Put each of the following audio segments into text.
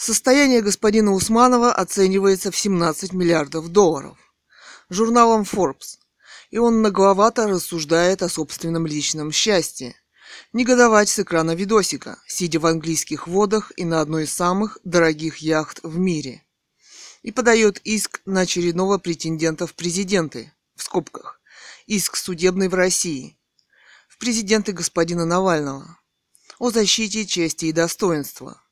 Состояние господина Усманова оценивается в 17 миллиардов долларов. Журналом Forbes. И он нагловато рассуждает о собственном личном счастье. Негодовать с экрана видосика, сидя в английских водах и на одной из самых дорогих яхт в мире. И подает иск на очередного претендента в президенты, в скобках, иск судебный в России, в президенты господина Навального, о защите чести и достоинства –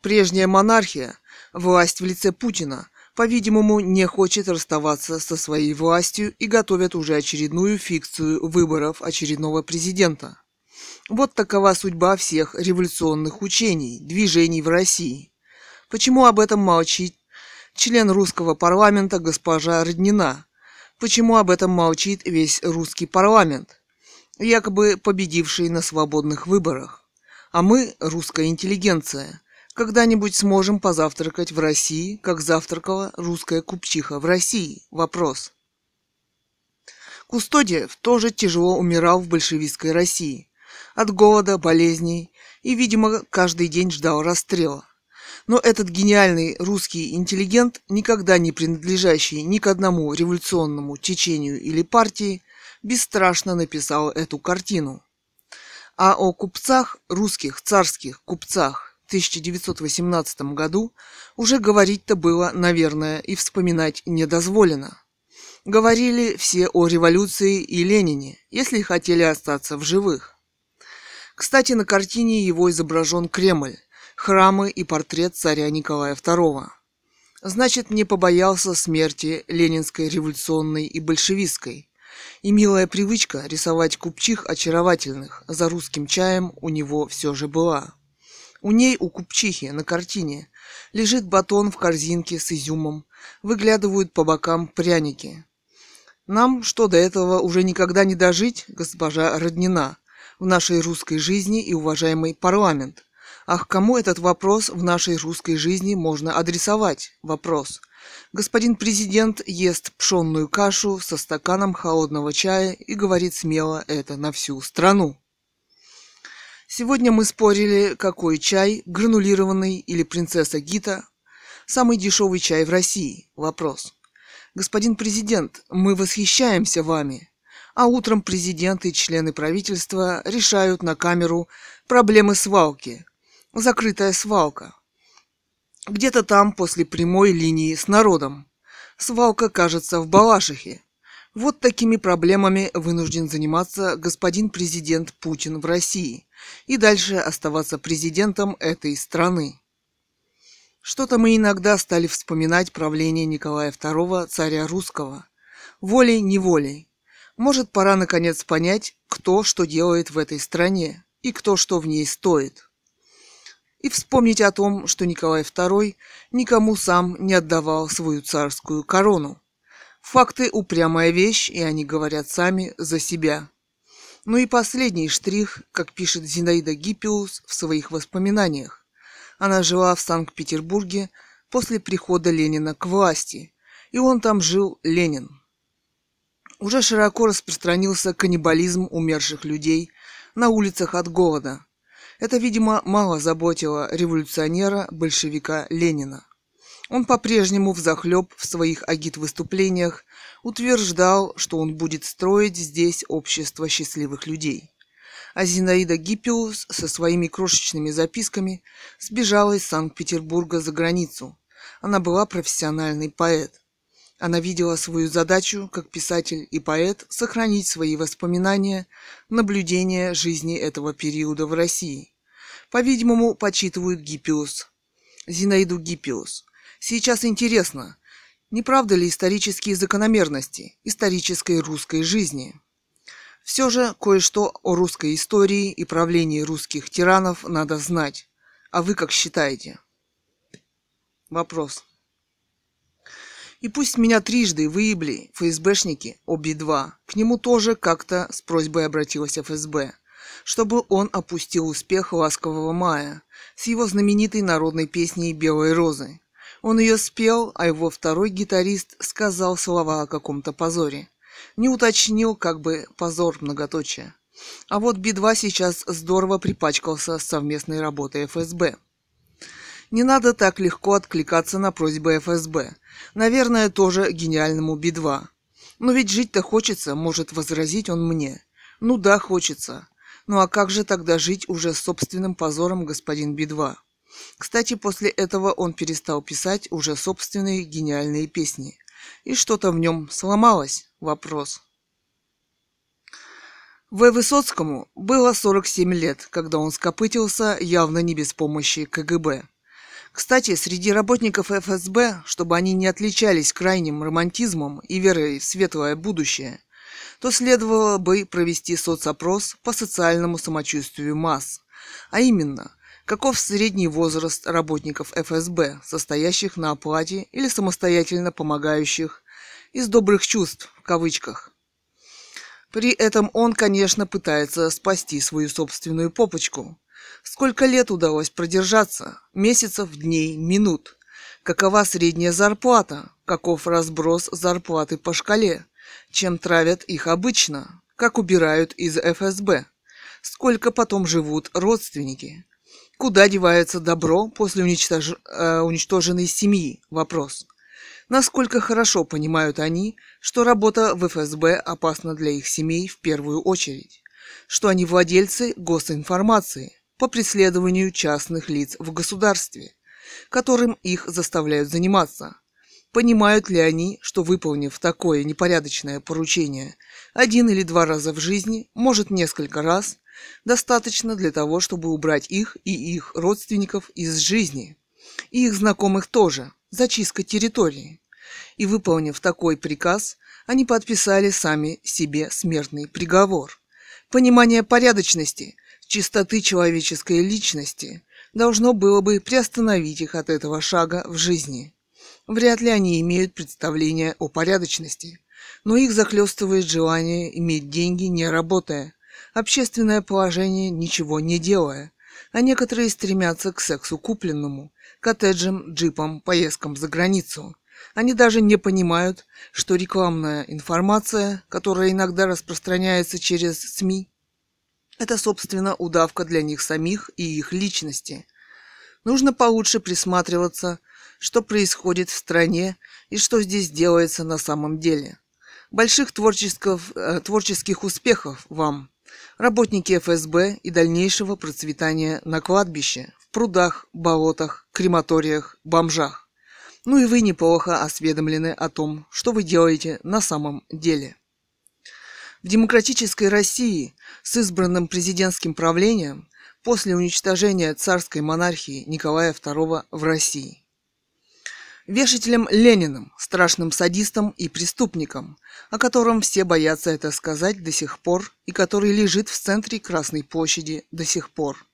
Прежняя монархия, власть в лице Путина, по-видимому, не хочет расставаться со своей властью и готовят уже очередную фикцию выборов очередного президента. Вот такова судьба всех революционных учений, движений в России. Почему об этом молчит член русского парламента госпожа Роднина? Почему об этом молчит весь русский парламент, якобы победивший на свободных выборах? А мы, русская интеллигенция, когда-нибудь сможем позавтракать в России, как завтракала русская купчиха в России? Вопрос. Кустодиев тоже тяжело умирал в большевистской России. От голода, болезней и, видимо, каждый день ждал расстрела. Но этот гениальный русский интеллигент, никогда не принадлежащий ни к одному революционному течению или партии, бесстрашно написал эту картину. А о купцах, русских царских купцах, 1918 году уже говорить-то было, наверное, и вспоминать не дозволено. Говорили все о революции и Ленине, если хотели остаться в живых. Кстати, на картине его изображен Кремль, храмы и портрет царя Николая II. Значит, не побоялся смерти ленинской, революционной и большевистской. И милая привычка рисовать купчих очаровательных за русским чаем у него все же была. У ней, у купчихи, на картине, лежит батон в корзинке с изюмом, выглядывают по бокам пряники. Нам, что до этого, уже никогда не дожить, госпожа Роднина, в нашей русской жизни и уважаемый парламент. Ах, кому этот вопрос в нашей русской жизни можно адресовать? Вопрос. Господин президент ест пшенную кашу со стаканом холодного чая и говорит смело это на всю страну. Сегодня мы спорили, какой чай, гранулированный или принцесса Гита, самый дешевый чай в России. Вопрос. Господин президент, мы восхищаемся вами. А утром президент и члены правительства решают на камеру проблемы свалки. Закрытая свалка. Где-то там, после прямой линии с народом. Свалка, кажется, в Балашихе. Вот такими проблемами вынужден заниматься господин президент Путин в России – и дальше оставаться президентом этой страны. Что-то мы иногда стали вспоминать правление Николая II, царя русского. Волей-неволей. Может, пора наконец понять, кто что делает в этой стране и кто что в ней стоит. И вспомнить о том, что Николай II никому сам не отдавал свою царскую корону. Факты – упрямая вещь, и они говорят сами за себя. Ну и последний штрих, как пишет Зинаида Гиппиус в своих воспоминаниях. Она жила в Санкт-Петербурге после прихода Ленина к власти, и он там жил Ленин. Уже широко распространился каннибализм умерших людей на улицах от голода. Это, видимо, мало заботило революционера, большевика Ленина. Он по-прежнему взахлеб в своих агит-выступлениях утверждал, что он будет строить здесь общество счастливых людей. А Зинаида Гиппиус со своими крошечными записками сбежала из Санкт-Петербурга за границу. Она была профессиональный поэт. Она видела свою задачу, как писатель и поэт, сохранить свои воспоминания, наблюдения жизни этого периода в России. По-видимому, почитывают Гиппиус, Зинаиду Гиппиус. Сейчас интересно, не правда ли исторические закономерности исторической русской жизни? Все же кое-что о русской истории и правлении русских тиранов надо знать. А вы как считаете? Вопрос. И пусть меня трижды выебли ФСБшники, обе-два, к нему тоже как-то с просьбой обратилась ФСБ, чтобы он опустил успех «Ласкового мая» с его знаменитой народной песней «Белые розы», он ее спел, а его второй гитарист сказал слова о каком-то позоре. Не уточнил, как бы позор многоточие. А вот Би-2 сейчас здорово припачкался совместной работой ФСБ. Не надо так легко откликаться на просьбы ФСБ. Наверное, тоже гениальному Би-2. Но ведь жить-то хочется, может возразить он мне. Ну да, хочется. Ну а как же тогда жить уже с собственным позором, господин Би-2? Кстати, после этого он перестал писать уже собственные гениальные песни. И что-то в нем сломалось? Вопрос. В. Высоцкому было 47 лет, когда он скопытился явно не без помощи КГБ. Кстати, среди работников ФСБ, чтобы они не отличались крайним романтизмом и верой в светлое будущее, то следовало бы провести соцопрос по социальному самочувствию масс, а именно, каков средний возраст работников ФСБ, состоящих на оплате или самостоятельно помогающих из добрых чувств, в кавычках, при этом он, конечно, пытается спасти свою собственную попочку. Сколько лет удалось продержаться? Месяцев, дней, минут? Какова средняя зарплата? Каков разброс зарплаты по шкале? Чем травят их обычно? Как убирают из ФСБ? Сколько потом живут родственники? Куда девается добро после уничтож... э, уничтоженной семьи? Вопрос. Насколько хорошо понимают они, что работа в ФСБ опасна для их семей в первую очередь, что они владельцы госинформации по преследованию частных лиц в государстве, которым их заставляют заниматься. Понимают ли они, что выполнив такое непорядочное поручение один или два раза в жизни, может несколько раз, достаточно для того, чтобы убрать их и их родственников из жизни, и их знакомых тоже, зачистка территории. И выполнив такой приказ, они подписали сами себе смертный приговор. Понимание порядочности, чистоты человеческой личности должно было бы приостановить их от этого шага в жизни. Вряд ли они имеют представление о порядочности, но их захлестывает желание иметь деньги, не работая, общественное положение, ничего не делая, а некоторые стремятся к сексу купленному, коттеджам, джипам, поездкам за границу. Они даже не понимают, что рекламная информация, которая иногда распространяется через СМИ, это, собственно, удавка для них самих и их личности. Нужно получше присматриваться, что происходит в стране и что здесь делается на самом деле. Больших творческих, э, творческих успехов вам, работники ФСБ и дальнейшего процветания на кладбище, в прудах, болотах, крематориях, бомжах. Ну и вы неплохо осведомлены о том, что вы делаете на самом деле. В демократической России с избранным президентским правлением после уничтожения царской монархии Николая II в России. Вешателем Лениным, страшным садистом и преступником, о котором все боятся это сказать до сих пор и который лежит в центре Красной площади до сих пор.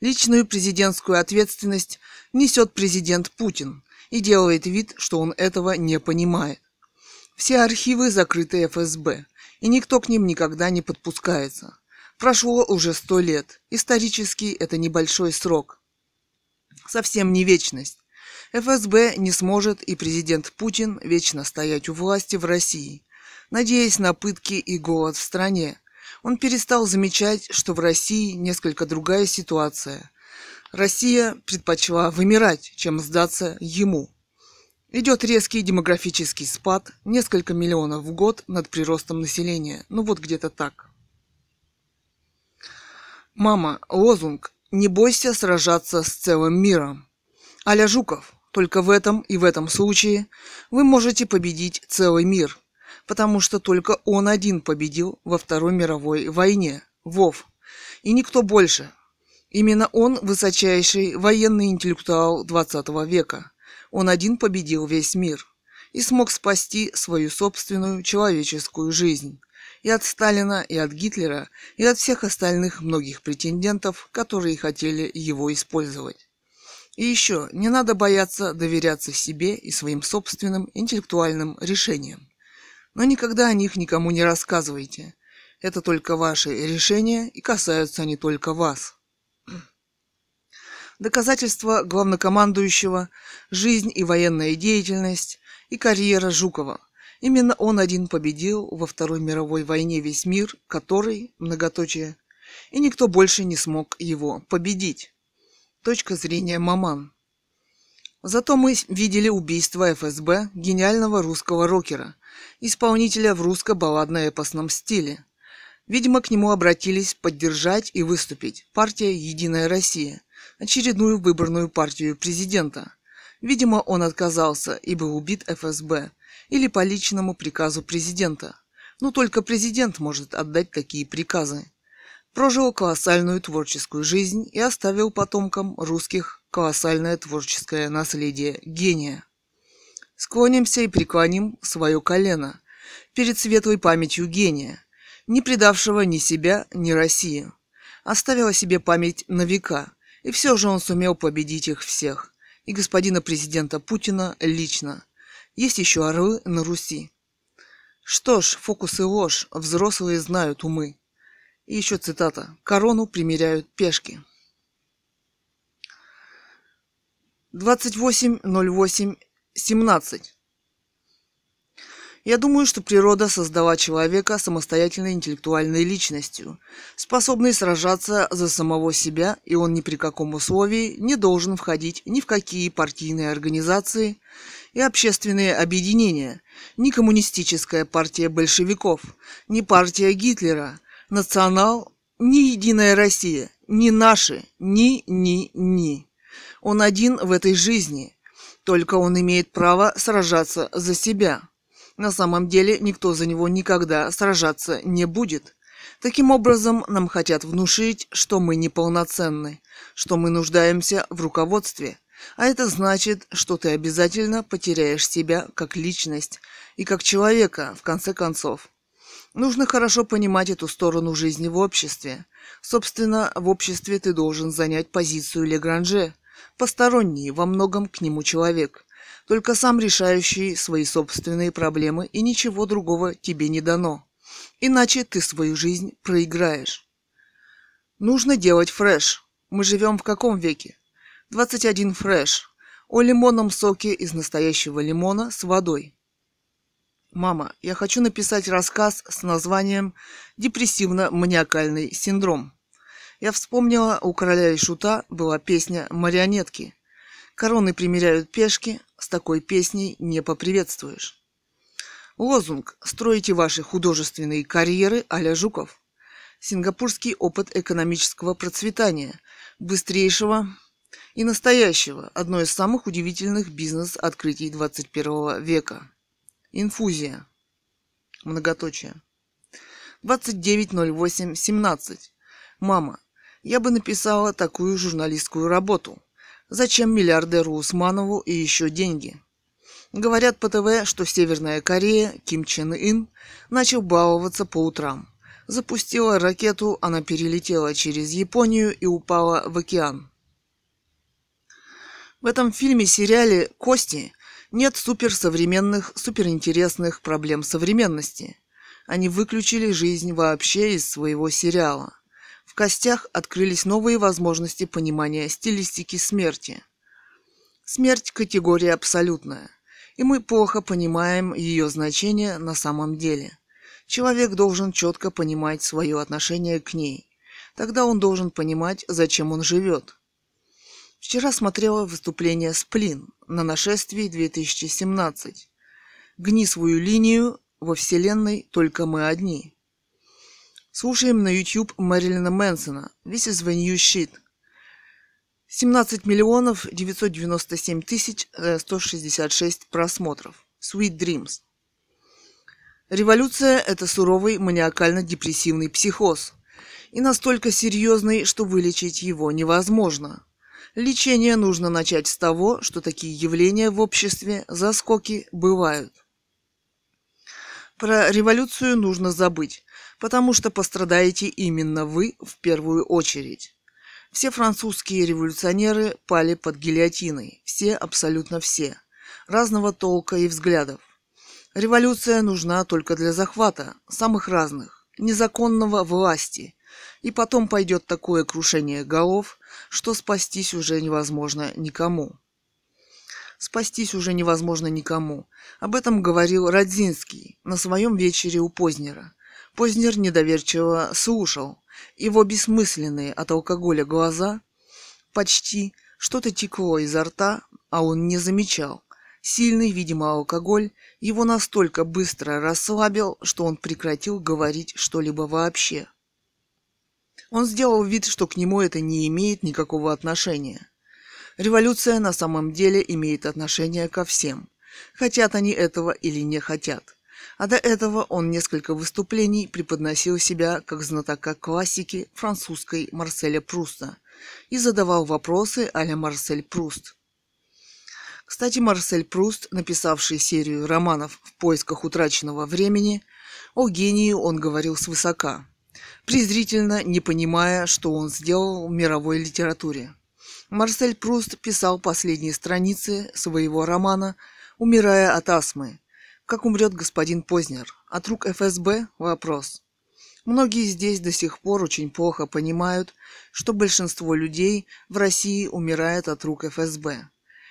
Личную президентскую ответственность несет президент Путин, и делает вид, что он этого не понимает. Все архивы закрыты ФСБ, и никто к ним никогда не подпускается. Прошло уже сто лет. Исторически это небольшой срок. Совсем не вечность. ФСБ не сможет и президент Путин вечно стоять у власти в России, надеясь на пытки и голод в стране. Он перестал замечать, что в России несколько другая ситуация. Россия предпочла вымирать, чем сдаться ему. Идет резкий демографический спад, несколько миллионов в год над приростом населения. Ну вот где-то так. Мама, лозунг «Не бойся сражаться с целым миром». Аля Жуков, только в этом и в этом случае вы можете победить целый мир, потому что только он один победил во Второй мировой войне, Вов, и никто больше, Именно он высочайший военный интеллектуал XX века. Он один победил весь мир и смог спасти свою собственную человеческую жизнь. И от Сталина, и от Гитлера, и от всех остальных многих претендентов, которые хотели его использовать. И еще, не надо бояться доверяться себе и своим собственным интеллектуальным решениям. Но никогда о них никому не рассказывайте. Это только ваши решения и касаются они только вас. Доказательства главнокомандующего, жизнь и военная деятельность и карьера Жукова. Именно он один победил во Второй мировой войне весь мир, который, многоточие, и никто больше не смог его победить. Точка зрения Маман. Зато мы видели убийство ФСБ гениального русского рокера, исполнителя в русско-балладно-эпосном стиле. Видимо, к нему обратились поддержать и выступить партия «Единая Россия», очередную выборную партию президента. Видимо, он отказался и был убит ФСБ или по личному приказу президента. Но только президент может отдать такие приказы. Прожил колоссальную творческую жизнь и оставил потомкам русских колоссальное творческое наследие гения. Склонимся и преклоним свое колено перед светлой памятью гения, не предавшего ни себя, ни Россию. Оставил о себе память на века, и все же он сумел победить их всех, и господина президента Путина лично. Есть еще орлы на Руси. Что ж, фокус и ложь, взрослые знают умы. И еще цитата. Корону примеряют пешки. 28.08.17. Я думаю, что природа создала человека самостоятельной интеллектуальной личностью, способной сражаться за самого себя, и он ни при каком условии не должен входить ни в какие партийные организации и общественные объединения, ни коммунистическая партия большевиков, ни партия Гитлера, национал, ни Единая Россия, ни наши, ни-ни-ни. Он один в этой жизни. Только он имеет право сражаться за себя. На самом деле никто за него никогда сражаться не будет. Таким образом, нам хотят внушить, что мы неполноценны, что мы нуждаемся в руководстве. А это значит, что ты обязательно потеряешь себя как личность и как человека, в конце концов. Нужно хорошо понимать эту сторону жизни в обществе. Собственно, в обществе ты должен занять позицию Легранже, посторонний во многом к нему человек, только сам решающий свои собственные проблемы, и ничего другого тебе не дано. Иначе ты свою жизнь проиграешь. Нужно делать фреш. Мы живем в каком веке? 21 фреш. О лимонном соке из настоящего лимона с водой. Мама, я хочу написать рассказ с названием «Депрессивно-маниакальный синдром». Я вспомнила, у короля и шута была песня «Марионетки». Короны примеряют пешки, с такой песней не поприветствуешь. Лозунг «Строите ваши художественные карьеры а Жуков». Сингапурский опыт экономического процветания, быстрейшего и настоящего, одно из самых удивительных бизнес-открытий 21 века. Инфузия. Многоточие. 29.08.17. Мама, я бы написала такую журналистскую работу. Зачем миллиардеру Усманову и еще деньги? Говорят по ТВ, что Северная Корея, Ким Чен Ын, начал баловаться по утрам. Запустила ракету, она перелетела через Японию и упала в океан. В этом фильме-сериале «Кости» нет суперсовременных, суперинтересных проблем современности. Они выключили жизнь вообще из своего сериала. В костях открылись новые возможности понимания стилистики смерти. Смерть – категория абсолютная, и мы плохо понимаем ее значение на самом деле. Человек должен четко понимать свое отношение к ней. Тогда он должен понимать, зачем он живет. Вчера смотрела выступление «Сплин» на нашествии 2017. «Гни свою линию, во Вселенной только мы одни». Слушаем на YouTube Мэрилина Мэнсона «This is the new shit». 17 миллионов 997 тысяч 166 просмотров. Sweet Dreams. Революция – это суровый маниакально-депрессивный психоз. И настолько серьезный, что вылечить его невозможно. Лечение нужно начать с того, что такие явления в обществе, заскоки, бывают. Про революцию нужно забыть потому что пострадаете именно вы в первую очередь. Все французские революционеры пали под гильотиной, все, абсолютно все, разного толка и взглядов. Революция нужна только для захвата, самых разных, незаконного власти, и потом пойдет такое крушение голов, что спастись уже невозможно никому. Спастись уже невозможно никому. Об этом говорил Радзинский на своем вечере у Познера – Познер недоверчиво слушал. Его бессмысленные от алкоголя глаза почти что-то текло изо рта, а он не замечал. Сильный, видимо, алкоголь его настолько быстро расслабил, что он прекратил говорить что-либо вообще. Он сделал вид, что к нему это не имеет никакого отношения. Революция на самом деле имеет отношение ко всем, хотят они этого или не хотят. А до этого он несколько выступлений преподносил себя как знатока классики французской Марселя Пруста и задавал вопросы а-ля Марсель Пруст. Кстати, Марсель Пруст, написавший серию романов «В поисках утраченного времени», о гении он говорил свысока, презрительно не понимая, что он сделал в мировой литературе. Марсель Пруст писал последние страницы своего романа «Умирая от астмы», как умрет господин Познер? От рук ФСБ? Вопрос. Многие здесь до сих пор очень плохо понимают, что большинство людей в России умирает от рук ФСБ.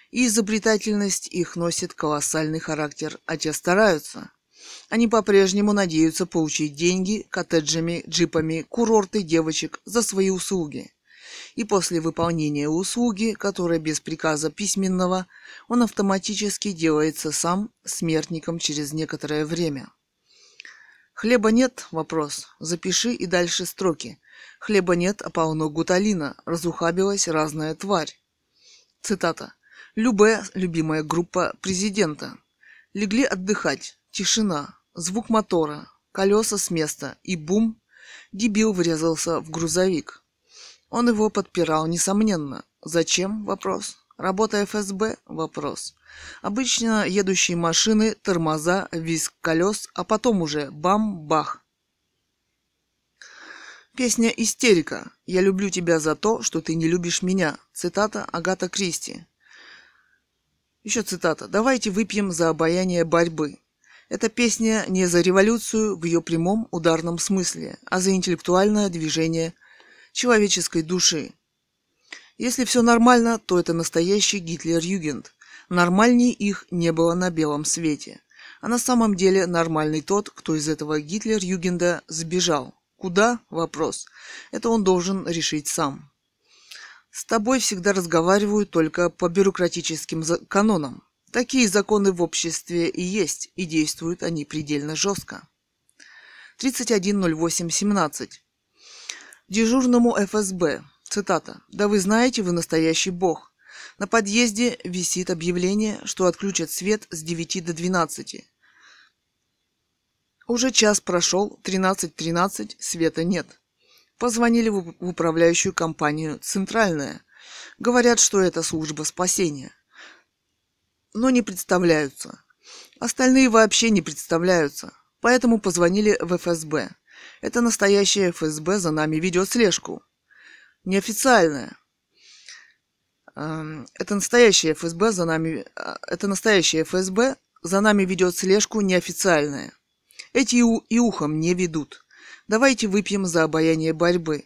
И изобретательность их носит колоссальный характер, а те стараются. Они по-прежнему надеются получить деньги коттеджами, джипами, курорты девочек за свои услуги и после выполнения услуги, которая без приказа письменного, он автоматически делается сам смертником через некоторое время. Хлеба нет? Вопрос. Запиши и дальше строки. Хлеба нет, а полно гуталина. Разухабилась разная тварь. Цитата. Любе, любимая группа президента. Легли отдыхать. Тишина. Звук мотора. Колеса с места. И бум. Дебил врезался в грузовик. Он его подпирал, несомненно. Зачем? Вопрос. Работа ФСБ? Вопрос. Обычно едущие машины, тормоза, визг колес, а потом уже бам-бах. Песня «Истерика». «Я люблю тебя за то, что ты не любишь меня». Цитата Агата Кристи. Еще цитата. «Давайте выпьем за обаяние борьбы». Эта песня не за революцию в ее прямом ударном смысле, а за интеллектуальное движение человеческой души. Если все нормально, то это настоящий Гитлер-Югент. Нормальней их не было на белом свете. А на самом деле нормальный тот, кто из этого Гитлер-Югенда сбежал. Куда? Вопрос. Это он должен решить сам. С тобой всегда разговаривают только по бюрократическим канонам. Такие законы в обществе и есть, и действуют они предельно жестко. 31.08.17. Дежурному ФСБ. Цитата. «Да вы знаете, вы настоящий бог. На подъезде висит объявление, что отключат свет с 9 до 12. Уже час прошел, 13.13, света нет. Позвонили в управляющую компанию «Центральная». Говорят, что это служба спасения. Но не представляются. Остальные вообще не представляются. Поэтому позвонили в ФСБ. Это настоящее ФСБ за нами ведет слежку. Неофициальная. Эм, это настоящее ФСБ за нами... Э, это настоящее ФСБ за нами ведет слежку неофициальная. Эти и ухом не ведут. Давайте выпьем за обаяние борьбы.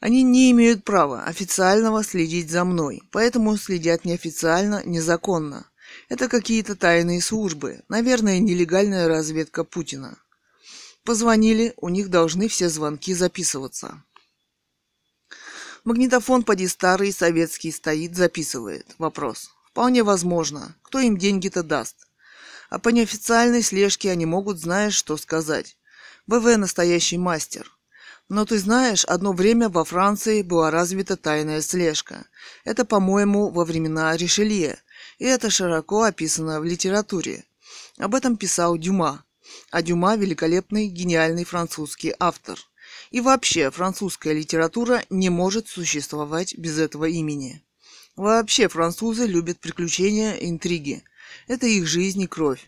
Они не имеют права официального следить за мной, поэтому следят неофициально, незаконно. Это какие-то тайные службы, наверное, нелегальная разведка Путина. Позвонили, у них должны все звонки записываться. Магнитофон поди старый, советский, стоит, записывает. Вопрос. Вполне возможно. Кто им деньги-то даст? А по неофициальной слежке они могут, знаешь, что сказать. БВ настоящий мастер. Но ты знаешь, одно время во Франции была развита тайная слежка. Это, по-моему, во времена Ришелье. И это широко описано в литературе. Об этом писал Дюма а Дюма – великолепный, гениальный французский автор. И вообще, французская литература не может существовать без этого имени. Вообще, французы любят приключения, интриги. Это их жизнь и кровь.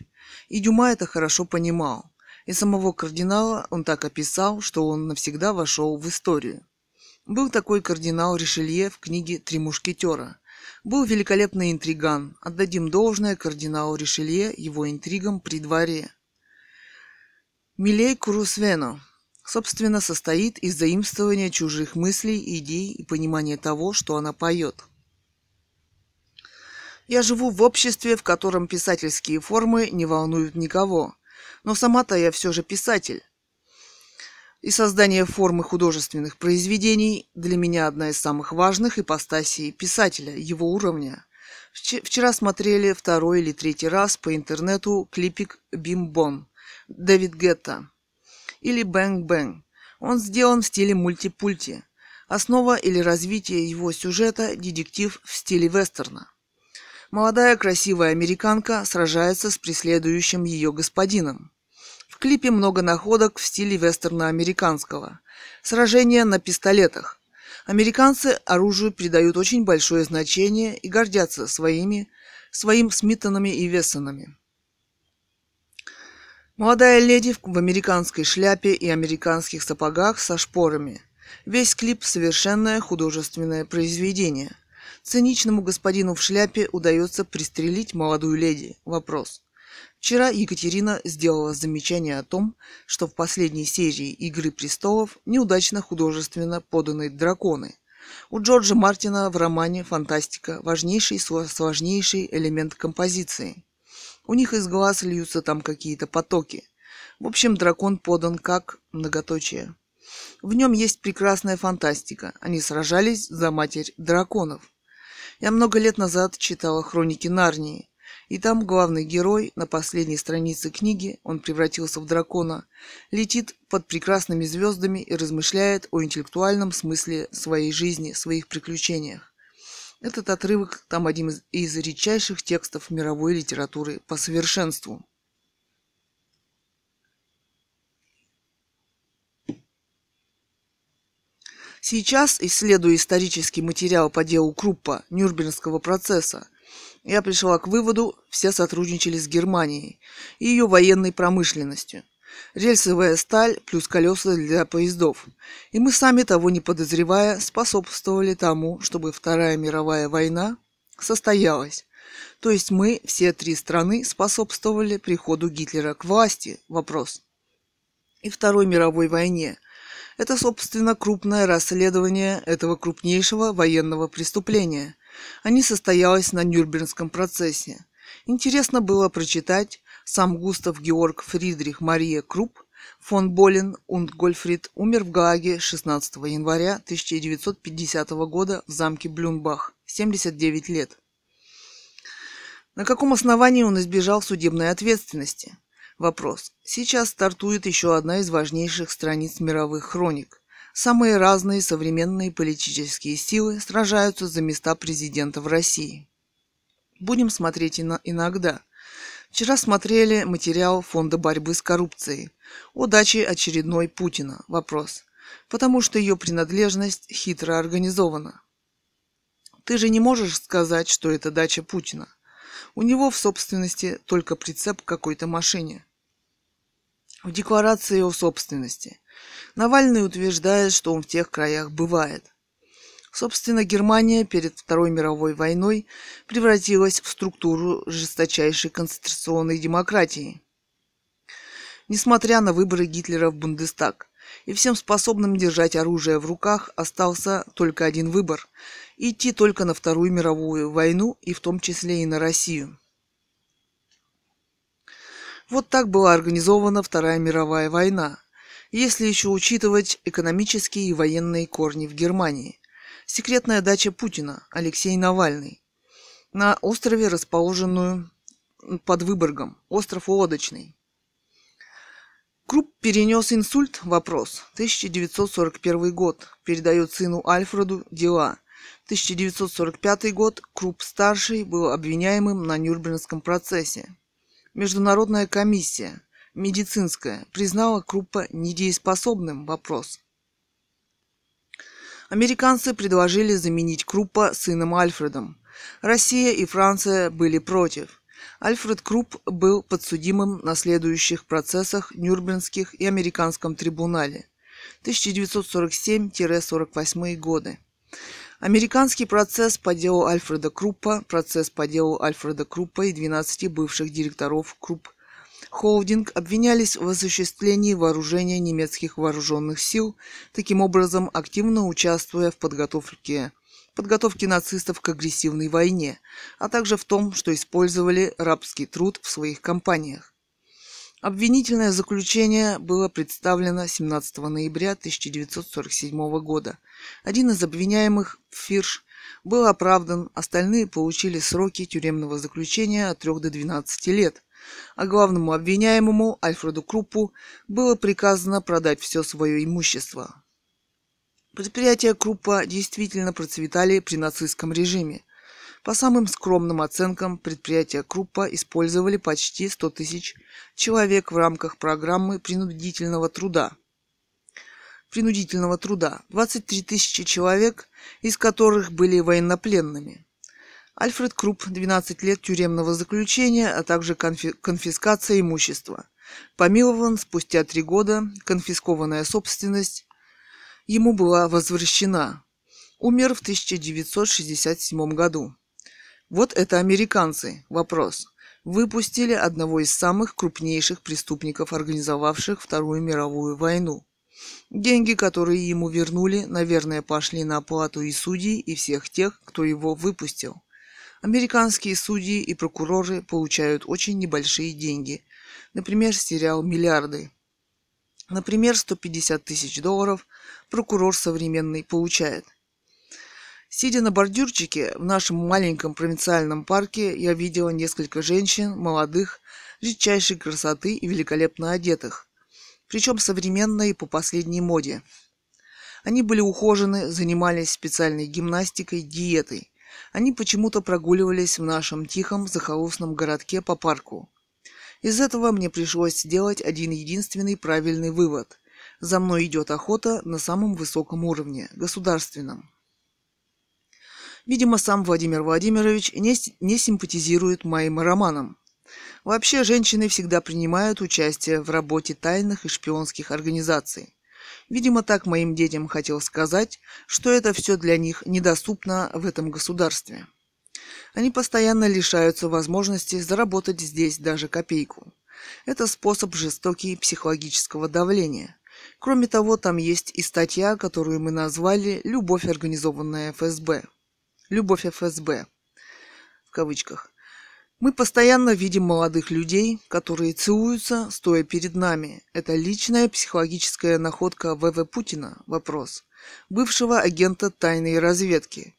И Дюма это хорошо понимал. И самого кардинала он так описал, что он навсегда вошел в историю. Был такой кардинал Ришелье в книге «Три мушкетера». Был великолепный интриган. Отдадим должное кардиналу Ришелье его интригам при дворе. Милей Курусвено, собственно, состоит из заимствования чужих мыслей, идей и понимания того, что она поет. Я живу в обществе, в котором писательские формы не волнуют никого, но сама-то я все же писатель. И создание формы художественных произведений для меня одна из самых важных ипостасей писателя, его уровня. Вчера смотрели второй или третий раз по интернету клипик «Бимбон» Дэвид Гетта или «Бэнг Бэнг». Он сделан в стиле мультипульти. Основа или развитие его сюжета – детектив в стиле вестерна. Молодая красивая американка сражается с преследующим ее господином. В клипе много находок в стиле вестерна американского. Сражения на пистолетах. Американцы оружию придают очень большое значение и гордятся своими, своим Смитонами и Вессонами. Молодая леди в американской шляпе и американских сапогах со шпорами. Весь клип – совершенное художественное произведение. Циничному господину в шляпе удается пристрелить молодую леди. Вопрос. Вчера Екатерина сделала замечание о том, что в последней серии «Игры престолов» неудачно художественно поданы драконы. У Джорджа Мартина в романе «Фантастика» важнейший сложнейший элемент композиции. У них из глаз льются там какие-то потоки. В общем, дракон подан как многоточие. В нем есть прекрасная фантастика. Они сражались за матерь драконов. Я много лет назад читала хроники Нарнии. И там главный герой на последней странице книги, он превратился в дракона, летит под прекрасными звездами и размышляет о интеллектуальном смысле своей жизни, своих приключениях. Этот отрывок там один из, из редчайших текстов мировой литературы по совершенству. Сейчас, исследуя исторический материал по делу Круппа Нюрнбергского процесса, я пришла к выводу, все сотрудничали с Германией и ее военной промышленностью. Рельсовая сталь плюс колеса для поездов. И мы сами того не подозревая способствовали тому, чтобы Вторая мировая война состоялась. То есть мы, все три страны, способствовали приходу Гитлера к власти. Вопрос. И Второй мировой войне. Это, собственно, крупное расследование этого крупнейшего военного преступления – они состоялись на Нюрнбергском процессе. Интересно было прочитать сам Густав Георг Фридрих Мария Крупп фон Болин und Гольфрид умер в Гааге 16 января 1950 года в замке Блюнбах, 79 лет. На каком основании он избежал судебной ответственности? Вопрос. Сейчас стартует еще одна из важнейших страниц мировых хроник. Самые разные современные политические силы сражаются за места президента в России. Будем смотреть иногда. Вчера смотрели материал Фонда борьбы с коррупцией о даче очередной Путина. Вопрос. Потому что ее принадлежность хитро организована. Ты же не можешь сказать, что это дача Путина. У него в собственности только прицеп к какой-то машине. В декларации о собственности Навальный утверждает, что он в тех краях бывает. Собственно, Германия перед Второй мировой войной превратилась в структуру жесточайшей концентрационной демократии. Несмотря на выборы Гитлера в Бундестаг, и всем способным держать оружие в руках остался только один выбор – идти только на Вторую мировую войну и в том числе и на Россию. Вот так была организована Вторая мировая война, если еще учитывать экономические и военные корни в Германии. Секретная дача Путина, Алексей Навальный, на острове, расположенную под Выборгом, остров Лодочный. Круп перенес инсульт, вопрос, 1941 год, передает сыну Альфреду дела. 1945 год, Круп-старший был обвиняемым на Нюрнбергском процессе. Международная комиссия – медицинская признала Круппа недееспособным вопрос. Американцы предложили заменить Круппа сыном Альфредом. Россия и Франция были против. Альфред Крупп был подсудимым на следующих процессах Нюрнбергских и Американском трибунале 1947-48 годы. Американский процесс по делу Альфреда Круппа, процесс по делу Альфреда Круппа и 12 бывших директоров Крупп Холдинг обвинялись в осуществлении вооружения немецких вооруженных сил, таким образом активно участвуя в подготовке подготовке нацистов к агрессивной войне, а также в том, что использовали рабский труд в своих компаниях. Обвинительное заключение было представлено 17 ноября 1947 года. Один из обвиняемых, Фирш, был оправдан, остальные получили сроки тюремного заключения от 3 до 12 лет, а главному обвиняемому Альфреду Круппу было приказано продать все свое имущество. Предприятия Круппа действительно процветали при нацистском режиме. По самым скромным оценкам, предприятия Круппа использовали почти 100 тысяч человек в рамках программы принудительного труда – принудительного труда, 23 тысячи человек, из которых были военнопленными. Альфред Круп 12 лет тюремного заключения, а также конфи- конфискация имущества. Помилован спустя три года, конфискованная собственность ему была возвращена. Умер в 1967 году. Вот это американцы. Вопрос. Выпустили одного из самых крупнейших преступников, организовавших Вторую мировую войну. Деньги, которые ему вернули, наверное, пошли на оплату и судей, и всех тех, кто его выпустил. Американские судьи и прокуроры получают очень небольшие деньги. Например, сериал «Миллиарды». Например, 150 тысяч долларов прокурор современный получает. Сидя на бордюрчике в нашем маленьком провинциальном парке, я видела несколько женщин, молодых, редчайшей красоты и великолепно одетых – причем современной и по последней моде. Они были ухожены, занимались специальной гимнастикой, диетой. Они почему-то прогуливались в нашем тихом захолустном городке по парку. Из этого мне пришлось сделать один единственный правильный вывод. За мной идет охота на самом высоком уровне, государственном. Видимо, сам Владимир Владимирович не, не симпатизирует моим романам. Вообще, женщины всегда принимают участие в работе тайных и шпионских организаций. Видимо, так моим детям хотел сказать, что это все для них недоступно в этом государстве. Они постоянно лишаются возможности заработать здесь даже копейку. Это способ жестокий психологического давления. Кроме того, там есть и статья, которую мы назвали «Любовь, организованная ФСБ». «Любовь ФСБ» в кавычках. Мы постоянно видим молодых людей, которые целуются, стоя перед нами. Это личная психологическая находка ВВ Путина? Вопрос. Бывшего агента тайной разведки.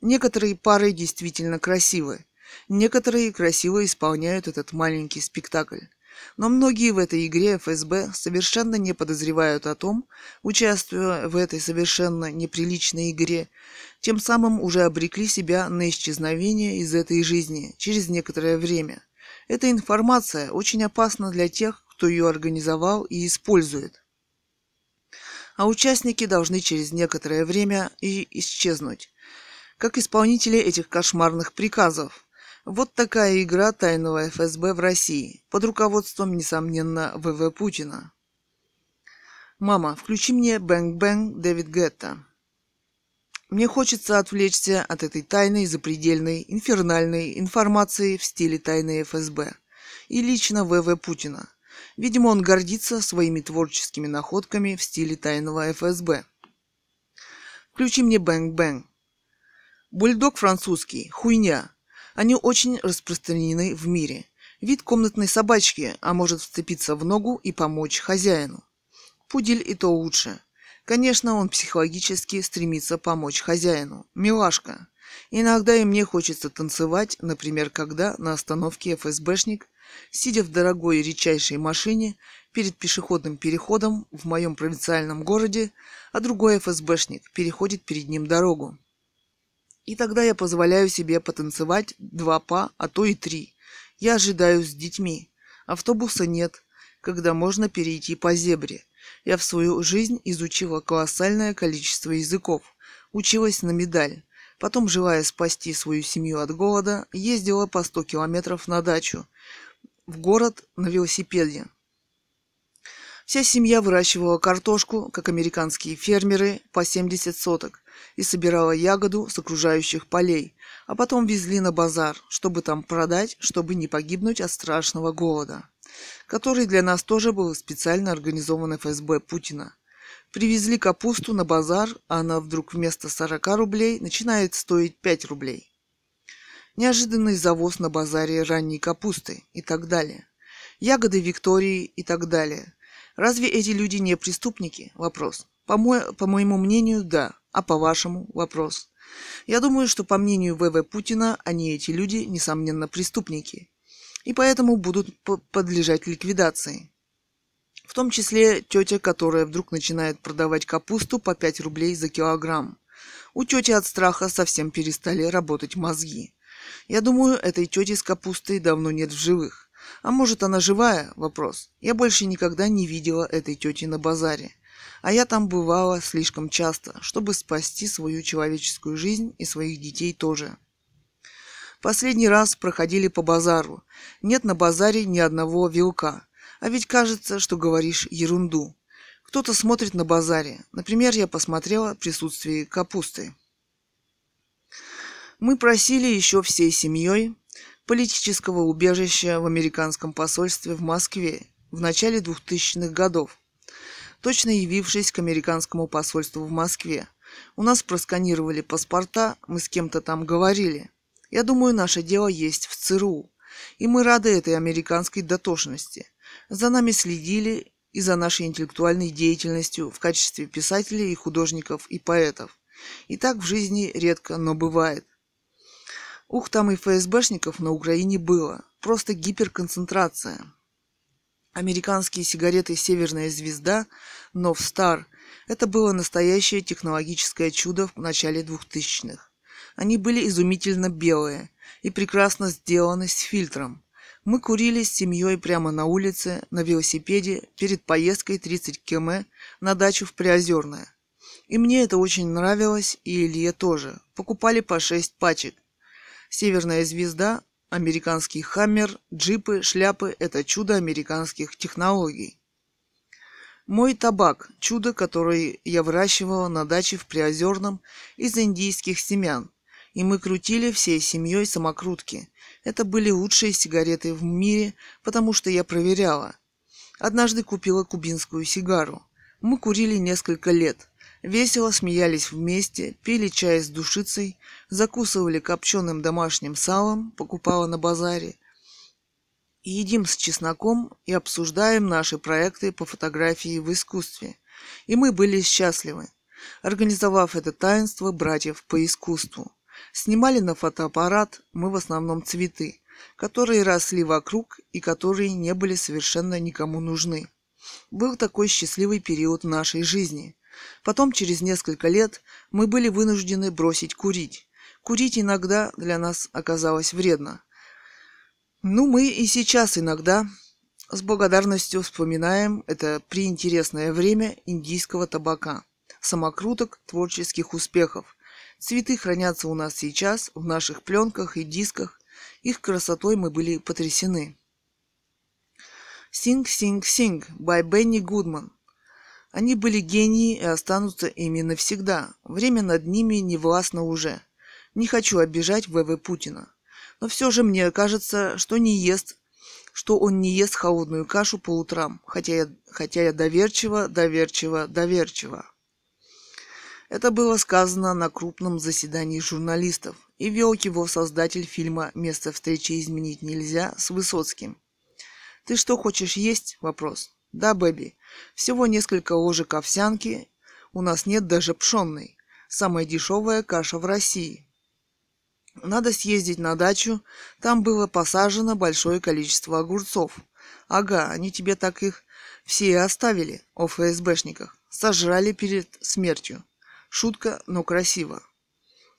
Некоторые пары действительно красивы. Некоторые красиво исполняют этот маленький спектакль. Но многие в этой игре ФСБ совершенно не подозревают о том, участвуя в этой совершенно неприличной игре, тем самым уже обрекли себя на исчезновение из этой жизни через некоторое время. Эта информация очень опасна для тех, кто ее организовал и использует. А участники должны через некоторое время и исчезнуть, как исполнители этих кошмарных приказов – вот такая игра тайного ФСБ в России, под руководством, несомненно, ВВ Путина. Мама, включи мне Bang Bang Дэвид Гетта. Мне хочется отвлечься от этой тайной, запредельной, инфернальной информации в стиле тайной ФСБ и лично ВВ Путина. Видимо, он гордится своими творческими находками в стиле тайного ФСБ. Включи мне Bang Bang. Бульдог французский. Хуйня. Они очень распространены в мире. Вид комнатной собачки, а может вцепиться в ногу и помочь хозяину. Пудель и то лучше. Конечно, он психологически стремится помочь хозяину. Милашка. Иногда и мне хочется танцевать, например, когда на остановке ФСБшник, сидя в дорогой редчайшей машине перед пешеходным переходом в моем провинциальном городе, а другой ФСБшник переходит перед ним дорогу. И тогда я позволяю себе потанцевать два па, а то и три. Я ожидаю с детьми. Автобуса нет, когда можно перейти по зебре. Я в свою жизнь изучила колоссальное количество языков, училась на медаль. Потом, желая спасти свою семью от голода, ездила по 100 километров на дачу, в город на велосипеде. Вся семья выращивала картошку, как американские фермеры, по 70 соток, и собирала ягоду с окружающих полей, а потом везли на базар, чтобы там продать, чтобы не погибнуть от страшного голода, который для нас тоже был специально организован ФСБ Путина. Привезли капусту на базар, а она вдруг вместо 40 рублей начинает стоить 5 рублей. Неожиданный завоз на базаре ранней капусты и так далее. Ягоды Виктории и так далее. Разве эти люди не преступники? Вопрос. По, мо- по моему мнению, да. А по-вашему вопрос. Я думаю, что по мнению ВВ Путина, они, эти люди, несомненно, преступники. И поэтому будут подлежать ликвидации. В том числе тетя, которая вдруг начинает продавать капусту по 5 рублей за килограмм. У тети от страха совсем перестали работать мозги. Я думаю, этой тети с капустой давно нет в живых. А может она живая? Вопрос. Я больше никогда не видела этой тети на базаре. А я там бывала слишком часто, чтобы спасти свою человеческую жизнь и своих детей тоже. Последний раз проходили по базару. Нет на базаре ни одного вилка. А ведь кажется, что говоришь ерунду. Кто-то смотрит на базаре. Например, я посмотрела присутствие капусты. Мы просили еще всей семьей политического убежища в американском посольстве в Москве в начале 2000-х годов точно явившись к американскому посольству в Москве. У нас просканировали паспорта, мы с кем-то там говорили. Я думаю, наше дело есть в ЦРУ. И мы рады этой американской дотошности. За нами следили и за нашей интеллектуальной деятельностью в качестве писателей и художников и поэтов. И так в жизни редко, но бывает. Ух, там и ФСБшников на Украине было. Просто гиперконцентрация. Американские сигареты «Северная звезда» Нов Star – это было настоящее технологическое чудо в начале 2000-х. Они были изумительно белые и прекрасно сделаны с фильтром. Мы курили с семьей прямо на улице, на велосипеде, перед поездкой 30 км на дачу в Приозерное. И мне это очень нравилось, и Илье тоже. Покупали по 6 пачек. Северная звезда Американский хаммер, джипы, шляпы – это чудо американских технологий. Мой табак – чудо, которое я выращивала на даче в Приозерном из индийских семян. И мы крутили всей семьей самокрутки. Это были лучшие сигареты в мире, потому что я проверяла. Однажды купила кубинскую сигару. Мы курили несколько лет. Весело смеялись вместе, пили чай с душицей, закусывали копченым домашним салом, покупала на базаре. Едим с чесноком и обсуждаем наши проекты по фотографии в искусстве. И мы были счастливы, организовав это таинство братьев по искусству. Снимали на фотоаппарат мы в основном цветы, которые росли вокруг и которые не были совершенно никому нужны. Был такой счастливый период в нашей жизни. Потом, через несколько лет, мы были вынуждены бросить курить. Курить иногда для нас оказалось вредно. Ну, мы и сейчас иногда с благодарностью вспоминаем это приинтересное время индийского табака, самокруток, творческих успехов. Цветы хранятся у нас сейчас в наших пленках и дисках. Их красотой мы были потрясены. Sing, Sing, Sing by Бенни Гудман. Они были гении и останутся ими навсегда. Время над ними не властно уже. Не хочу обижать ВВ Путина. Но все же мне кажется, что не ест, что он не ест холодную кашу по утрам, хотя я, хотя я доверчиво, доверчиво, доверчиво. Это было сказано на крупном заседании журналистов, и вел его создатель фильма «Место встречи изменить нельзя» с Высоцким. «Ты что хочешь есть?» – вопрос. Да, Бэби. Всего несколько ложек овсянки. У нас нет даже пшенной. Самая дешевая каша в России. Надо съездить на дачу. Там было посажено большое количество огурцов. Ага, они тебе так их все и оставили, о ФСБшниках. Сожрали перед смертью. Шутка, но красиво.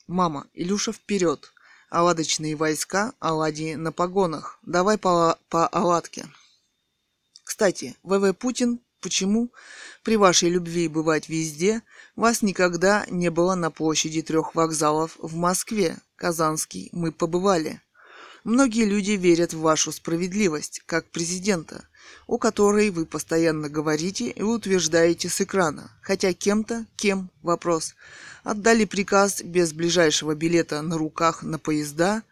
Мама, Илюша вперед. Оладочные войска, оладьи на погонах. Давай по, по оладке. Кстати, ВВ Путин, почему? При вашей любви бывать везде вас никогда не было на площади трех вокзалов в Москве, Казанский, мы побывали? Многие люди верят в вашу справедливость, как президента, о которой вы постоянно говорите и утверждаете с экрана, хотя кем-то, кем, вопрос, отдали приказ без ближайшего билета на руках на поезда,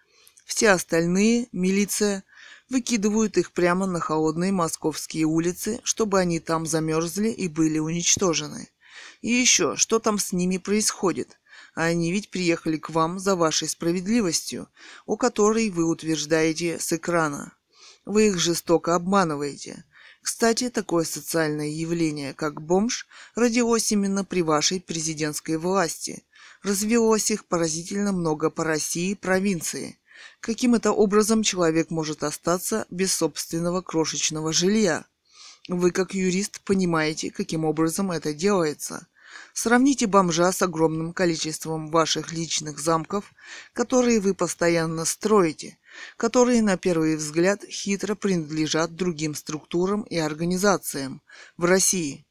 все остальные, милиция, выкидывают их прямо на холодные московские улицы, чтобы они там замерзли и были уничтожены. И еще, что там с ними происходит? А они ведь приехали к вам за вашей справедливостью, о которой вы утверждаете с экрана. Вы их жестоко обманываете. Кстати, такое социальное явление, как бомж, родилось именно при вашей президентской власти. Развелось их поразительно много по России провинции. Каким это образом человек может остаться без собственного крошечного жилья? Вы, как юрист, понимаете, каким образом это делается. Сравните бомжа с огромным количеством ваших личных замков, которые вы постоянно строите, которые на первый взгляд хитро принадлежат другим структурам и организациям в России.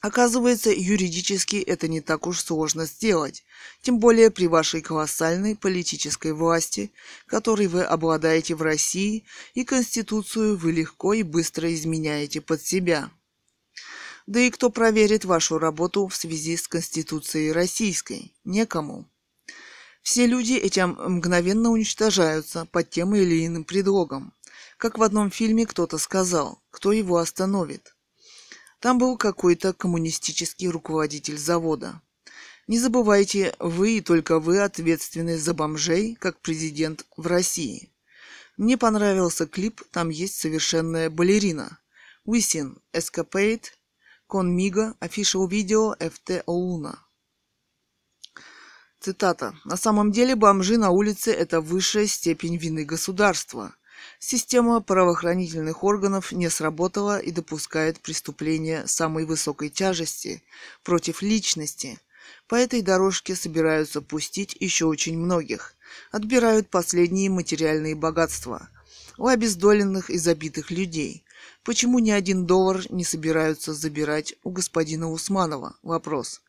Оказывается, юридически это не так уж сложно сделать, тем более при вашей колоссальной политической власти, которой вы обладаете в России, и Конституцию вы легко и быстро изменяете под себя. Да и кто проверит вашу работу в связи с Конституцией Российской? Некому. Все люди этим мгновенно уничтожаются под тем или иным предлогом. Как в одном фильме кто-то сказал, кто его остановит – там был какой-то коммунистический руководитель завода. Не забывайте, вы и только вы ответственны за бомжей, как президент в России. Мне понравился клип, там есть совершенная балерина. Уисин, Escapade, Конмига, Official Video, FT Луна. Цитата. «На самом деле бомжи на улице – это высшая степень вины государства. Система правоохранительных органов не сработала и допускает преступления самой высокой тяжести против личности. По этой дорожке собираются пустить еще очень многих. Отбирают последние материальные богатства у обездоленных и забитых людей. Почему ни один доллар не собираются забирать у господина Усманова? Вопрос.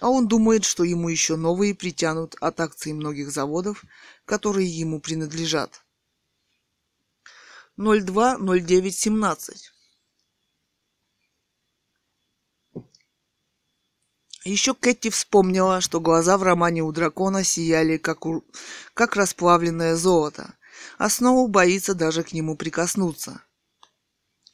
А он думает, что ему еще новые притянут от акций многих заводов, которые ему принадлежат. 020917. Еще Кэти вспомнила, что глаза в романе у дракона сияли, как, у... как расплавленное золото, а Сноу боится даже к нему прикоснуться.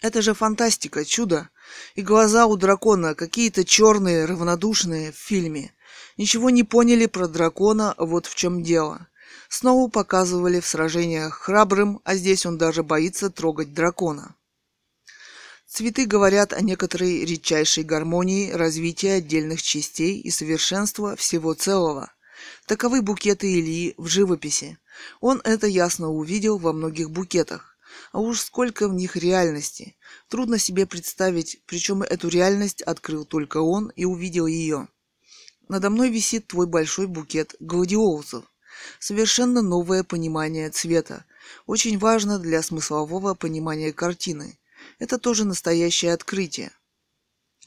Это же фантастика, чудо. И глаза у дракона какие-то черные, равнодушные в фильме. Ничего не поняли про дракона, вот в чем дело. Снова показывали в сражениях храбрым, а здесь он даже боится трогать дракона. Цветы говорят о некоторой редчайшей гармонии развития отдельных частей и совершенства всего целого. Таковы букеты Ильи в живописи. Он это ясно увидел во многих букетах. А уж сколько в них реальности. Трудно себе представить, причем эту реальность открыл только он и увидел ее. Надо мной висит твой большой букет гладиолусов совершенно новое понимание цвета. Очень важно для смыслового понимания картины. Это тоже настоящее открытие.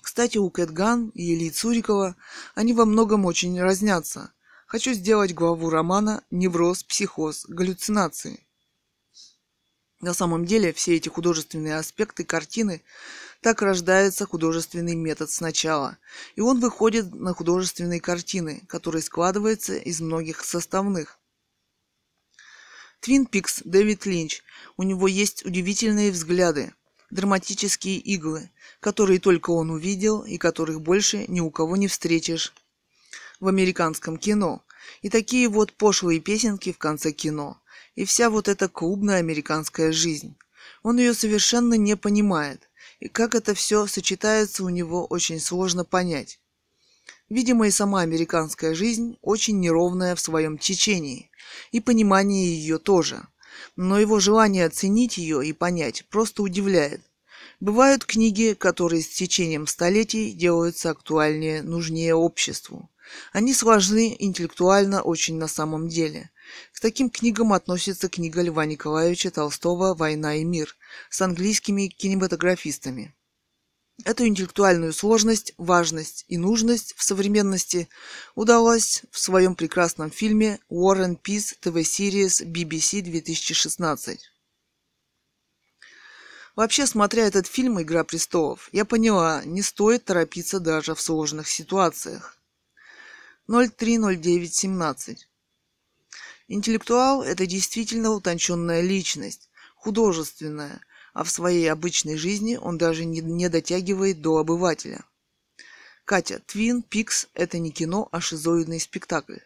Кстати, у Кэтган и Ильи Цурикова они во многом очень разнятся. Хочу сделать главу романа «Невроз, психоз, галлюцинации». На самом деле все эти художественные аспекты картины так рождается художественный метод сначала, и он выходит на художественные картины, которые складываются из многих составных. Твин Пикс, Дэвид Линч. У него есть удивительные взгляды, драматические иглы, которые только он увидел и которых больше ни у кого не встретишь в американском кино. И такие вот пошлые песенки в конце кино. И вся вот эта клубная американская жизнь. Он ее совершенно не понимает. И как это все сочетается, у него очень сложно понять. Видимо, и сама американская жизнь очень неровная в своем течении, и понимание ее тоже. Но его желание оценить ее и понять просто удивляет. Бывают книги, которые с течением столетий делаются актуальнее, нужнее обществу. Они сложны интеллектуально очень на самом деле. К таким книгам относится книга Льва Николаевича Толстого «Война и мир» с английскими кинематографистами. Эту интеллектуальную сложность, важность и нужность в современности удалось в своем прекрасном фильме War and Peace TV Series BBC 2016. Вообще, смотря этот фильм «Игра престолов», я поняла, не стоит торопиться даже в сложных ситуациях. 030917 Интеллектуал – это действительно утонченная личность, художественная, а в своей обычной жизни он даже не, не дотягивает до обывателя. Катя, Твин Пикс – это не кино, а шизоидный спектакль.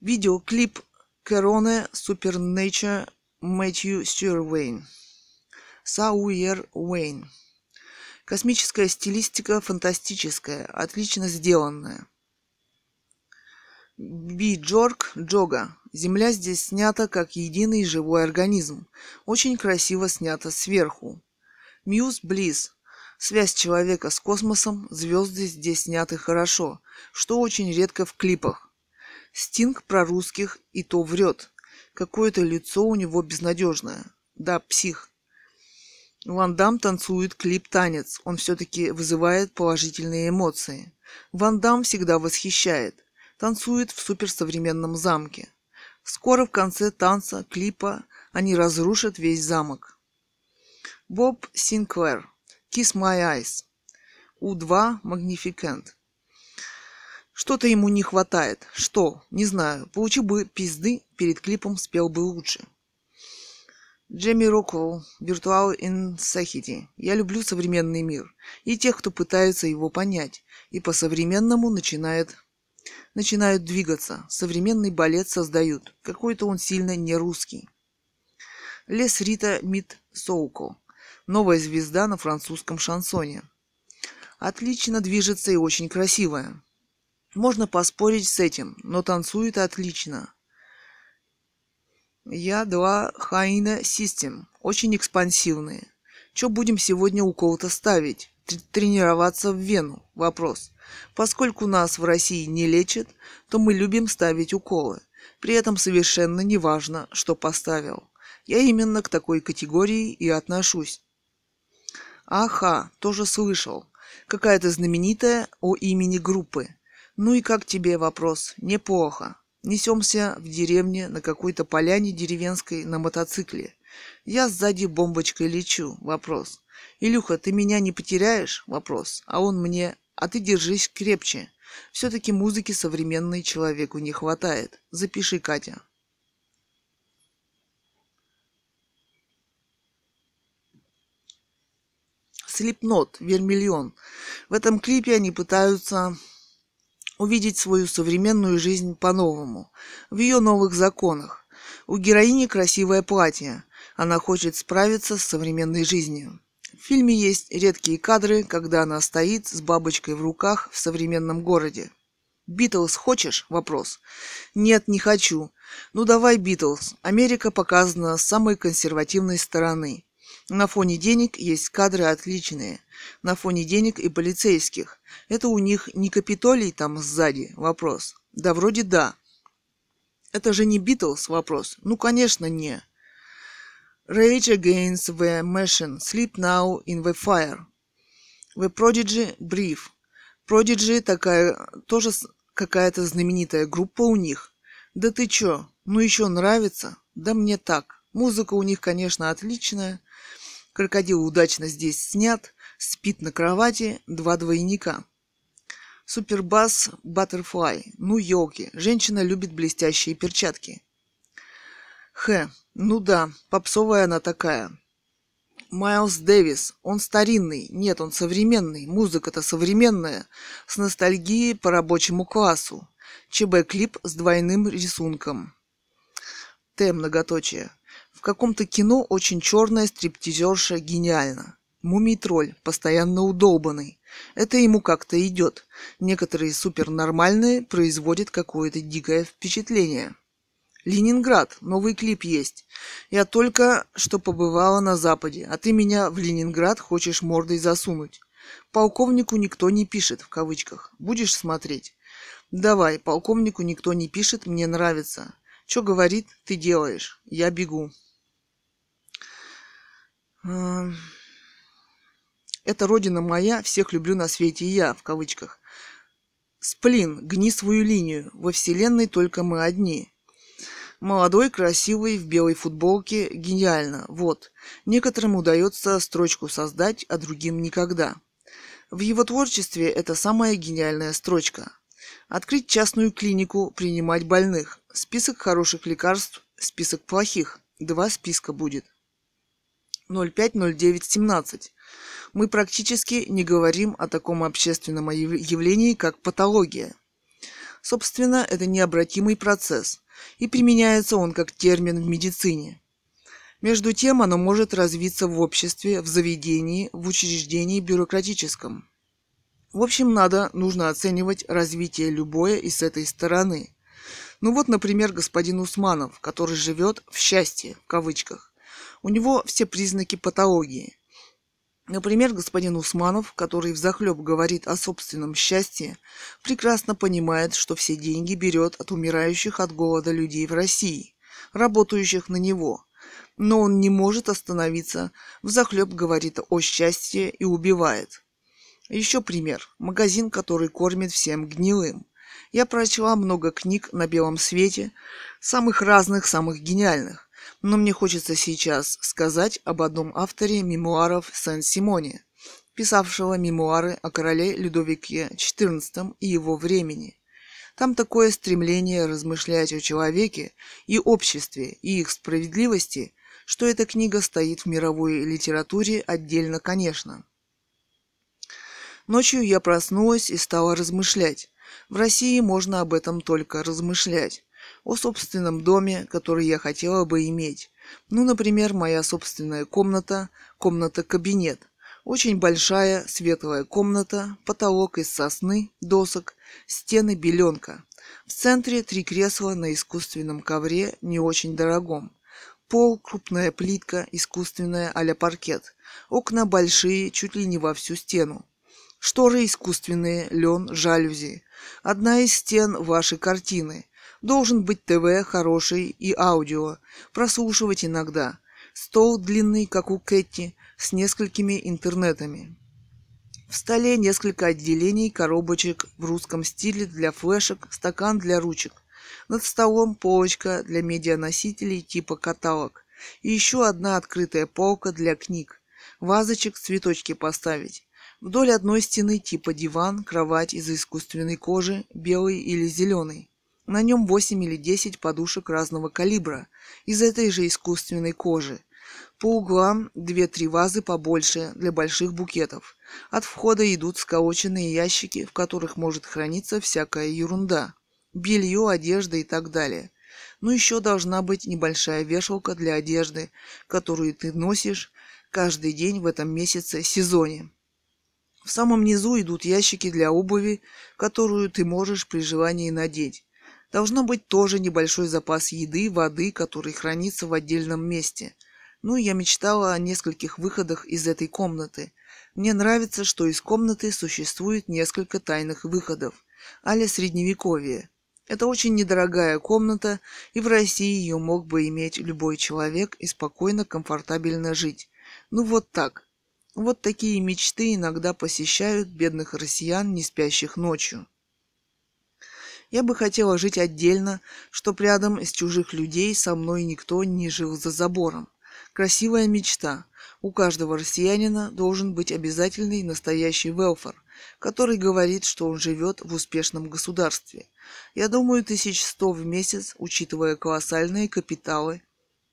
Видеоклип Короне Супернейча Мэтью Стюарвейн. Сауер Уэйн. Космическая стилистика фантастическая, отлично сделанная. Би-Джорк Джога. Земля здесь снята как единый живой организм. Очень красиво снято сверху. Мьюз Близ. Связь человека с космосом, звезды здесь сняты хорошо, что очень редко в клипах. Стинг про русских и то врет. Какое-то лицо у него безнадежное. Да, псих. Ван Дам танцует клип-танец. Он все-таки вызывает положительные эмоции. Ван Дам всегда восхищает. Танцует в суперсовременном замке. Скоро в конце танца, клипа, они разрушат весь замок. Боб Синклер. Kiss My Eyes. У2 Magnificent. Что-то ему не хватает. Что? Не знаю. Получил бы пизды, перед клипом спел бы лучше. Джемми Роквелл, Virtual Insanity. Я люблю современный мир и тех, кто пытается его понять и по-современному начинает начинают двигаться. Современный балет создают. Какой-то он сильно не русский. Лес Рита Мит Соуко. Новая звезда на французском шансоне. Отлично движется и очень красивая. Можно поспорить с этим, но танцует отлично. Я два Хаина Систем. Очень экспансивные. Что будем сегодня у кого-то ставить? Тренироваться в вену? Вопрос. Поскольку нас в России не лечат, то мы любим ставить уколы. При этом совершенно не важно, что поставил. Я именно к такой категории и отношусь. Аха, тоже слышал. Какая-то знаменитая о имени группы. Ну и как тебе вопрос? Неплохо. Несемся в деревне на какой-то поляне деревенской на мотоцикле. Я сзади бомбочкой лечу. Вопрос. Илюха, ты меня не потеряешь? Вопрос. А он мне, а ты держись крепче. Все-таки музыки современной человеку не хватает. Запиши, Катя. Слепнот, Вермиллион. В этом клипе они пытаются увидеть свою современную жизнь по-новому, в ее новых законах. У героини красивое платье. Она хочет справиться с современной жизнью. В фильме есть редкие кадры, когда она стоит с бабочкой в руках в современном городе. «Битлз хочешь?» – вопрос. «Нет, не хочу». «Ну давай, Битлз». Америка показана с самой консервативной стороны. На фоне денег есть кадры отличные. На фоне денег и полицейских. Это у них не Капитолий там сзади? Вопрос. Да вроде да. Это же не Битлз? Вопрос. Ну, конечно, не. Rage Against the Machine. Sleep Now in the Fire. The Prodigy Brief. Prodigy такая, тоже какая-то знаменитая группа у них. Да ты чё? Ну еще нравится? Да мне так. Музыка у них, конечно, отличная. Крокодил удачно здесь снят. Спит на кровати два двойника. Супербас Баттерфлай. Ну, елки. Женщина любит блестящие перчатки. Х. Ну да, попсовая она такая. Майлз Дэвис. Он старинный. Нет, он современный. Музыка-то современная. С ностальгией по рабочему классу. ЧБ-клип с двойным рисунком. Т. Многоточие. В каком-то кино очень черная стриптизерша гениально. Мумий-тролль, постоянно удолбанный. Это ему как-то идет. Некоторые супернормальные производят какое-то дикое впечатление. Ленинград, новый клип есть. Я только что побывала на Западе, а ты меня в Ленинград хочешь мордой засунуть. Полковнику никто не пишет, в кавычках. Будешь смотреть? Давай, полковнику никто не пишет, мне нравится. Что говорит, ты делаешь. Я бегу. Это родина моя, всех люблю на свете я, в кавычках. Сплин, гни свою линию, во вселенной только мы одни. Молодой, красивый, в белой футболке, гениально, вот. Некоторым удается строчку создать, а другим никогда. В его творчестве это самая гениальная строчка. Открыть частную клинику, принимать больных. Список хороших лекарств, список плохих. Два списка будет. 050917 мы практически не говорим о таком общественном явлении, как патология. Собственно, это необратимый процесс, и применяется он как термин в медицине. Между тем, оно может развиться в обществе, в заведении, в учреждении бюрократическом. В общем, надо, нужно оценивать развитие любое и с этой стороны. Ну вот, например, господин Усманов, который живет в счастье, в кавычках. У него все признаки патологии. Например, господин Усманов, который взахлеб говорит о собственном счастье, прекрасно понимает, что все деньги берет от умирающих от голода людей в России, работающих на него. Но он не может остановиться, взахлеб говорит о счастье и убивает. Еще пример. Магазин, который кормит всем гнилым. Я прочла много книг на белом свете, самых разных, самых гениальных. Но мне хочется сейчас сказать об одном авторе мемуаров Сен-Симоне, писавшего мемуары о короле Людовике XIV и его времени. Там такое стремление размышлять о человеке и обществе, и их справедливости, что эта книга стоит в мировой литературе отдельно, конечно. Ночью я проснулась и стала размышлять. В России можно об этом только размышлять о собственном доме, который я хотела бы иметь. Ну, например, моя собственная комната, комната-кабинет. Очень большая светлая комната, потолок из сосны, досок, стены беленка. В центре три кресла на искусственном ковре, не очень дорогом. Пол, крупная плитка, искусственная а паркет. Окна большие, чуть ли не во всю стену. Шторы искусственные, лен, жалюзи. Одна из стен – ваши картины. Должен быть ТВ хороший и аудио. Прослушивать иногда. Стол длинный, как у Кэти, с несколькими интернетами. В столе несколько отделений коробочек в русском стиле для флешек, стакан для ручек. Над столом полочка для медианосителей типа каталог. И еще одна открытая полка для книг. Вазочек, цветочки поставить. Вдоль одной стены типа диван, кровать из искусственной кожи, белый или зеленый. На нем 8 или 10 подушек разного калибра, из этой же искусственной кожи. По углам 2-3 вазы побольше для больших букетов. От входа идут сколоченные ящики, в которых может храниться всякая ерунда. Белье, одежда и так далее. Ну еще должна быть небольшая вешалка для одежды, которую ты носишь каждый день в этом месяце сезоне. В самом низу идут ящики для обуви, которую ты можешь при желании надеть. Должно быть тоже небольшой запас еды, воды, который хранится в отдельном месте. Ну, я мечтала о нескольких выходах из этой комнаты. Мне нравится, что из комнаты существует несколько тайных выходов, аля средневековье. Это очень недорогая комната, и в России ее мог бы иметь любой человек и спокойно, комфортабельно жить. Ну вот так. Вот такие мечты иногда посещают бедных россиян, не спящих ночью. Я бы хотела жить отдельно, чтоб рядом из чужих людей со мной никто не жил за забором. Красивая мечта. У каждого россиянина должен быть обязательный настоящий велфор, который говорит, что он живет в успешном государстве. Я думаю, тысяч сто в месяц, учитывая колоссальные капиталы,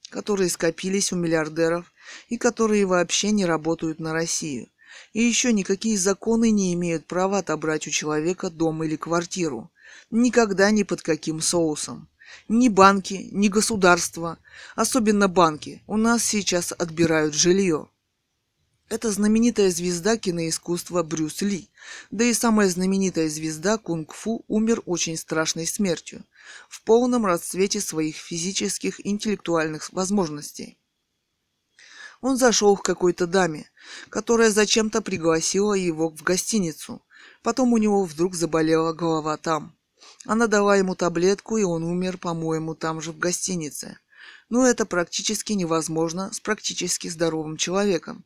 которые скопились у миллиардеров и которые вообще не работают на Россию. И еще никакие законы не имеют права отобрать у человека дом или квартиру. Никогда ни под каким соусом. Ни банки, ни государство, особенно банки, у нас сейчас отбирают жилье. Это знаменитая звезда киноискусства Брюс Ли, да и самая знаменитая звезда кунг-фу умер очень страшной смертью, в полном расцвете своих физических интеллектуальных возможностей. Он зашел к какой-то даме, которая зачем-то пригласила его в гостиницу. Потом у него вдруг заболела голова там. Она дала ему таблетку, и он умер, по-моему, там же в гостинице. Но это практически невозможно с практически здоровым человеком.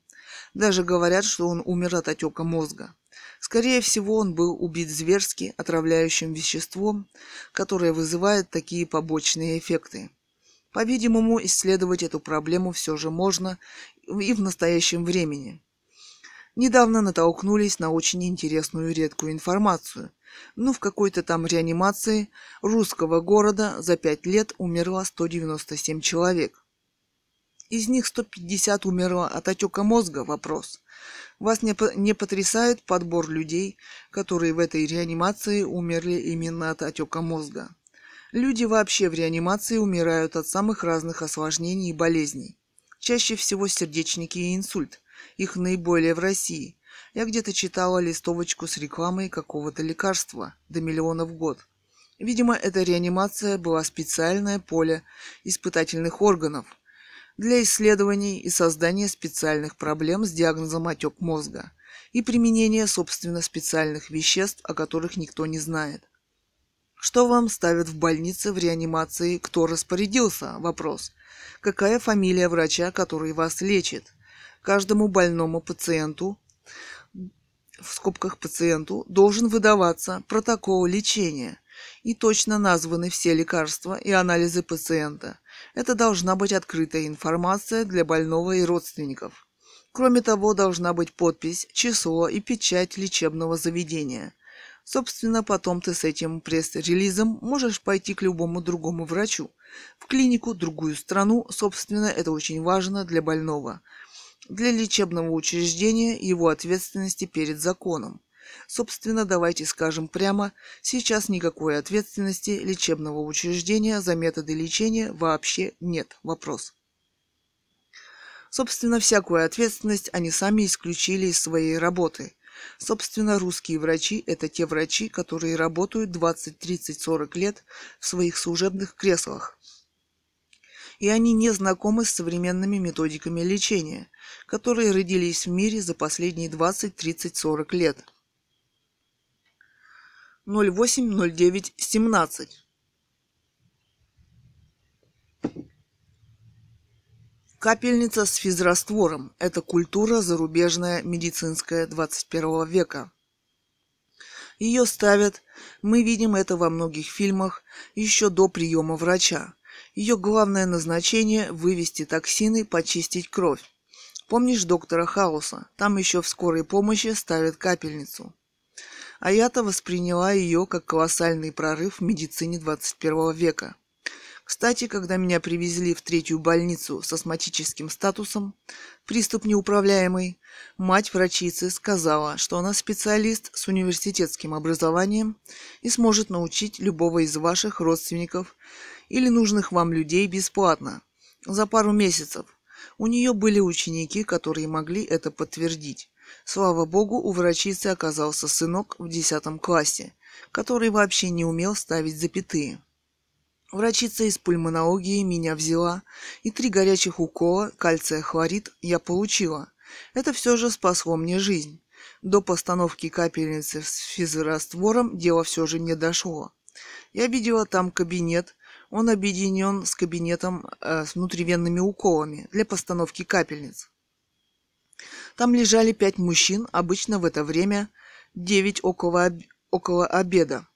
Даже говорят, что он умер от отека мозга. Скорее всего, он был убит зверски отравляющим веществом, которое вызывает такие побочные эффекты. По-видимому, исследовать эту проблему все же можно и в настоящем времени. Недавно натолкнулись на очень интересную редкую информацию – ну, в какой-то там реанимации русского города за пять лет умерло 197 человек. Из них 150 умерло от отека мозга? Вопрос. Вас не, не потрясает подбор людей, которые в этой реанимации умерли именно от отека мозга? Люди вообще в реанимации умирают от самых разных осложнений и болезней. Чаще всего сердечники и инсульт. Их наиболее в России – я где-то читала листовочку с рекламой какого-то лекарства до миллиона в год. Видимо, эта реанимация была специальное поле испытательных органов для исследований и создания специальных проблем с диагнозом отек мозга и применения, собственно, специальных веществ, о которых никто не знает. Что вам ставят в больнице в реанимации? Кто распорядился? Вопрос. Какая фамилия врача, который вас лечит? Каждому больному пациенту в скобках пациенту должен выдаваться протокол лечения и точно названы все лекарства и анализы пациента. Это должна быть открытая информация для больного и родственников. Кроме того, должна быть подпись, число и печать лечебного заведения. Собственно, потом ты с этим пресс-релизом можешь пойти к любому другому врачу, в клинику, другую страну, собственно, это очень важно для больного – для лечебного учреждения его ответственности перед законом. Собственно, давайте скажем прямо, сейчас никакой ответственности лечебного учреждения за методы лечения вообще нет. Вопрос. Собственно, всякую ответственность они сами исключили из своей работы. Собственно, русские врачи – это те врачи, которые работают 20, 30, 40 лет в своих служебных креслах – и они не знакомы с современными методиками лечения, которые родились в мире за последние 20, 30, 40 лет. 080917 Капельница с физраствором – это культура зарубежная медицинская 21 века. Ее ставят, мы видим это во многих фильмах, еще до приема врача. Ее главное назначение – вывести токсины, почистить кровь. Помнишь доктора Хауса? Там еще в скорой помощи ставят капельницу. А я-то восприняла ее как колоссальный прорыв в медицине 21 века. Кстати, когда меня привезли в третью больницу с астматическим статусом, приступ неуправляемый, мать врачицы сказала, что она специалист с университетским образованием и сможет научить любого из ваших родственников или нужных вам людей бесплатно, за пару месяцев. У нее были ученики, которые могли это подтвердить. Слава богу, у врачицы оказался сынок в десятом классе, который вообще не умел ставить запятые. Врачица из пульмонологии меня взяла, и три горячих укола кальция хлорид я получила. Это все же спасло мне жизнь. До постановки капельницы с физраствором дело все же не дошло. Я видела там кабинет, он объединен с кабинетом э, с внутривенными уколами для постановки капельниц. Там лежали пять мужчин, обычно в это время девять около, около обеда.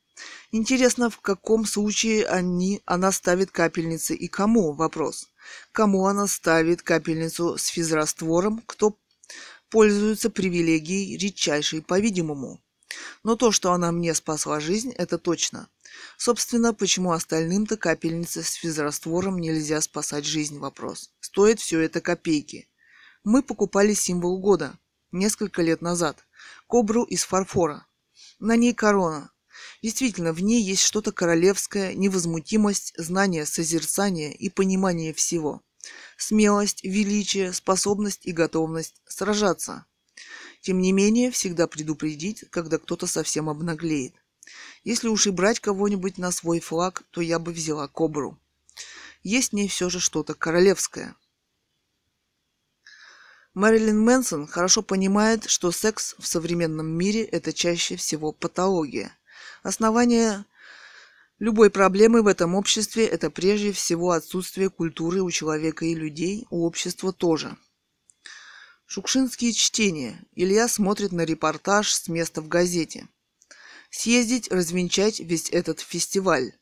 Интересно, в каком случае они, она ставит капельницы и кому? Вопрос. Кому она ставит капельницу с физраствором, кто пользуется привилегией редчайшей, по-видимому. Но то, что она мне спасла жизнь, это точно. Собственно, почему остальным-то капельницы с физраствором нельзя спасать жизнь вопрос. Стоит все это копейки. Мы покупали символ года несколько лет назад. Кобру из фарфора. На ней корона. Действительно, в ней есть что-то королевское, невозмутимость, знание, созерцание и понимание всего. Смелость, величие, способность и готовность сражаться. Тем не менее, всегда предупредить, когда кто-то совсем обнаглеет. Если уж и брать кого-нибудь на свой флаг, то я бы взяла кобру. Есть в ней все же что-то королевское. Мэрилин Мэнсон хорошо понимает, что секс в современном мире – это чаще всего патология. Основание любой проблемы в этом обществе – это прежде всего отсутствие культуры у человека и людей, у общества тоже. Шукшинские чтения. Илья смотрит на репортаж с места в газете – съездить, развенчать весь этот фестиваль.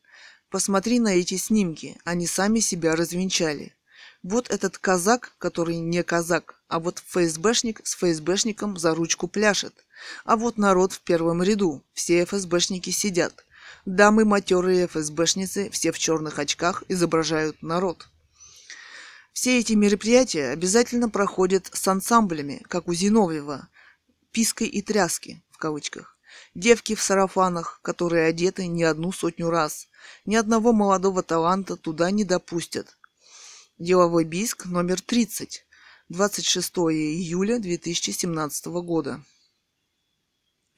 Посмотри на эти снимки, они сами себя развенчали. Вот этот казак, который не казак, а вот ФСБшник с ФСБшником за ручку пляшет. А вот народ в первом ряду, все ФСБшники сидят. Дамы матерые ФСБшницы, все в черных очках, изображают народ. Все эти мероприятия обязательно проходят с ансамблями, как у Зиновьева, пиской и тряски, в кавычках. Девки в сарафанах, которые одеты не одну сотню раз. Ни одного молодого таланта туда не допустят. Деловой биск номер 30. 26 июля 2017 года.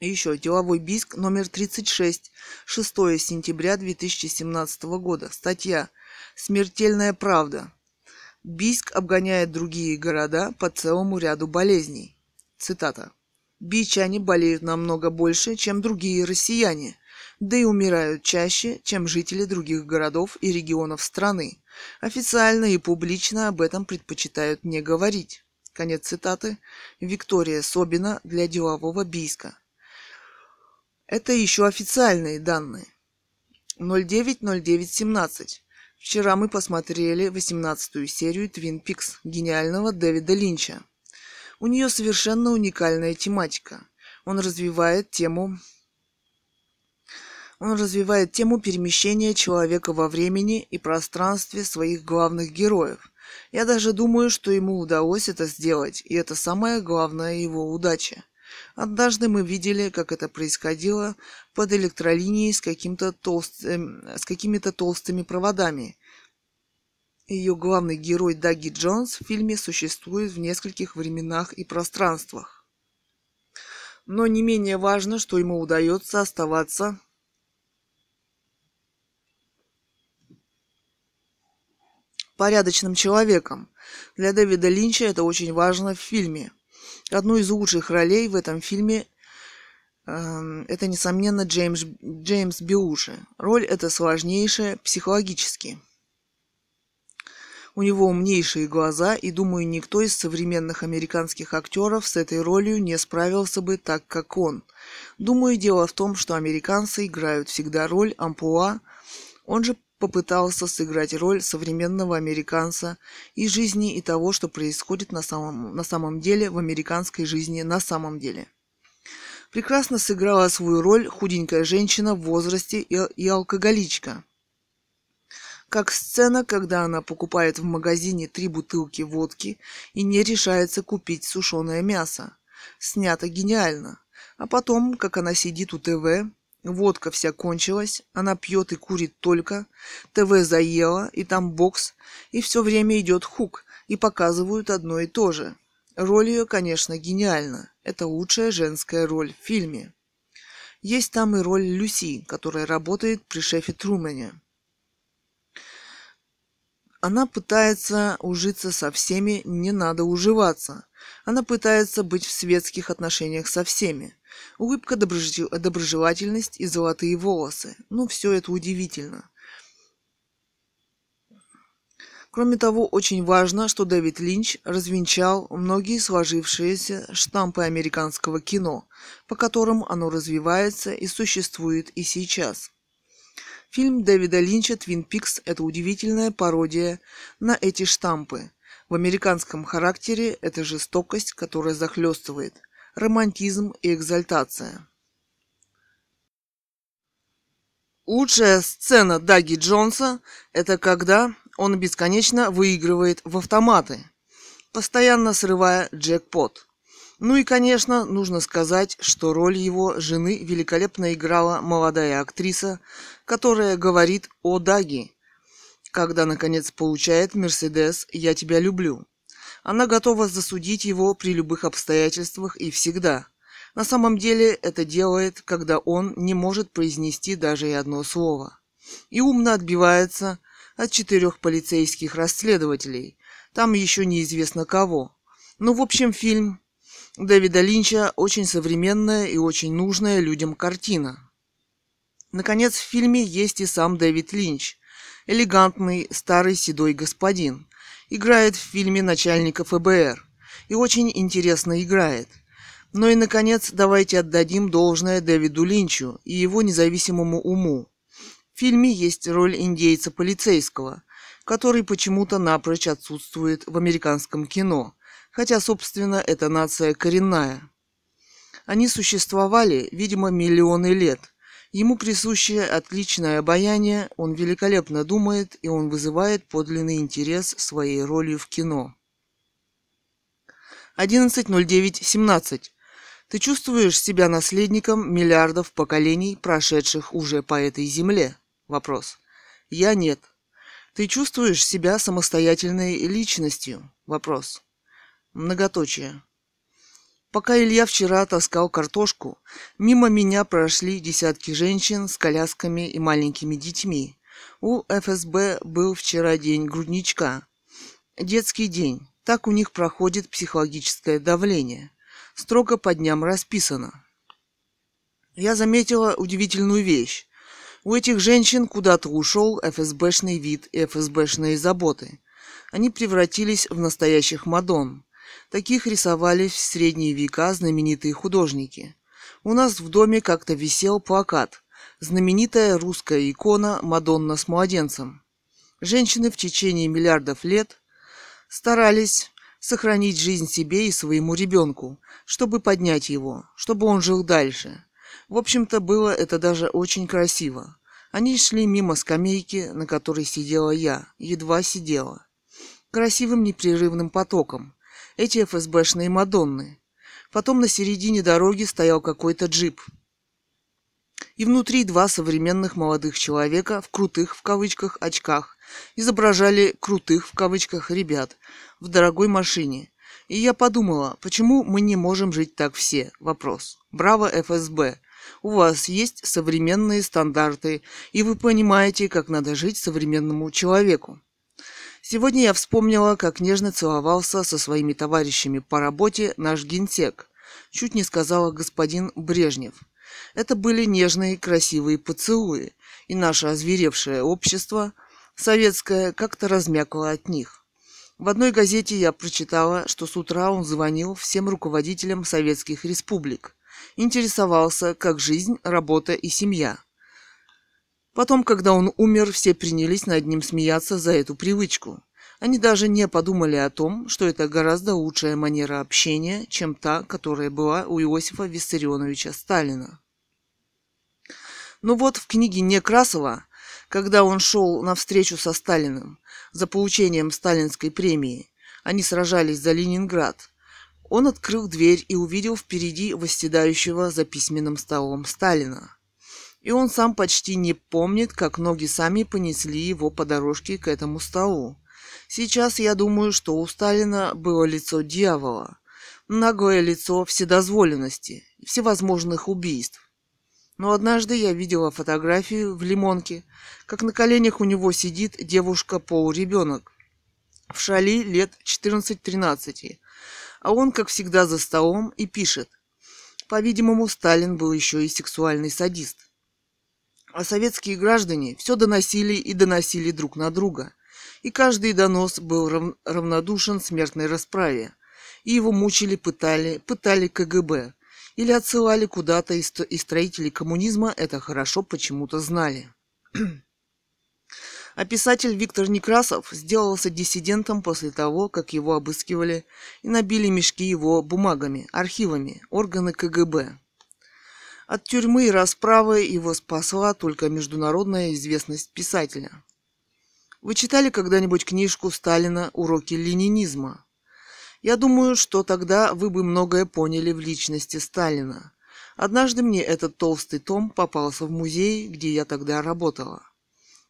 Еще деловой биск номер 36, 6 сентября 2017 года. Статья «Смертельная правда». Бийск обгоняет другие города по целому ряду болезней. Цитата. Бичане болеют намного больше, чем другие россияне, да и умирают чаще, чем жители других городов и регионов страны. Официально и публично об этом предпочитают не говорить. Конец цитаты. Виктория Собина для делового Бийска. Это еще официальные данные. 090917. Вчера мы посмотрели 18-ю серию Twin Peaks гениального Дэвида Линча. У нее совершенно уникальная тематика. Он развивает тему он развивает тему перемещения человека во времени и пространстве своих главных героев. Я даже думаю, что ему удалось это сделать, и это самая главная его удача. Однажды мы видели, как это происходило под электролинией с, каким-то толст... Эм, с какими-то толстыми проводами. Ее главный герой Даги Джонс в фильме существует в нескольких временах и пространствах. Но не менее важно, что ему удается оставаться порядочным человеком. Для Дэвида Линча это очень важно в фильме. Одну из лучших ролей в этом фильме э, это, несомненно, Джеймс, Джеймс Биуши. Роль эта сложнейшая психологически – у него умнейшие глаза, и думаю, никто из современных американских актеров с этой ролью не справился бы так, как он. Думаю, дело в том, что американцы играют всегда роль амплуа. Он же попытался сыграть роль современного американца и жизни и того, что происходит на самом, на самом деле в американской жизни на самом деле. Прекрасно сыграла свою роль худенькая женщина в возрасте и, и алкоголичка – как сцена, когда она покупает в магазине три бутылки водки и не решается купить сушеное мясо. Снято гениально. А потом, как она сидит у ТВ, водка вся кончилась, она пьет и курит только, ТВ заела, и там бокс, и все время идет хук, и показывают одно и то же. Роль ее, конечно, гениальна. Это лучшая женская роль в фильме. Есть там и роль Люси, которая работает при шефе Трумэне. Она пытается ужиться со всеми, не надо уживаться. Она пытается быть в светских отношениях со всеми. Улыбка, доброжелательность и золотые волосы. Ну, все это удивительно. Кроме того, очень важно, что Дэвид Линч развенчал многие сложившиеся штампы американского кино, по которым оно развивается и существует и сейчас – Фильм Дэвида Линча «Твин Пикс» – это удивительная пародия на эти штампы. В американском характере это жестокость, которая захлестывает, романтизм и экзальтация. Лучшая сцена Даги Джонса – это когда он бесконечно выигрывает в автоматы, постоянно срывая джекпот – ну и, конечно, нужно сказать, что роль его жены великолепно играла молодая актриса, которая говорит о Даги, когда, наконец, получает «Мерседес, я тебя люблю». Она готова засудить его при любых обстоятельствах и всегда. На самом деле это делает, когда он не может произнести даже и одно слово. И умно отбивается от четырех полицейских расследователей. Там еще неизвестно кого. Ну, в общем, фильм Дэвида Линча очень современная и очень нужная людям картина. Наконец, в фильме есть и сам Дэвид Линч, элегантный старый седой господин. Играет в фильме начальника ФБР и очень интересно играет. Ну и, наконец, давайте отдадим должное Дэвиду Линчу и его независимому уму. В фильме есть роль индейца полицейского, который почему-то напрочь отсутствует в американском кино – хотя, собственно, эта нация коренная. Они существовали, видимо, миллионы лет. Ему присуще отличное обаяние, он великолепно думает, и он вызывает подлинный интерес своей ролью в кино. 11.09.17. Ты чувствуешь себя наследником миллиардов поколений, прошедших уже по этой земле? Вопрос. Я нет. Ты чувствуешь себя самостоятельной личностью? Вопрос. Многоточие. Пока Илья вчера таскал картошку, мимо меня прошли десятки женщин с колясками и маленькими детьми. У ФСБ был вчера день грудничка. Детский день. Так у них проходит психологическое давление. Строго по дням расписано. Я заметила удивительную вещь. У этих женщин куда-то ушел ФСБшный вид и ФСБшные заботы. Они превратились в настоящих мадон. Таких рисовали в средние века знаменитые художники. У нас в доме как-то висел плакат «Знаменитая русская икона Мадонна с младенцем». Женщины в течение миллиардов лет старались сохранить жизнь себе и своему ребенку, чтобы поднять его, чтобы он жил дальше. В общем-то, было это даже очень красиво. Они шли мимо скамейки, на которой сидела я, едва сидела. Красивым непрерывным потоком, эти ФСБшные Мадонны. Потом на середине дороги стоял какой-то джип. И внутри два современных молодых человека в крутых в кавычках очках изображали крутых в кавычках ребят в дорогой машине. И я подумала, почему мы не можем жить так все? Вопрос. Браво, ФСБ. У вас есть современные стандарты, и вы понимаете, как надо жить современному человеку. Сегодня я вспомнила, как нежно целовался со своими товарищами по работе наш генсек. Чуть не сказала господин Брежнев. Это были нежные, красивые поцелуи, и наше озверевшее общество, советское, как-то размякало от них. В одной газете я прочитала, что с утра он звонил всем руководителям советских республик. Интересовался, как жизнь, работа и семья. Потом, когда он умер, все принялись над ним смеяться за эту привычку. Они даже не подумали о том, что это гораздо лучшая манера общения, чем та, которая была у Иосифа Виссарионовича Сталина. Ну вот в книге Некрасова, когда он шел на встречу со Сталиным за получением сталинской премии, они сражались за Ленинград, он открыл дверь и увидел впереди восседающего за письменным столом Сталина и он сам почти не помнит, как ноги сами понесли его по дорожке к этому столу. Сейчас я думаю, что у Сталина было лицо дьявола, наглое лицо вседозволенности, всевозможных убийств. Но однажды я видела фотографию в Лимонке, как на коленях у него сидит девушка-полуребенок в шали лет 14-13, а он, как всегда, за столом и пишет. По-видимому, Сталин был еще и сексуальный садист а советские граждане все доносили и доносили друг на друга. И каждый донос был рав... равнодушен смертной расправе. И его мучили, пытали, пытали КГБ. Или отсылали куда-то, и, сто... и строители коммунизма это хорошо почему-то знали. А писатель Виктор Некрасов сделался диссидентом после того, как его обыскивали и набили мешки его бумагами, архивами, органы КГБ. От тюрьмы и расправы его спасла только международная известность писателя. Вы читали когда-нибудь книжку Сталина «Уроки ленинизма»? Я думаю, что тогда вы бы многое поняли в личности Сталина. Однажды мне этот толстый том попался в музее, где я тогда работала.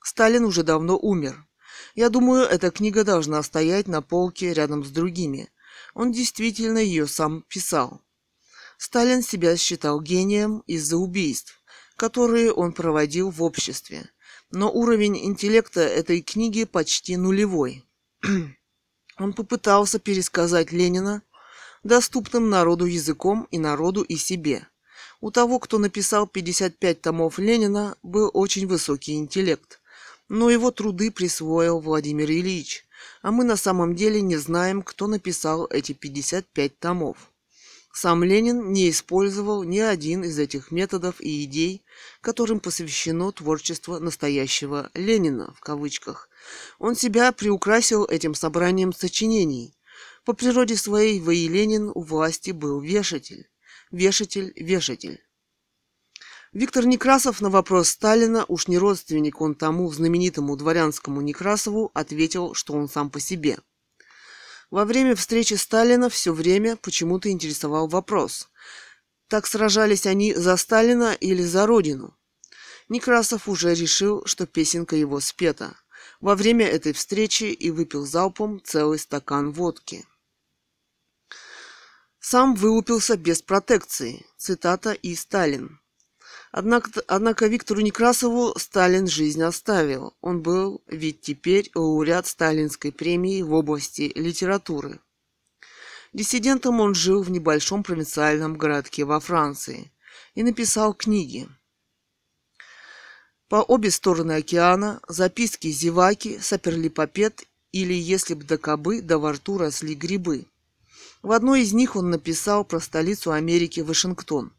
Сталин уже давно умер. Я думаю, эта книга должна стоять на полке рядом с другими. Он действительно ее сам писал. Сталин себя считал гением из-за убийств, которые он проводил в обществе. Но уровень интеллекта этой книги почти нулевой. он попытался пересказать Ленина доступным народу языком и народу и себе. У того, кто написал 55 томов Ленина, был очень высокий интеллект, но его труды присвоил Владимир Ильич, а мы на самом деле не знаем, кто написал эти 55 томов. Сам Ленин не использовал ни один из этих методов и идей, которым посвящено творчество настоящего Ленина в кавычках. Он себя приукрасил этим собранием сочинений. По природе своей Ваи Ленин у власти был вешатель. Вешатель, вешатель. Виктор Некрасов на вопрос Сталина, уж не родственник он тому знаменитому дворянскому Некрасову, ответил, что он сам по себе – во время встречи Сталина все время почему-то интересовал вопрос. Так сражались они за Сталина или за Родину? Некрасов уже решил, что песенка его спета. Во время этой встречи и выпил залпом целый стакан водки. Сам вылупился без протекции. Цитата и Сталин. Однако, однако Виктору Некрасову Сталин жизнь оставил. Он был ведь теперь лауреат Сталинской премии в области литературы. Диссидентом он жил в небольшом провинциальном городке во Франции и написал книги. По обе стороны океана записки зеваки, саперлипопед или «Если б до кобы, да во рту росли грибы». В одной из них он написал про столицу Америки Вашингтон.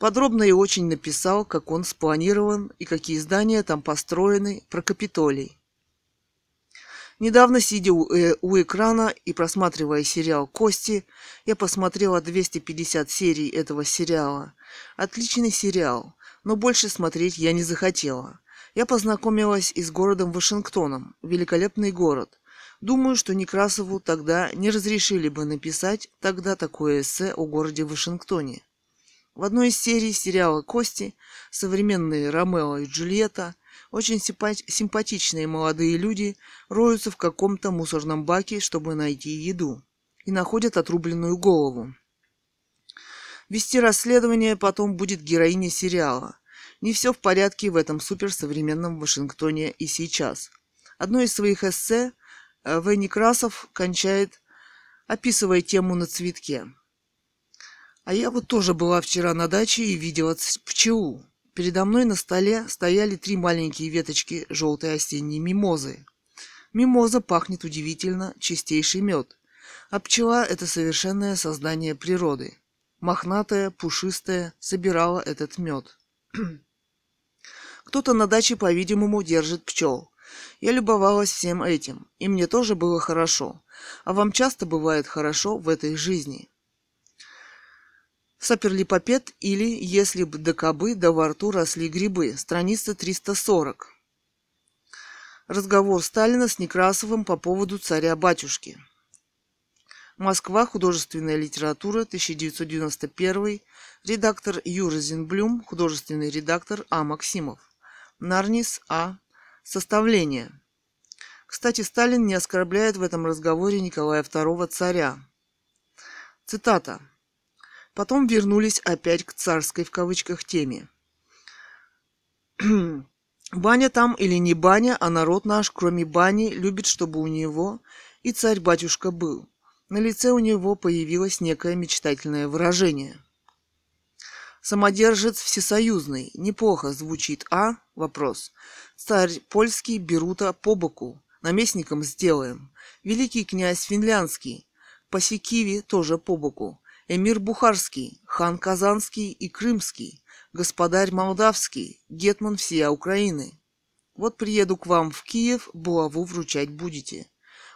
Подробно и очень написал, как он спланирован и какие здания там построены, про Капитолий. Недавно, сидя у, э, у экрана и просматривая сериал «Кости», я посмотрела 250 серий этого сериала. Отличный сериал, но больше смотреть я не захотела. Я познакомилась и с городом Вашингтоном. Великолепный город. Думаю, что Некрасову тогда не разрешили бы написать тогда такое эссе о городе Вашингтоне. В одной из серий сериала «Кости» современные Ромео и Джульетта, очень симпатичные молодые люди, роются в каком-то мусорном баке, чтобы найти еду, и находят отрубленную голову. Вести расследование потом будет героиня сериала. Не все в порядке в этом суперсовременном Вашингтоне и сейчас. Одно из своих эссе Э, в. Некрасов кончает, описывая тему на цветке. А я вот тоже была вчера на даче и видела пчелу. Передо мной на столе стояли три маленькие веточки желтой осенней мимозы. Мимоза пахнет удивительно, чистейший мед. А пчела – это совершенное создание природы. Мохнатая, пушистая, собирала этот мед. Кто-то на даче, по-видимому, держит пчел. Я любовалась всем этим, и мне тоже было хорошо. А вам часто бывает хорошо в этой жизни? Саперлипопед или «Если б до кобы да во рту росли грибы», страница 340. Разговор Сталина с Некрасовым по поводу царя-батюшки. Москва. Художественная литература. 1991. Редактор Юра Зинблюм. Художественный редактор А. Максимов. Нарнис А. Составление. Кстати, Сталин не оскорбляет в этом разговоре Николая II царя. Цитата. Потом вернулись опять к царской в кавычках теме. Баня там или не баня, а народ наш, кроме бани, любит, чтобы у него и царь-батюшка был. На лице у него появилось некое мечтательное выражение. Самодержец всесоюзный. Неплохо звучит, а? Вопрос. Царь польский Берута по боку. Наместником сделаем. Великий князь финляндский. Пасекиви тоже по боку. Эмир Бухарский, хан Казанский и Крымский, господарь Молдавский, гетман всей Украины. Вот приеду к вам в Киев, булаву вручать будете.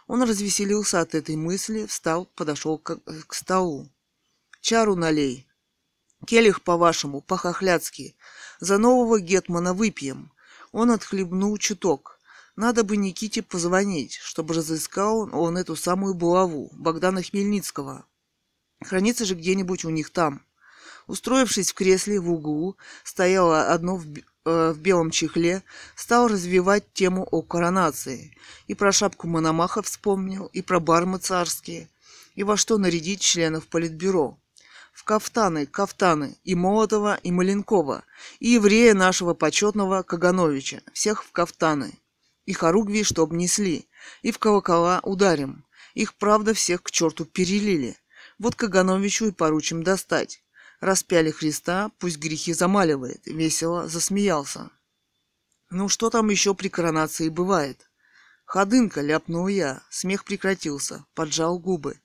Он развеселился от этой мысли, встал, подошел к, к столу. Чару налей. Келих, по-вашему, по-хохляцки. За нового гетмана выпьем. Он отхлебнул чуток. Надо бы Никите позвонить, чтобы разыскал он эту самую булаву, Богдана Хмельницкого. Хранится же где-нибудь у них там. Устроившись в кресле в углу, стояло одно в, э, в белом чехле, стал развивать тему о коронации. И про шапку Мономаха вспомнил, и про бармы царские, и во что нарядить членов политбюро в кафтаны, кафтаны и Молотова, и Маленкова, и еврея нашего почетного Кагановича, всех в кафтаны. И хоругви, чтоб несли, и в колокола ударим. Их, правда, всех к черту перелили. Вот Кагановичу и поручим достать. Распяли Христа, пусть грехи замаливает. Весело засмеялся. Ну что там еще при коронации бывает? Ходынка, ляпнул я. Смех прекратился. Поджал губы.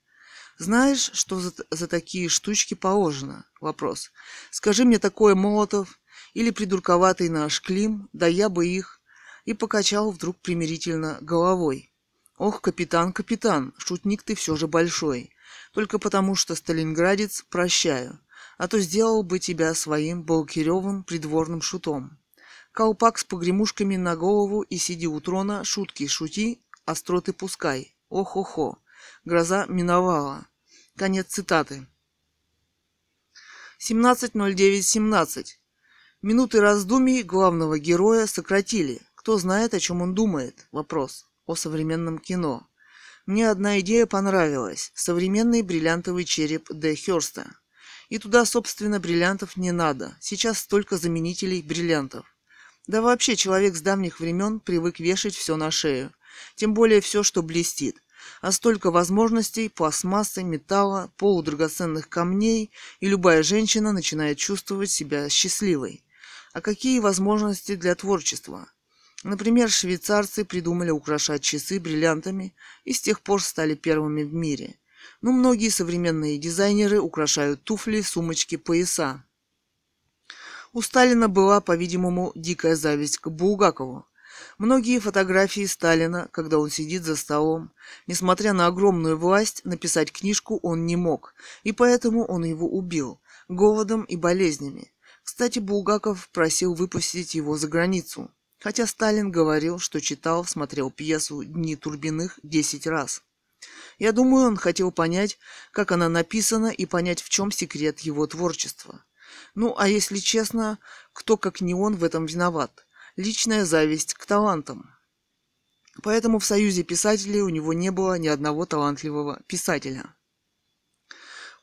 Знаешь, что за, за такие штучки положено? Вопрос. Скажи мне такое, Молотов, или придурковатый наш Клим, да я бы их... И покачал вдруг примирительно головой. Ох, капитан, капитан, шутник ты все же большой. Только потому, что сталинградец, прощаю. А то сделал бы тебя своим Балкиревым придворным шутом. Колпак с погремушками на голову и сиди у трона, шутки шути, остроты пускай. Ох-охо. Гроза миновала. Конец цитаты. 17.09.17. Минуты раздумий главного героя сократили. Кто знает, о чем он думает? Вопрос. О современном кино. Мне одна идея понравилась – современный бриллиантовый череп Д. Хёрста. И туда, собственно, бриллиантов не надо. Сейчас столько заменителей бриллиантов. Да вообще человек с давних времен привык вешать все на шею. Тем более все, что блестит. А столько возможностей, пластмассы, металла, полудрагоценных камней, и любая женщина начинает чувствовать себя счастливой. А какие возможности для творчества? Например, швейцарцы придумали украшать часы бриллиантами и с тех пор стали первыми в мире. Но многие современные дизайнеры украшают туфли, сумочки, пояса. У Сталина была, по-видимому, дикая зависть к Булгакову. Многие фотографии Сталина, когда он сидит за столом, несмотря на огромную власть, написать книжку он не мог, и поэтому он его убил голодом и болезнями. Кстати, Булгаков просил выпустить его за границу, хотя Сталин говорил, что читал, смотрел пьесу «Дни Турбиных» десять раз. Я думаю, он хотел понять, как она написана, и понять, в чем секрет его творчества. Ну, а если честно, кто как не он в этом виноват? Личная зависть к талантам. Поэтому в Союзе писателей у него не было ни одного талантливого писателя.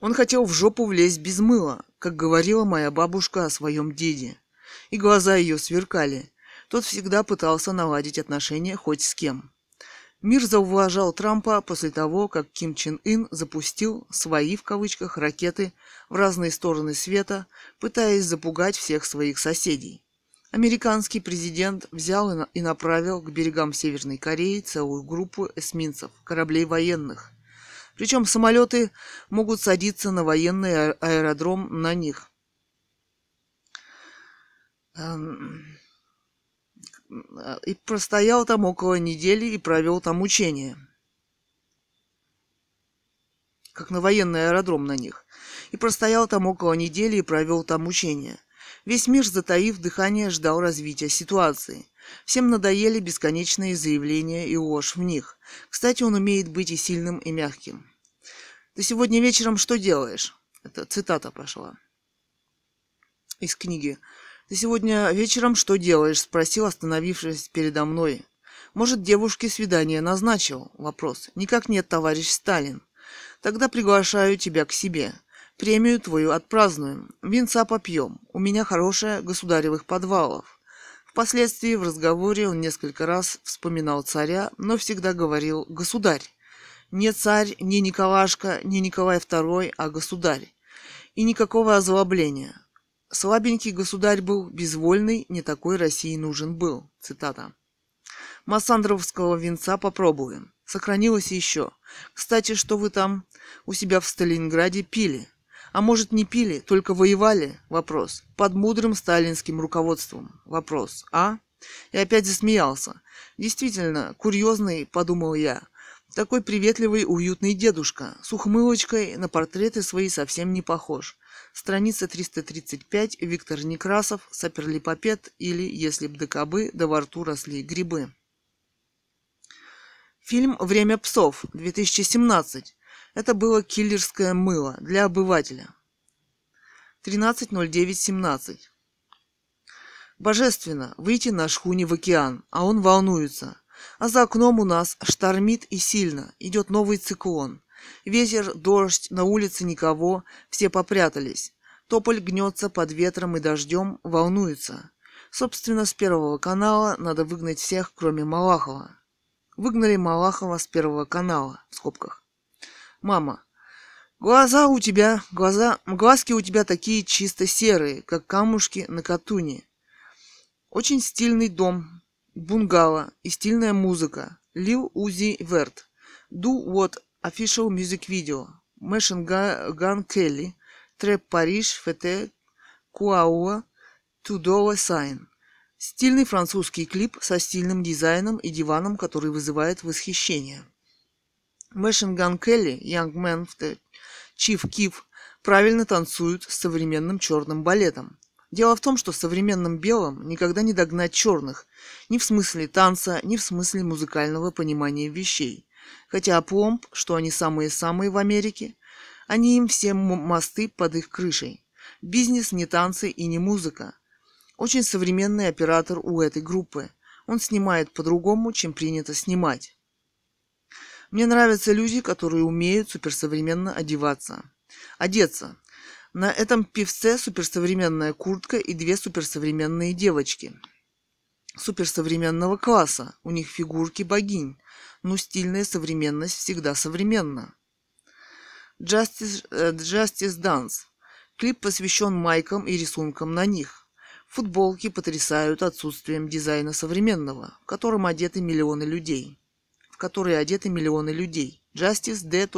Он хотел в жопу влезть без мыла, как говорила моя бабушка о своем деде. И глаза ее сверкали. Тот всегда пытался наладить отношения хоть с кем. Мир зауважал Трампа после того, как Ким Чен Ын запустил «свои» в кавычках ракеты в разные стороны света, пытаясь запугать всех своих соседей. Американский президент взял и направил к берегам Северной Кореи целую группу эсминцев, кораблей военных. Причем самолеты могут садиться на военный аэродром на них. И простоял там около недели и провел там учения. Как на военный аэродром на них. И простоял там около недели и провел там учения. Весь мир, затаив дыхание, ждал развития ситуации. Всем надоели бесконечные заявления и ложь в них. Кстати, он умеет быть и сильным, и мягким. «Ты сегодня вечером что делаешь?» Это цитата пошла из книги «Ты сегодня вечером что делаешь?» – спросил, остановившись передо мной. «Может, девушке свидание назначил?» – вопрос. «Никак нет, товарищ Сталин. Тогда приглашаю тебя к себе. Премию твою отпразднуем. Винца попьем. У меня хорошая государевых подвалов». Впоследствии в разговоре он несколько раз вспоминал царя, но всегда говорил «государь». Не царь, не Николашка, не Николай II, а государь. И никакого озлобления. Слабенький государь был, безвольный, не такой России нужен был. Цитата. Массандровского венца попробуем. Сохранилось еще. Кстати, что вы там у себя в Сталинграде пили? А может не пили, только воевали? Вопрос. Под мудрым сталинским руководством? Вопрос. А? И опять засмеялся. Действительно, курьезный, подумал я. Такой приветливый, уютный дедушка. С ухмылочкой на портреты свои совсем не похож. Страница 335. Виктор Некрасов. Саперлипопед или «Если б докобы, да во рту росли грибы». Фильм «Время псов» 2017. Это было киллерское мыло для обывателя. 13.09.17. Божественно выйти на шхуне в океан, а он волнуется. А за окном у нас штормит и сильно, идет новый циклон. Ветер, дождь, на улице никого, все попрятались. Тополь гнется под ветром и дождем, волнуется. Собственно, с Первого канала надо выгнать всех, кроме Малахова. Выгнали Малахова с Первого канала, в скобках. Мама. Глаза у тебя, глаза, глазки у тебя такие чисто серые, как камушки на катуне. Очень стильный дом, бунгало и стильная музыка. Лил Узи Верт. Do What Official Music Video. Machine Gun Kelly. Trap Paris. Feat. Quavo. Ty Dolla Sign. Стильный французский клип со стильным дизайном и диваном, который вызывает восхищение. Machine Gun Kelly, Young Man Chief Keef правильно танцуют с современным черным балетом. Дело в том, что современным белым никогда не догнать черных, ни в смысле танца, ни в смысле музыкального понимания вещей. Хотя пломб, что они самые-самые в Америке, они им все мосты под их крышей. Бизнес не танцы и не музыка. Очень современный оператор у этой группы. Он снимает по-другому, чем принято снимать. Мне нравятся люди, которые умеют суперсовременно одеваться. Одеться. На этом певце суперсовременная куртка и две суперсовременные девочки. Суперсовременного класса. У них фигурки богинь. Ну, стильная современность всегда современна. Justice, uh, Justice Dance. Клип посвящен майкам и рисункам на них. Футболки потрясают отсутствием дизайна современного, в котором одеты миллионы людей. В которые одеты миллионы людей. Justice D.A.N.S.E.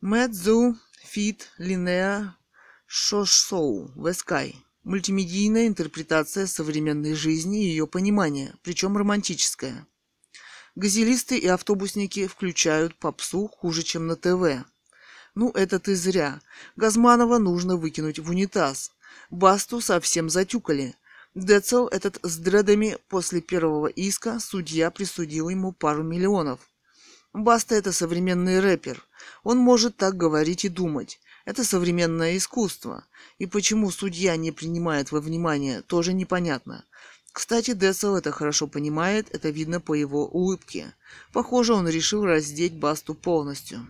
Мэдзу Фит Линеа Шошоу Вескай. Мультимедийная интерпретация современной жизни и ее понимания, причем романтическая. Газелисты и автобусники включают попсу хуже, чем на ТВ. Ну, это ты зря. Газманова нужно выкинуть в унитаз. Басту совсем затюкали. Децл этот с дредами после первого иска судья присудил ему пару миллионов. Баста это современный рэпер. Он может так говорить и думать. Это современное искусство. И почему судья не принимает во внимание, тоже непонятно. Кстати, Децл это хорошо понимает, это видно по его улыбке. Похоже, он решил раздеть Басту полностью.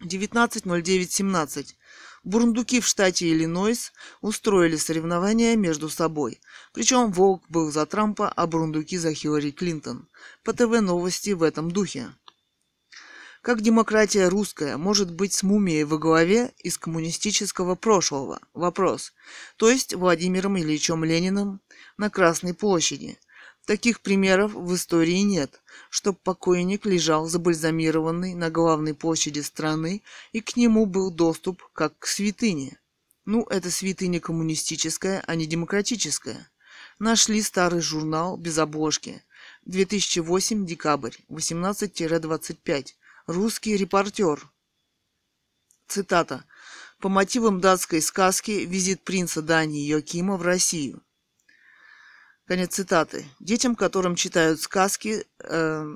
19.09.17. Бурундуки в штате Иллинойс устроили соревнования между собой. Причем Волк был за Трампа, а бурундуки за Хиллари Клинтон. По ТВ новости в этом духе. Как демократия русская может быть с мумией во главе из коммунистического прошлого? Вопрос. То есть Владимиром Ильичем Лениным на Красной площади. Таких примеров в истории нет, чтоб покойник лежал забальзамированный на главной площади страны и к нему был доступ как к святыне. Ну, это святыня коммунистическая, а не демократическая. Нашли старый журнал без обложки. 2008, декабрь, 18-25. Русский репортер. Цитата. По мотивам датской сказки «Визит принца Дании Йокима в Россию». Конец цитаты. Детям, которым читают сказки, э,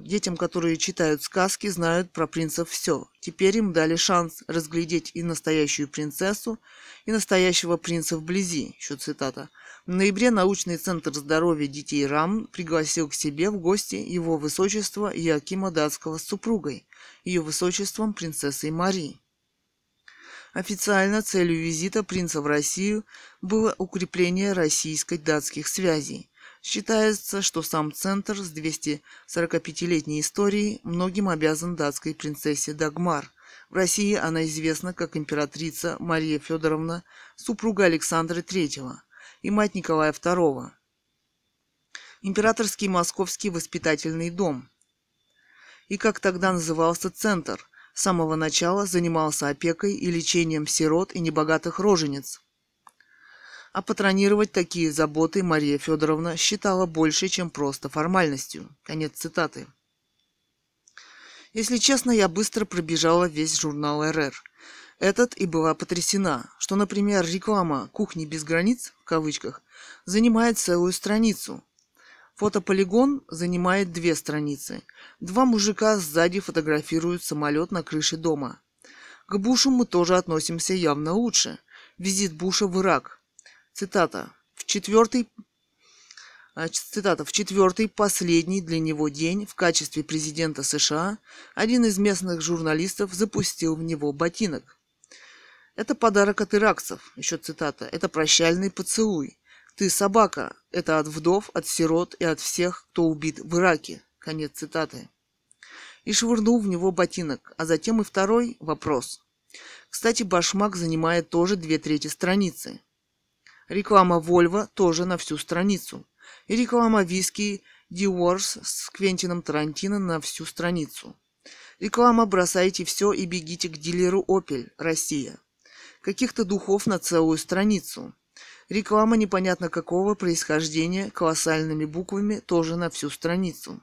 детям, которые читают сказки, знают про принцев все. Теперь им дали шанс разглядеть и настоящую принцессу, и настоящего принца вблизи. Еще цитата. В ноябре научный центр здоровья детей РАМ пригласил к себе в гости его высочество Якима Датского с супругой, ее высочеством принцессой Мари. Официально целью визита принца в Россию было укрепление российско-датских связей. Считается, что сам центр с 245-летней историей многим обязан датской принцессе Дагмар. В России она известна как императрица Мария Федоровна, супруга Александра III и мать Николая II. Императорский Московский воспитательный дом. И как тогда назывался центр – с самого начала занимался опекой и лечением сирот и небогатых рожениц. А патронировать такие заботы Мария Федоровна считала больше, чем просто формальностью. Конец цитаты. Если честно, я быстро пробежала весь журнал РР. Этот и была потрясена, что, например, реклама «Кухни без границ» в кавычках занимает целую страницу, Фотополигон занимает две страницы. Два мужика сзади фотографируют самолет на крыше дома. К Бушу мы тоже относимся явно лучше. Визит Буша в Ирак. Цитата. В четвертый а, Цитата. В четвертый, последний для него день в качестве президента США один из местных журналистов запустил в него ботинок. Это подарок от иракцев. Еще цитата. Это прощальный поцелуй. Ты собака. Это от вдов, от сирот и от всех, кто убит в Ираке. Конец цитаты. И швырнул в него ботинок. А затем и второй вопрос. Кстати, башмак занимает тоже две трети страницы. Реклама Вольво тоже на всю страницу. И реклама виски Диорс с Квентином Тарантино на всю страницу. Реклама «Бросайте все и бегите к дилеру Opel, Россия». Каких-то духов на целую страницу. Реклама непонятно какого происхождения колоссальными буквами тоже на всю страницу.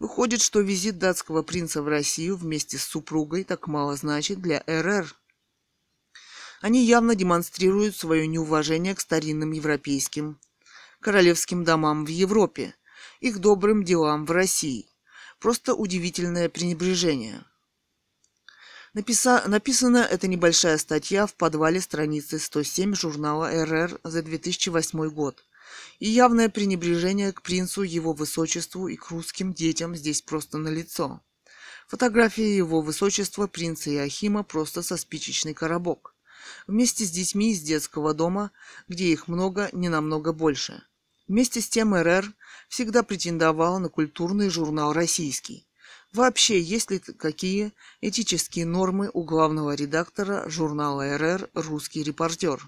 Выходит, что визит датского принца в Россию вместе с супругой так мало значит для РР. Они явно демонстрируют свое неуважение к старинным европейским королевским домам в Европе, их добрым делам в России. Просто удивительное пренебрежение. Написа... Написана эта небольшая статья в подвале страницы 107 журнала РР за 2008 год. И явное пренебрежение к принцу, его высочеству и к русским детям здесь просто налицо. Фотография его высочества принца Иохима просто со спичечный коробок. Вместе с детьми из детского дома, где их много, не намного больше. Вместе с тем РР всегда претендовал на культурный журнал «Российский». Вообще, есть ли какие этические нормы у главного редактора журнала РР «Русский репортер»?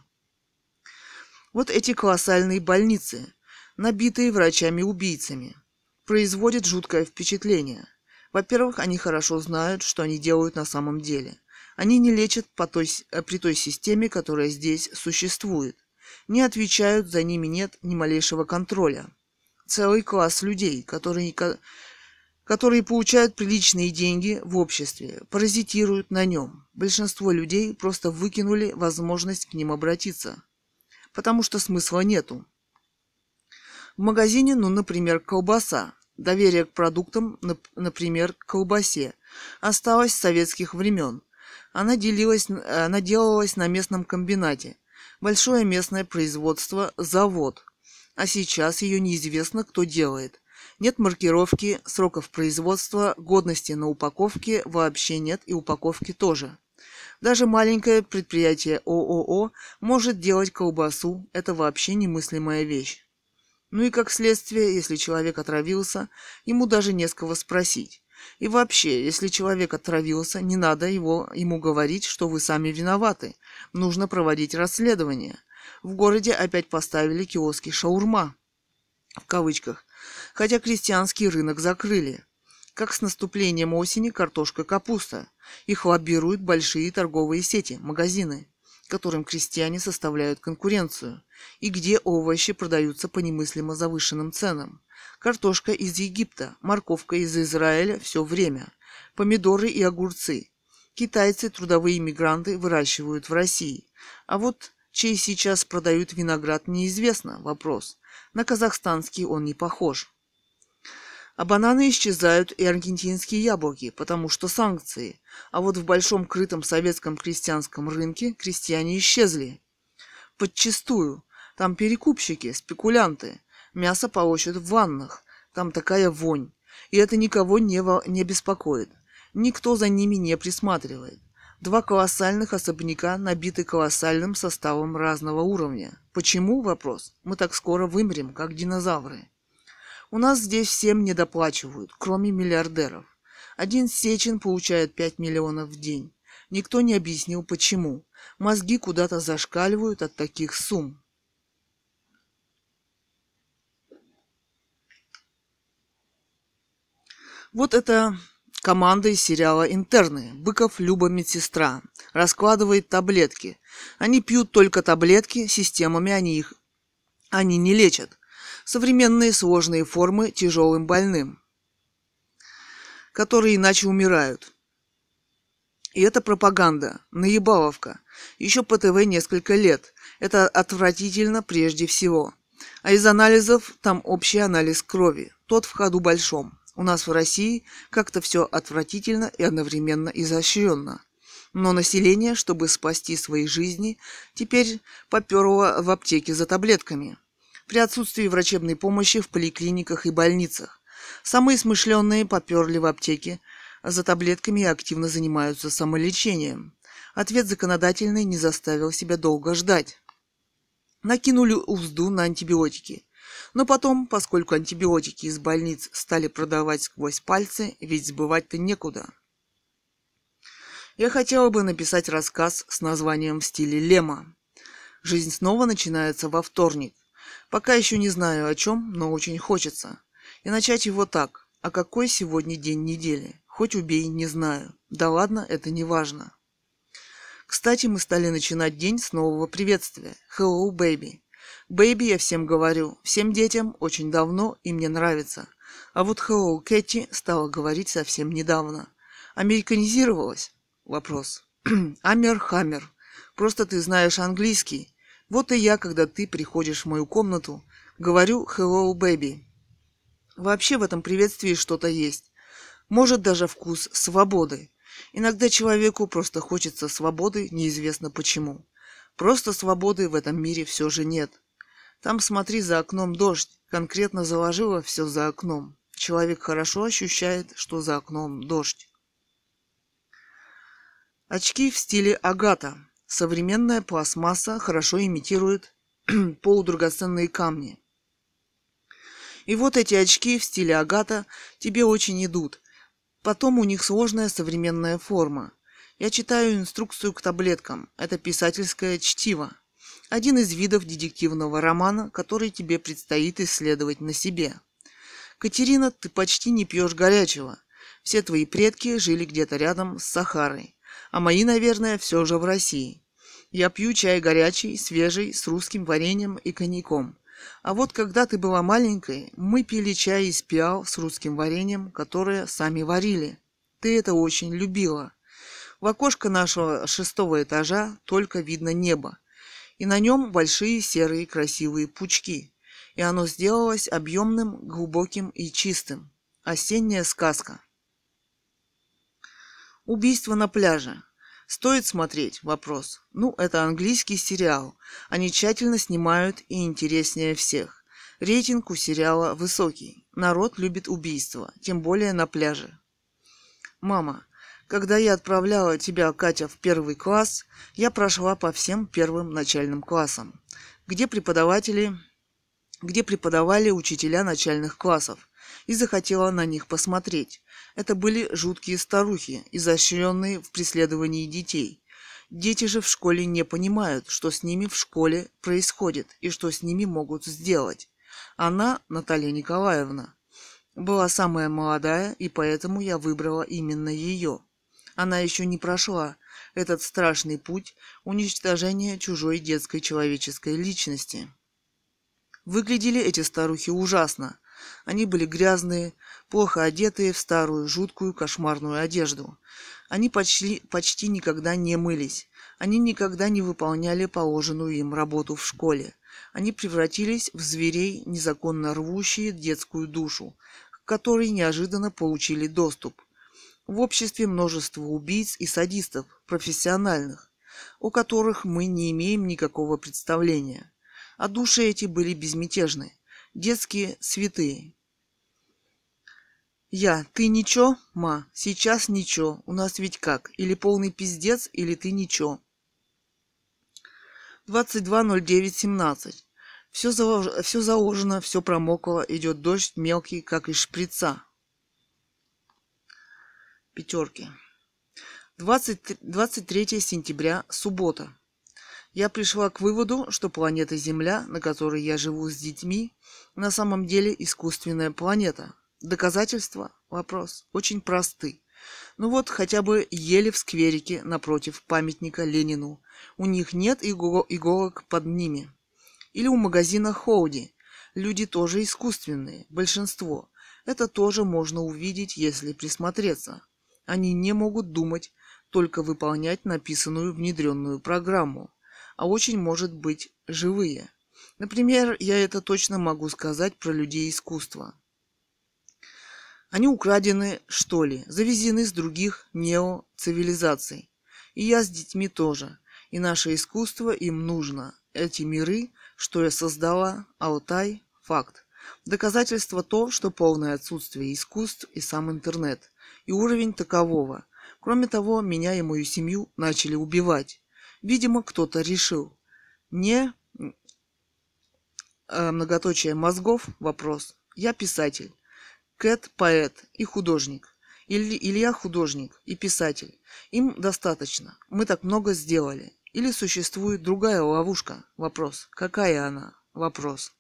Вот эти колоссальные больницы, набитые врачами-убийцами, производят жуткое впечатление. Во-первых, они хорошо знают, что они делают на самом деле. Они не лечат по той, при той системе, которая здесь существует. Не отвечают, за ними нет ни малейшего контроля. Целый класс людей, которые которые получают приличные деньги в обществе, паразитируют на нем. Большинство людей просто выкинули возможность к ним обратиться, потому что смысла нету. В магазине, ну, например, колбаса. Доверие к продуктам, например, к колбасе, осталось с советских времен. Она, делилась, она делалась на местном комбинате. Большое местное производство – завод. А сейчас ее неизвестно, кто делает. Нет маркировки, сроков производства, годности на упаковке вообще нет и упаковки тоже. Даже маленькое предприятие ООО может делать колбасу, это вообще немыслимая вещь. Ну и как следствие, если человек отравился, ему даже не с кого спросить. И вообще, если человек отравился, не надо его, ему говорить, что вы сами виноваты. Нужно проводить расследование. В городе опять поставили киоски «шаурма» в кавычках, хотя крестьянский рынок закрыли. Как с наступлением осени картошка-капуста. Их лоббируют большие торговые сети, магазины, которым крестьяне составляют конкуренцию, и где овощи продаются по немыслимо завышенным ценам. Картошка из Египта, морковка из Израиля все время, помидоры и огурцы. Китайцы, трудовые мигранты, выращивают в России. А вот чей сейчас продают виноград, неизвестно. Вопрос. На казахстанский он не похож. А бананы исчезают и аргентинские яблоки, потому что санкции. А вот в большом крытом советском крестьянском рынке крестьяне исчезли. Подчистую. Там перекупщики, спекулянты. Мясо полощут в ваннах. Там такая вонь. И это никого не, во... не беспокоит. Никто за ними не присматривает. Два колоссальных особняка набиты колоссальным составом разного уровня. Почему? Вопрос. Мы так скоро вымрем, как динозавры. У нас здесь всем недоплачивают, кроме миллиардеров. Один Сечин получает 5 миллионов в день. Никто не объяснил, почему. Мозги куда-то зашкаливают от таких сумм. Вот это Команда из сериала «Интерны». Быков Люба медсестра. Раскладывает таблетки. Они пьют только таблетки, системами они их они не лечат. Современные сложные формы тяжелым больным, которые иначе умирают. И это пропаганда, наебаловка. Еще по ТВ несколько лет. Это отвратительно прежде всего. А из анализов там общий анализ крови. Тот в ходу большом. У нас в России как-то все отвратительно и одновременно изощренно. Но население, чтобы спасти свои жизни, теперь поперло в аптеке за таблетками. При отсутствии врачебной помощи в поликлиниках и больницах. Самые смышленные поперли в аптеке за таблетками и активно занимаются самолечением. Ответ законодательный не заставил себя долго ждать. Накинули узду на антибиотики. Но потом, поскольку антибиотики из больниц стали продавать сквозь пальцы, ведь сбывать-то некуда. Я хотела бы написать рассказ с названием в стиле Лема. Жизнь снова начинается во вторник. Пока еще не знаю о чем, но очень хочется. И начать его так. А какой сегодня день недели? Хоть убей, не знаю. Да ладно, это не важно. Кстати, мы стали начинать день с нового приветствия. Hello, baby. Бэйби я всем говорю, всем детям очень давно и мне нравится. А вот Hello Кэти стала говорить совсем недавно. Американизировалась? Вопрос. Амер Хаммер. Просто ты знаешь английский. Вот и я, когда ты приходишь в мою комнату, говорю Hello Baby. Вообще в этом приветствии что-то есть. Может даже вкус свободы. Иногда человеку просто хочется свободы, неизвестно почему. Просто свободы в этом мире все же нет. Там смотри за окном дождь. Конкретно заложила все за окном. Человек хорошо ощущает, что за окном дождь. Очки в стиле агата. Современная пластмасса хорошо имитирует полудрагоценные камни. И вот эти очки в стиле агата тебе очень идут. Потом у них сложная современная форма. Я читаю инструкцию к таблеткам. Это писательское чтиво. Один из видов детективного романа, который тебе предстоит исследовать на себе. Катерина, ты почти не пьешь горячего. Все твои предки жили где-то рядом с Сахарой. А мои, наверное, все же в России. Я пью чай горячий, свежий, с русским вареньем и коньяком. А вот когда ты была маленькой, мы пили чай из пиал с русским вареньем, которое сами варили. Ты это очень любила. В окошко нашего шестого этажа только видно небо, и на нем большие серые красивые пучки, и оно сделалось объемным, глубоким и чистым. Осенняя сказка. Убийство на пляже. Стоит смотреть? Вопрос. Ну, это английский сериал. Они тщательно снимают и интереснее всех. Рейтинг у сериала высокий. Народ любит убийства, тем более на пляже. Мама, когда я отправляла тебя, Катя, в первый класс, я прошла по всем первым начальным классам, где преподаватели, где преподавали учителя начальных классов, и захотела на них посмотреть. Это были жуткие старухи, изощренные в преследовании детей. Дети же в школе не понимают, что с ними в школе происходит и что с ними могут сделать. Она, Наталья Николаевна, была самая молодая, и поэтому я выбрала именно ее. Она еще не прошла этот страшный путь уничтожения чужой детской человеческой личности. Выглядели эти старухи ужасно. Они были грязные, плохо одетые в старую, жуткую, кошмарную одежду. Они почти, почти никогда не мылись. Они никогда не выполняли положенную им работу в школе. Они превратились в зверей, незаконно рвущие детскую душу, к которой неожиданно получили доступ. В обществе множество убийц и садистов, профессиональных, о которых мы не имеем никакого представления. А души эти были безмятежны, детские святые, я, ты ничего, ма? Сейчас ничего. У нас ведь как? Или полный пиздец, или ты ничего. 22.09.17. Все, залож... все заложено, все промокло, идет дождь мелкий, как из шприца. Пятерки. 20... 23 сентября, суббота. Я пришла к выводу, что планета Земля, на которой я живу с детьми, на самом деле искусственная планета – Доказательства? Вопрос. Очень просты. Ну вот хотя бы ели в скверике напротив памятника Ленину. У них нет иголок под ними. Или у магазина Хоуди. Люди тоже искусственные, большинство. Это тоже можно увидеть, если присмотреться. Они не могут думать, только выполнять написанную внедренную программу. А очень может быть живые. Например, я это точно могу сказать про людей искусства. Они украдены, что ли, завезены с других неоцивилизаций. И я с детьми тоже. И наше искусство им нужно. Эти миры, что я создала, Алтай – факт. Доказательство то, что полное отсутствие искусств и сам интернет. И уровень такового. Кроме того, меня и мою семью начали убивать. Видимо, кто-то решил. Не э, многоточие мозгов вопрос. Я писатель. Кэт – поэт и художник. Или Илья – художник и писатель. Им достаточно. Мы так много сделали. Или существует другая ловушка? Вопрос. Какая она? Вопрос.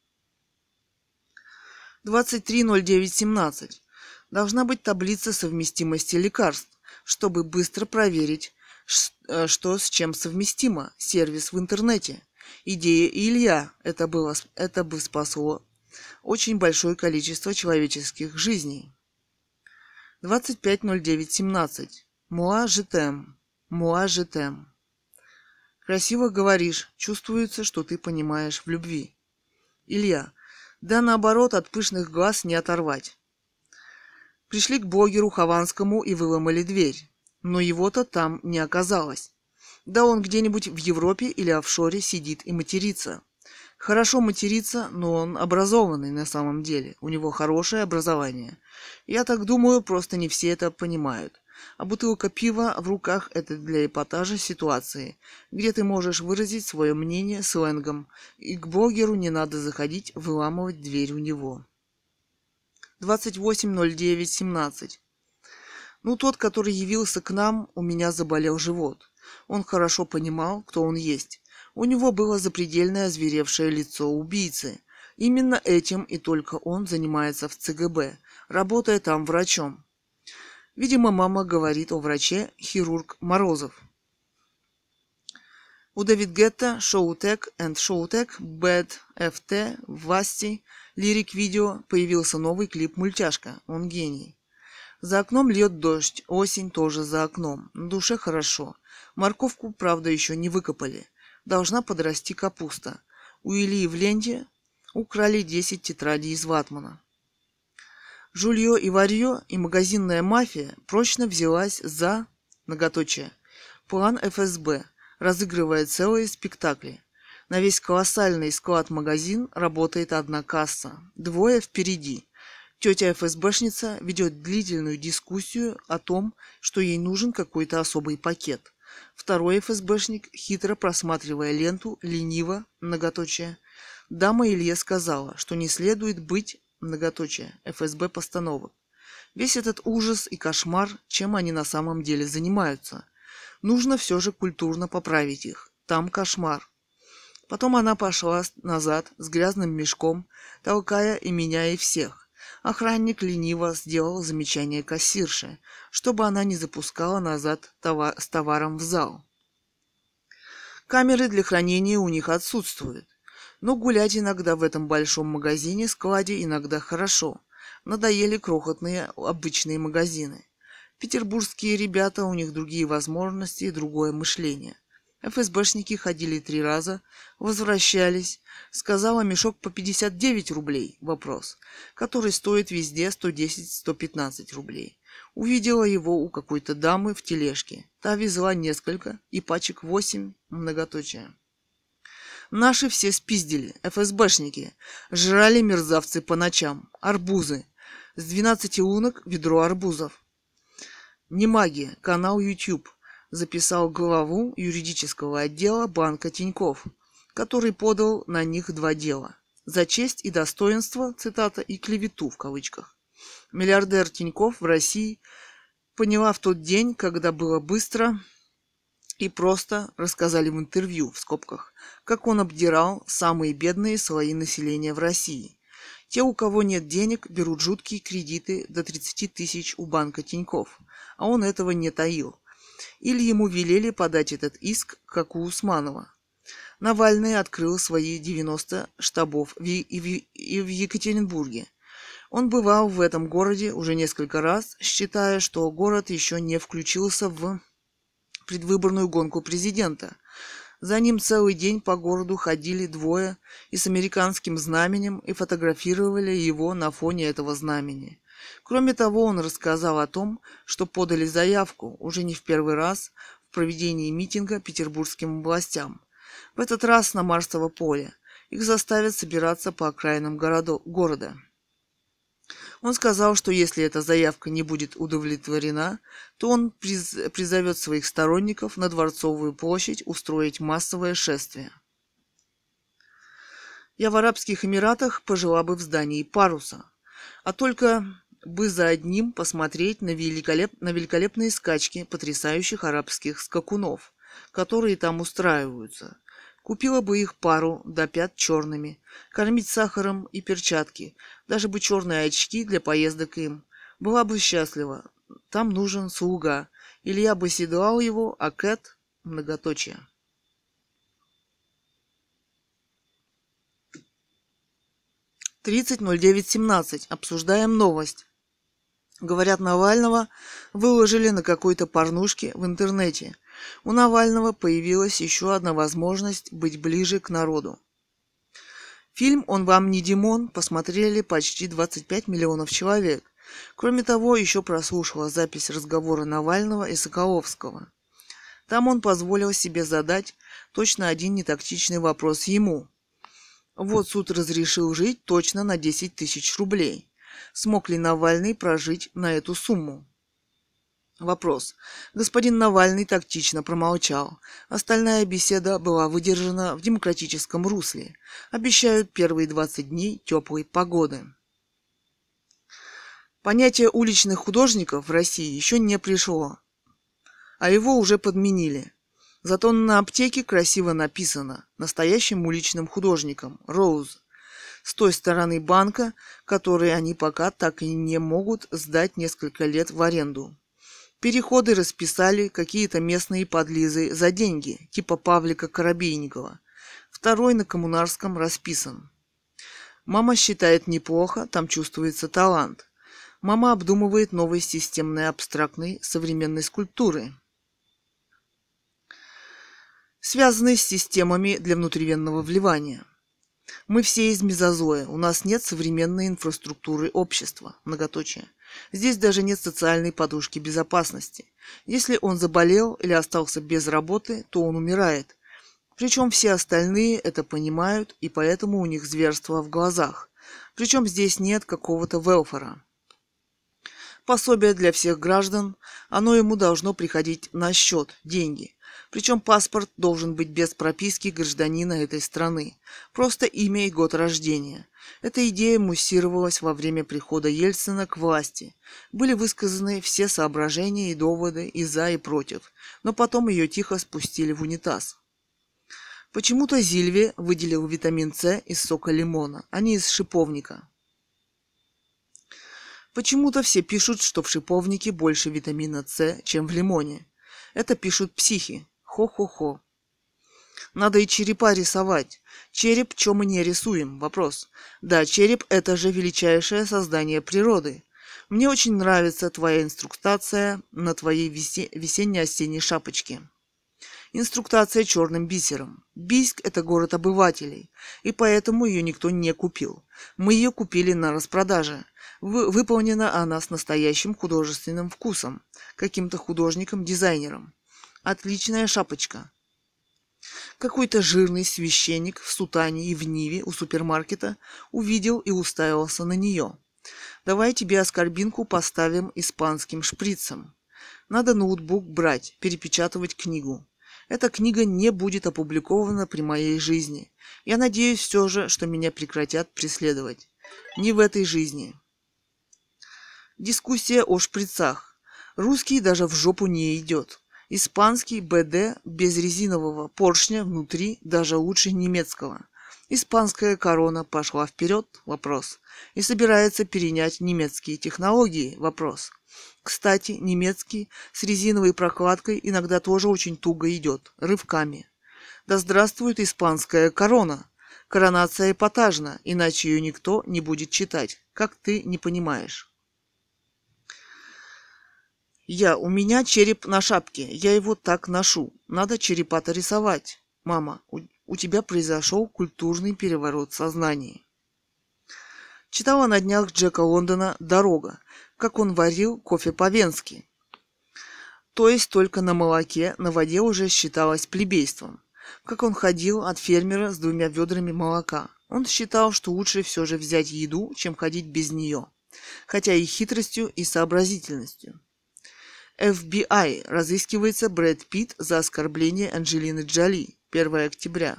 23.09.17. Должна быть таблица совместимости лекарств, чтобы быстро проверить, э, что с чем совместимо. Сервис в интернете. Идея Илья. Это, было, это бы спасло очень большое количество человеческих жизней. 25.09.17. Муа жетем. Муа жетем. Красиво говоришь, чувствуется, что ты понимаешь в любви. Илья. Да наоборот, от пышных глаз не оторвать. Пришли к блогеру Хованскому и выломали дверь. Но его-то там не оказалось. Да он где-нибудь в Европе или офшоре сидит и матерится. Хорошо матерится, но он образованный на самом деле. У него хорошее образование. Я так думаю, просто не все это понимают. А бутылка пива в руках – это для эпатажа ситуации, где ты можешь выразить свое мнение сленгом, и к блогеру не надо заходить, выламывать дверь у него. 28.09.17 Ну, тот, который явился к нам, у меня заболел живот. Он хорошо понимал, кто он есть. У него было запредельное озверевшее лицо убийцы. Именно этим и только он занимается в ЦГБ, работая там врачом. Видимо, мама говорит о враче хирург Морозов. У Дэвид Гетта, Шоутек and Шоутек, Бэд ФТ, Васти, Лирик Видео появился новый клип «Мультяшка». Он гений. За окном льет дождь, осень тоже за окном. На душе хорошо. Морковку, правда, еще не выкопали. Должна подрасти капуста. У Ильи в ленте украли 10 тетрадей из ватмана. Жулье и варье и магазинная мафия прочно взялась за, многоточие, план ФСБ, разыгрывая целые спектакли. На весь колоссальный склад-магазин работает одна касса, двое впереди. Тетя ФСБшница ведет длительную дискуссию о том, что ей нужен какой-то особый пакет. Второй ФСБшник, хитро просматривая ленту, лениво, многоточие. Дама Илье сказала, что не следует быть многоточие, ФСБ постановок. Весь этот ужас и кошмар, чем они на самом деле занимаются. Нужно все же культурно поправить их. Там кошмар. Потом она пошла назад с грязным мешком, толкая и меня, и всех. Охранник лениво сделал замечание кассирше, чтобы она не запускала назад товар с товаром в зал. Камеры для хранения у них отсутствуют. Но гулять иногда в этом большом магазине-складе иногда хорошо. Надоели крохотные обычные магазины. Петербургские ребята, у них другие возможности и другое мышление. ФСБшники ходили три раза, возвращались. Сказала мешок по 59 рублей. Вопрос. Который стоит везде 110-115 рублей. Увидела его у какой-то дамы в тележке. Та везла несколько и пачек 8 многоточия. Наши все спиздили, ФСБшники. Жрали мерзавцы по ночам. Арбузы. С 12 лунок ведро арбузов. Не магия, канал YouTube. Записал главу юридического отдела банка Тиньков, который подал на них два дела. За честь и достоинство, цитата, и клевету в кавычках. Миллиардер Тиньков в России поняла в тот день, когда было быстро и просто рассказали в интервью, в скобках, как он обдирал самые бедные слои населения в России. Те, у кого нет денег, берут жуткие кредиты до 30 тысяч у банка Тиньков, а он этого не таил. Или ему велели подать этот иск, как у Усманова. Навальный открыл свои 90 штабов в, и в, и в Екатеринбурге. Он бывал в этом городе уже несколько раз, считая, что город еще не включился в предвыборную гонку президента. За ним целый день по городу ходили двое и с американским знаменем и фотографировали его на фоне этого знамени. Кроме того, он рассказал о том, что подали заявку уже не в первый раз в проведении митинга петербургским властям. В этот раз на Марсово поле. Их заставят собираться по окраинам городо- города. Он сказал, что если эта заявка не будет удовлетворена, то он приз... призовет своих сторонников на Дворцовую площадь устроить массовое шествие. Я в Арабских Эмиратах пожила бы в здании паруса, а только бы за одним посмотреть на, великолеп... на великолепные скачки потрясающих арабских скакунов, которые там устраиваются – Купила бы их пару до пят черными, кормить сахаром и перчатки, даже бы черные очки для поездок им. Была бы счастлива. Там нужен слуга. Или я бы седлал его, а Кэт — многоточие. Тридцать ноль девять семнадцать. Обсуждаем новость. Говорят, Навального выложили на какой-то порнушке в интернете. У Навального появилась еще одна возможность быть ближе к народу. Фильм «Он вам не Димон» посмотрели почти 25 миллионов человек. Кроме того, еще прослушала запись разговора Навального и Соколовского. Там он позволил себе задать точно один нетактичный вопрос ему. Вот суд разрешил жить точно на 10 тысяч рублей. Смог ли Навальный прожить на эту сумму? Вопрос. Господин Навальный тактично промолчал. Остальная беседа была выдержана в демократическом русле. Обещают первые 20 дней теплой погоды. Понятие уличных художников в России еще не пришло, а его уже подменили. Зато на аптеке красиво написано «Настоящим уличным художником» Роуз. С той стороны банка, который они пока так и не могут сдать несколько лет в аренду. Переходы расписали какие-то местные подлизы за деньги, типа Павлика Коробейникова. Второй на коммунарском расписан. Мама считает неплохо, там чувствуется талант. Мама обдумывает новой системной абстрактной современной скульптуры, связанной с системами для внутривенного вливания. Мы все из мезозоя, у нас нет современной инфраструктуры общества, многоточие. Здесь даже нет социальной подушки безопасности. Если он заболел или остался без работы, то он умирает. Причем все остальные это понимают, и поэтому у них зверство в глазах. Причем здесь нет какого-то велфора пособие для всех граждан, оно ему должно приходить на счет, деньги. Причем паспорт должен быть без прописки гражданина этой страны, просто имя и год рождения. Эта идея муссировалась во время прихода Ельцина к власти. Были высказаны все соображения и доводы и за, и против, но потом ее тихо спустили в унитаз. Почему-то Зильве выделил витамин С из сока лимона, а не из шиповника. Почему-то все пишут, что в шиповнике больше витамина С, чем в лимоне. Это пишут психи. Хо-хо-хо. Надо и черепа рисовать. Череп, чем мы не рисуем? Вопрос. Да, череп – это же величайшее создание природы. Мне очень нравится твоя инструктация на твоей весенне-осенней шапочке. Инструктация черным бисером. Бийск – это город обывателей, и поэтому ее никто не купил. Мы ее купили на распродаже. Вы, выполнена она с настоящим художественным вкусом, каким-то художником-дизайнером. Отличная шапочка. Какой-то жирный священник в сутане и в Ниве у супермаркета увидел и уставился на нее. Давай тебе оскорбинку поставим испанским шприцем. Надо ноутбук брать, перепечатывать книгу. Эта книга не будет опубликована при моей жизни. Я надеюсь все же, что меня прекратят преследовать. Не в этой жизни. Дискуссия о шприцах. Русский даже в жопу не идет. Испанский БД без резинового поршня внутри даже лучше немецкого. Испанская корона пошла вперед? Вопрос. И собирается перенять немецкие технологии? Вопрос. Кстати, немецкий с резиновой прокладкой иногда тоже очень туго идет, рывками. Да здравствует испанская корона! Коронация эпатажна, иначе ее никто не будет читать, как ты не понимаешь. Я, у меня череп на шапке, я его так ношу. Надо черепа-то рисовать. Мама, у, у тебя произошел культурный переворот сознания. Читала на днях Джека Лондона «Дорога», как он варил кофе по-венски. То есть только на молоке, на воде уже считалось плебейством. Как он ходил от фермера с двумя ведрами молока. Он считал, что лучше все же взять еду, чем ходить без нее. Хотя и хитростью, и сообразительностью. FBI. Разыскивается Брэд Питт за оскорбление Анджелины Джоли. 1 октября.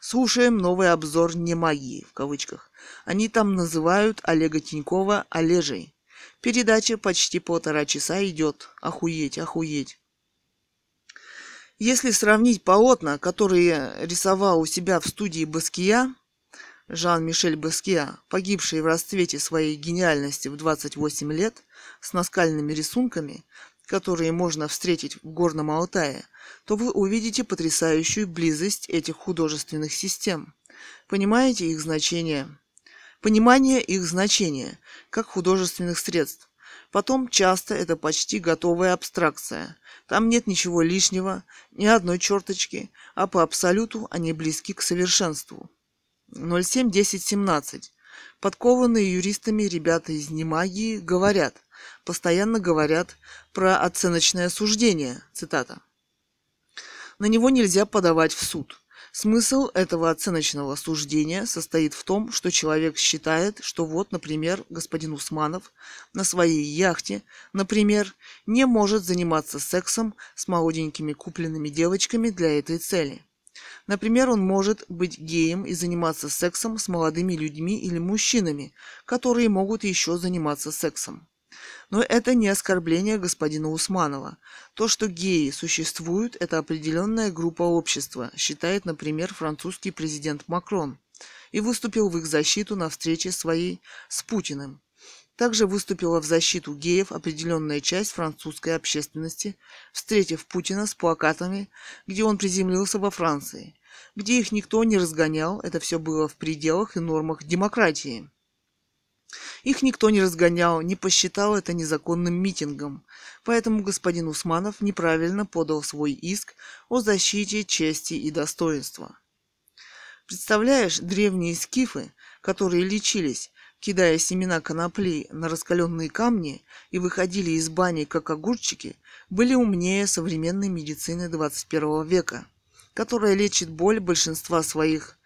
Слушаем новый обзор «Не магии» в кавычках. Они там называют Олега Тинькова Олежей. Передача почти полтора часа идет. Охуеть, охуеть. Если сравнить полотна, которые рисовал у себя в студии Баския, Жан-Мишель Баския, погибший в расцвете своей гениальности в 28 лет, с наскальными рисунками, которые можно встретить в Горном Алтае, то вы увидите потрясающую близость этих художественных систем. Понимаете их значение? Понимание их значения, как художественных средств. Потом часто это почти готовая абстракция. Там нет ничего лишнего, ни одной черточки, а по абсолюту они близки к совершенству. 07.10.17. Подкованные юристами ребята из Немагии говорят, постоянно говорят про оценочное суждение, цитата. На него нельзя подавать в суд. Смысл этого оценочного суждения состоит в том, что человек считает, что вот, например, господин Усманов на своей яхте, например, не может заниматься сексом с молоденькими купленными девочками для этой цели. Например, он может быть геем и заниматься сексом с молодыми людьми или мужчинами, которые могут еще заниматься сексом. Но это не оскорбление господина Усманова. То, что геи существуют, это определенная группа общества, считает, например, французский президент Макрон, и выступил в их защиту на встрече своей с Путиным. Также выступила в защиту геев определенная часть французской общественности, встретив Путина с плакатами, где он приземлился во Франции, где их никто не разгонял, это все было в пределах и нормах демократии. Их никто не разгонял, не посчитал это незаконным митингом, поэтому господин Усманов неправильно подал свой иск о защите чести и достоинства. Представляешь, древние скифы, которые лечились, кидая семена конопли на раскаленные камни и выходили из бани как огурчики, были умнее современной медицины 21 века, которая лечит боль большинства своих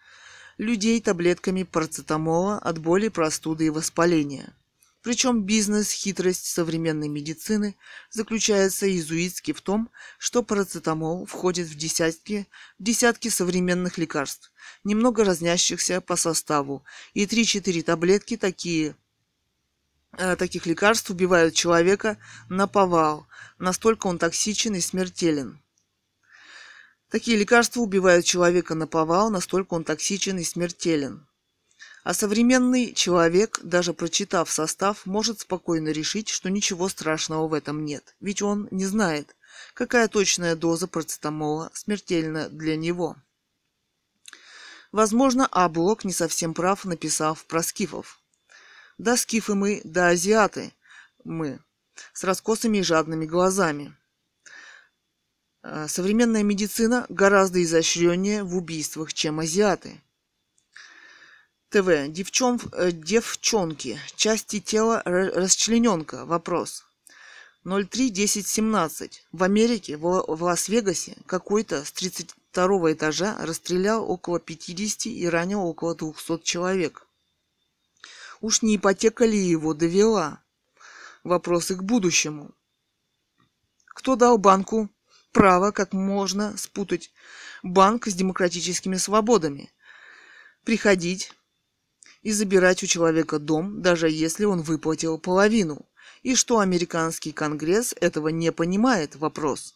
людей таблетками парацетамола от боли, простуды и воспаления. Причем бизнес-хитрость современной медицины заключается иезуитски в том, что парацетамол входит в десятки, в десятки современных лекарств, немного разнящихся по составу, и 3-4 таблетки такие э, таких лекарств убивают человека на повал, настолько он токсичен и смертелен. Такие лекарства убивают человека на повал, настолько он токсичен и смертелен. А современный человек, даже прочитав состав, может спокойно решить, что ничего страшного в этом нет, ведь он не знает, какая точная доза процетамола смертельна для него. Возможно, А. Не совсем прав, написав про скифов. Да скифы мы, да азиаты мы, с раскосыми и жадными глазами – Э, современная медицина гораздо изощреннее в убийствах, чем азиаты. ТВ. Девчон, э, девчонки. Части тела расчлененка. Вопрос. 03.10.17. В Америке, в, в Лас-Вегасе, какой-то с 32 этажа расстрелял около 50 и ранил около 200 человек. Уж не ипотека ли его довела? Вопросы к будущему. Кто дал банку право как можно спутать банк с демократическими свободами. Приходить и забирать у человека дом, даже если он выплатил половину. И что американский конгресс этого не понимает, вопрос.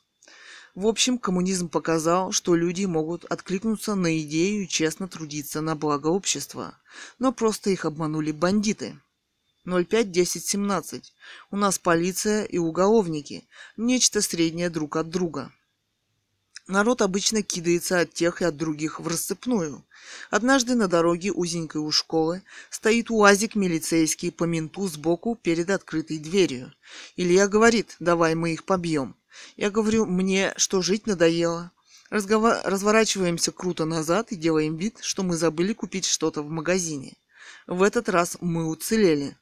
В общем, коммунизм показал, что люди могут откликнуться на идею честно трудиться на благо общества, но просто их обманули бандиты. 05-10-17. У нас полиция и уголовники. Нечто среднее друг от друга. Народ обычно кидается от тех и от других в рассыпную. Однажды на дороге узенькой у школы стоит уазик милицейский по менту сбоку перед открытой дверью. Илья говорит, давай мы их побьем. Я говорю, мне что, жить надоело? Разговор... Разворачиваемся круто назад и делаем вид, что мы забыли купить что-то в магазине. В этот раз мы уцелели.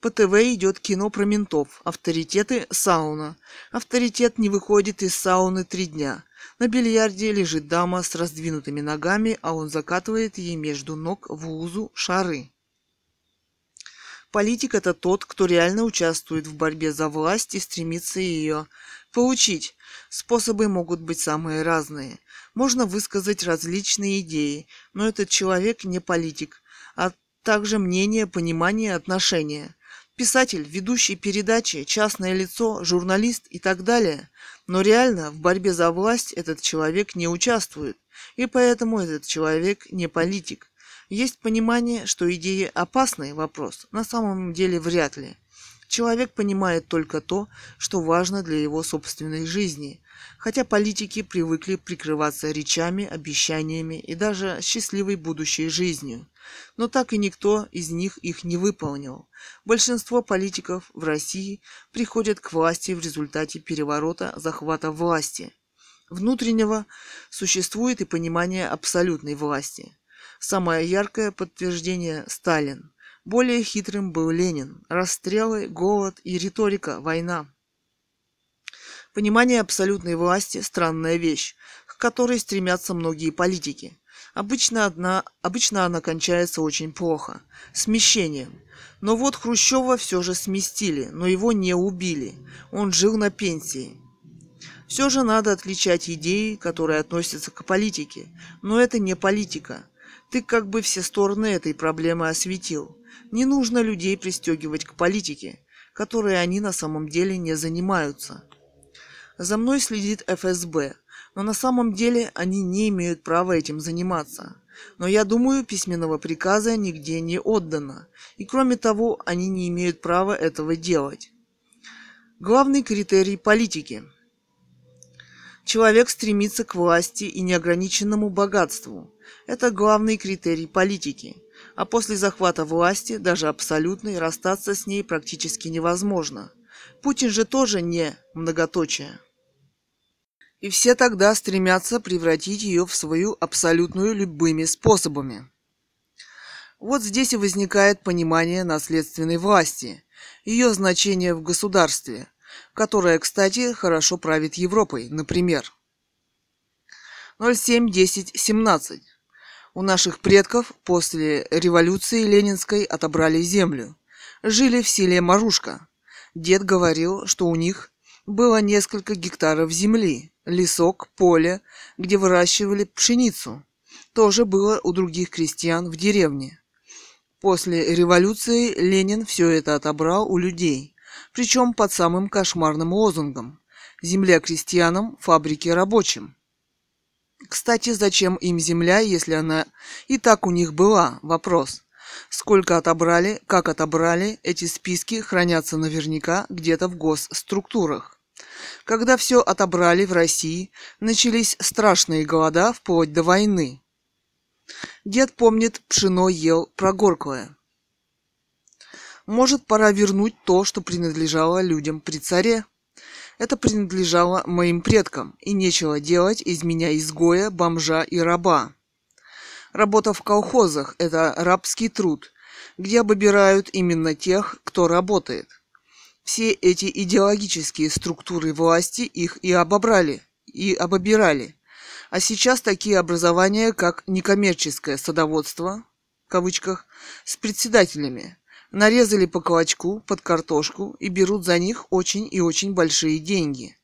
По ТВ идет кино про ментов. Авторитеты – сауна. Авторитет не выходит из сауны три дня. На бильярде лежит дама с раздвинутыми ногами, а он закатывает ей между ног в узу шары. Политик – это тот, кто реально участвует в борьбе за власть и стремится ее получить. Способы могут быть самые разные. Можно высказать различные идеи, но этот человек не политик, а также мнение, понимание, отношения писатель, ведущий передачи, частное лицо, журналист и так далее. Но реально в борьбе за власть этот человек не участвует, и поэтому этот человек не политик. Есть понимание, что идеи опасный вопрос, на самом деле вряд ли. Человек понимает только то, что важно для его собственной жизни, хотя политики привыкли прикрываться речами, обещаниями и даже счастливой будущей жизнью. Но так и никто из них их не выполнил. Большинство политиков в России приходят к власти в результате переворота захвата власти. Внутреннего существует и понимание абсолютной власти. Самое яркое подтверждение – Сталин. Более хитрым был Ленин. Расстрелы, голод и риторика – война. Понимание абсолютной власти – странная вещь. к которой стремятся многие политики. Обычно, одна, обычно она кончается очень плохо – смещением. Но вот Хрущева все же сместили, но его не убили. Он жил на пенсии. Все же надо отличать идеи, которые относятся к политике. Но это не политика. Ты как бы все стороны этой проблемы осветил. Не нужно людей пристегивать к политике, которой они на самом деле не занимаются. За мной следит ФСБ, но на самом деле они не имеют права этим заниматься. Но я думаю, письменного приказа нигде не отдано, и кроме того, они не имеют права этого делать. Главный критерий политики. Человек стремится к власти и неограниченному богатству. Это главный критерий политики. А после захвата власти, даже абсолютной, расстаться с ней практически невозможно. Путин же тоже не многоточие. И все тогда стремятся превратить ее в свою абсолютную любыми способами. Вот здесь и возникает понимание наследственной власти, ее значение в государстве, которое, кстати, хорошо правит Европой, например. 07.10.17. У наших предков после революции Ленинской отобрали землю. Жили в селе Марушка. Дед говорил, что у них было несколько гектаров земли, лесок, поле, где выращивали пшеницу. Тоже было у других крестьян в деревне. После революции Ленин все это отобрал у людей, причем под самым кошмарным лозунгом «Земля крестьянам, фабрики рабочим». Кстати, зачем им земля, если она и так у них была? Вопрос. Сколько отобрали, как отобрали, эти списки хранятся наверняка где-то в госструктурах. Когда все отобрали в России, начались страшные голода вплоть до войны. Дед помнит, пшено ел прогорклое. Может, пора вернуть то, что принадлежало людям при царе? Это принадлежало моим предкам, и нечего делать из меня изгоя, бомжа и раба. Работа в колхозах – это рабский труд, где обобирают именно тех, кто работает все эти идеологические структуры власти их и обобрали, и обобирали. А сейчас такие образования, как некоммерческое садоводство, в кавычках, с председателями, нарезали по клочку под картошку и берут за них очень и очень большие деньги.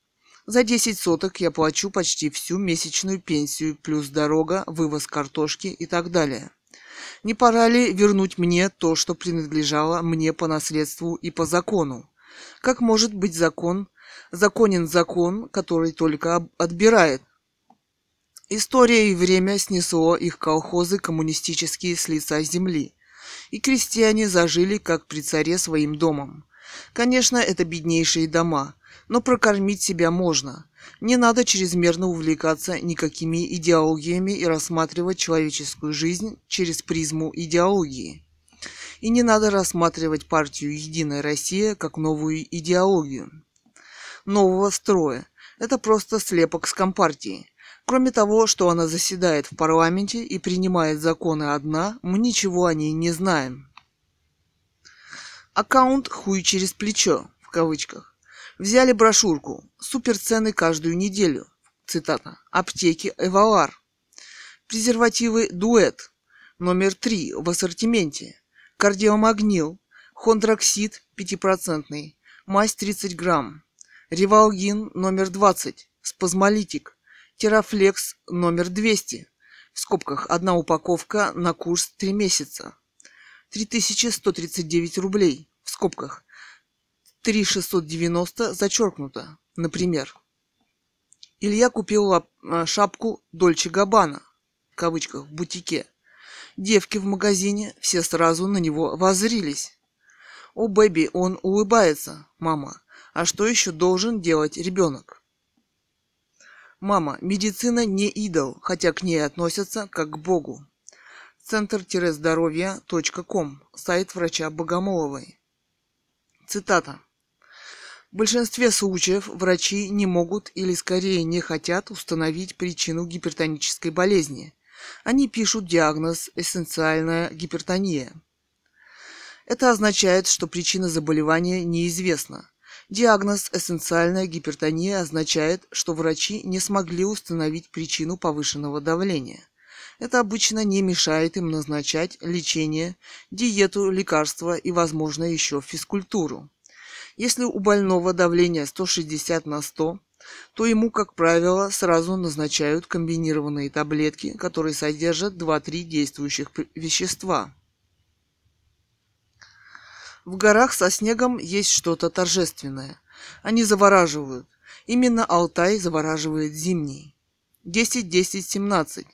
За 10 соток я плачу почти всю месячную пенсию, плюс дорога, вывоз картошки и так далее. Не пора ли вернуть мне то, что принадлежало мне по наследству и по закону? Как может быть закон, законен закон, который только отбирает? История и время снесло их колхозы коммунистические с лица земли, и крестьяне зажили, как при царе, своим домом. Конечно, это беднейшие дома, но прокормить себя можно. Не надо чрезмерно увлекаться никакими идеологиями и рассматривать человеческую жизнь через призму идеологии. И не надо рассматривать партию «Единая Россия» как новую идеологию нового строя. Это просто слепок с компартии. Кроме того, что она заседает в парламенте и принимает законы одна, мы ничего о ней не знаем. Аккаунт «Хуй через плечо» в кавычках. Взяли брошюрку «Суперцены каждую неделю». Цитата. Аптеки «Эвалар». Презервативы «Дуэт». Номер три в ассортименте кардиомагнил, хондроксид 5%, мазь 30 грамм, ревалгин номер 20, спазмолитик, терафлекс номер 200, в скобках одна упаковка на курс 3 месяца, 3139 рублей, в скобках 3690 зачеркнуто, например. Илья купил шапку Дольче Габбана, в кавычках, в бутике, Девки в магазине все сразу на него воззрились. «О, Бэби, он улыбается, мама. А что еще должен делать ребенок?» Мама, медицина не идол, хотя к ней относятся как к Богу. Центр-здоровья.ком, сайт врача Богомоловой. Цитата. В большинстве случаев врачи не могут или скорее не хотят установить причину гипертонической болезни – они пишут диагноз эссенциальная гипертония. Это означает, что причина заболевания неизвестна. Диагноз «эссенциальная гипертония» означает, что врачи не смогли установить причину повышенного давления. Это обычно не мешает им назначать лечение, диету, лекарства и, возможно, еще физкультуру. Если у больного давление 160 на 100, то ему, как правило, сразу назначают комбинированные таблетки, которые содержат 2-3 действующих вещества. В горах со снегом есть что-то торжественное. Они завораживают. Именно Алтай завораживает зимний. 10-10-17.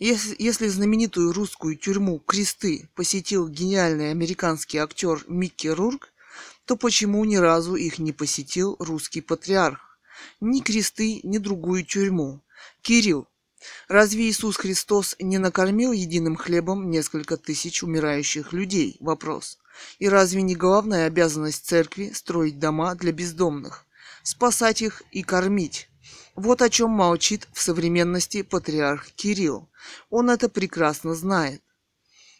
Если, если знаменитую русскую тюрьму Кресты посетил гениальный американский актер Микки Рурк, то почему ни разу их не посетил русский патриарх? Ни кресты, ни другую тюрьму. Кирилл, разве Иисус Христос не накормил единым хлебом несколько тысяч умирающих людей? Вопрос. И разве не главная обязанность церкви строить дома для бездомных, спасать их и кормить? Вот о чем молчит в современности патриарх Кирилл. Он это прекрасно знает.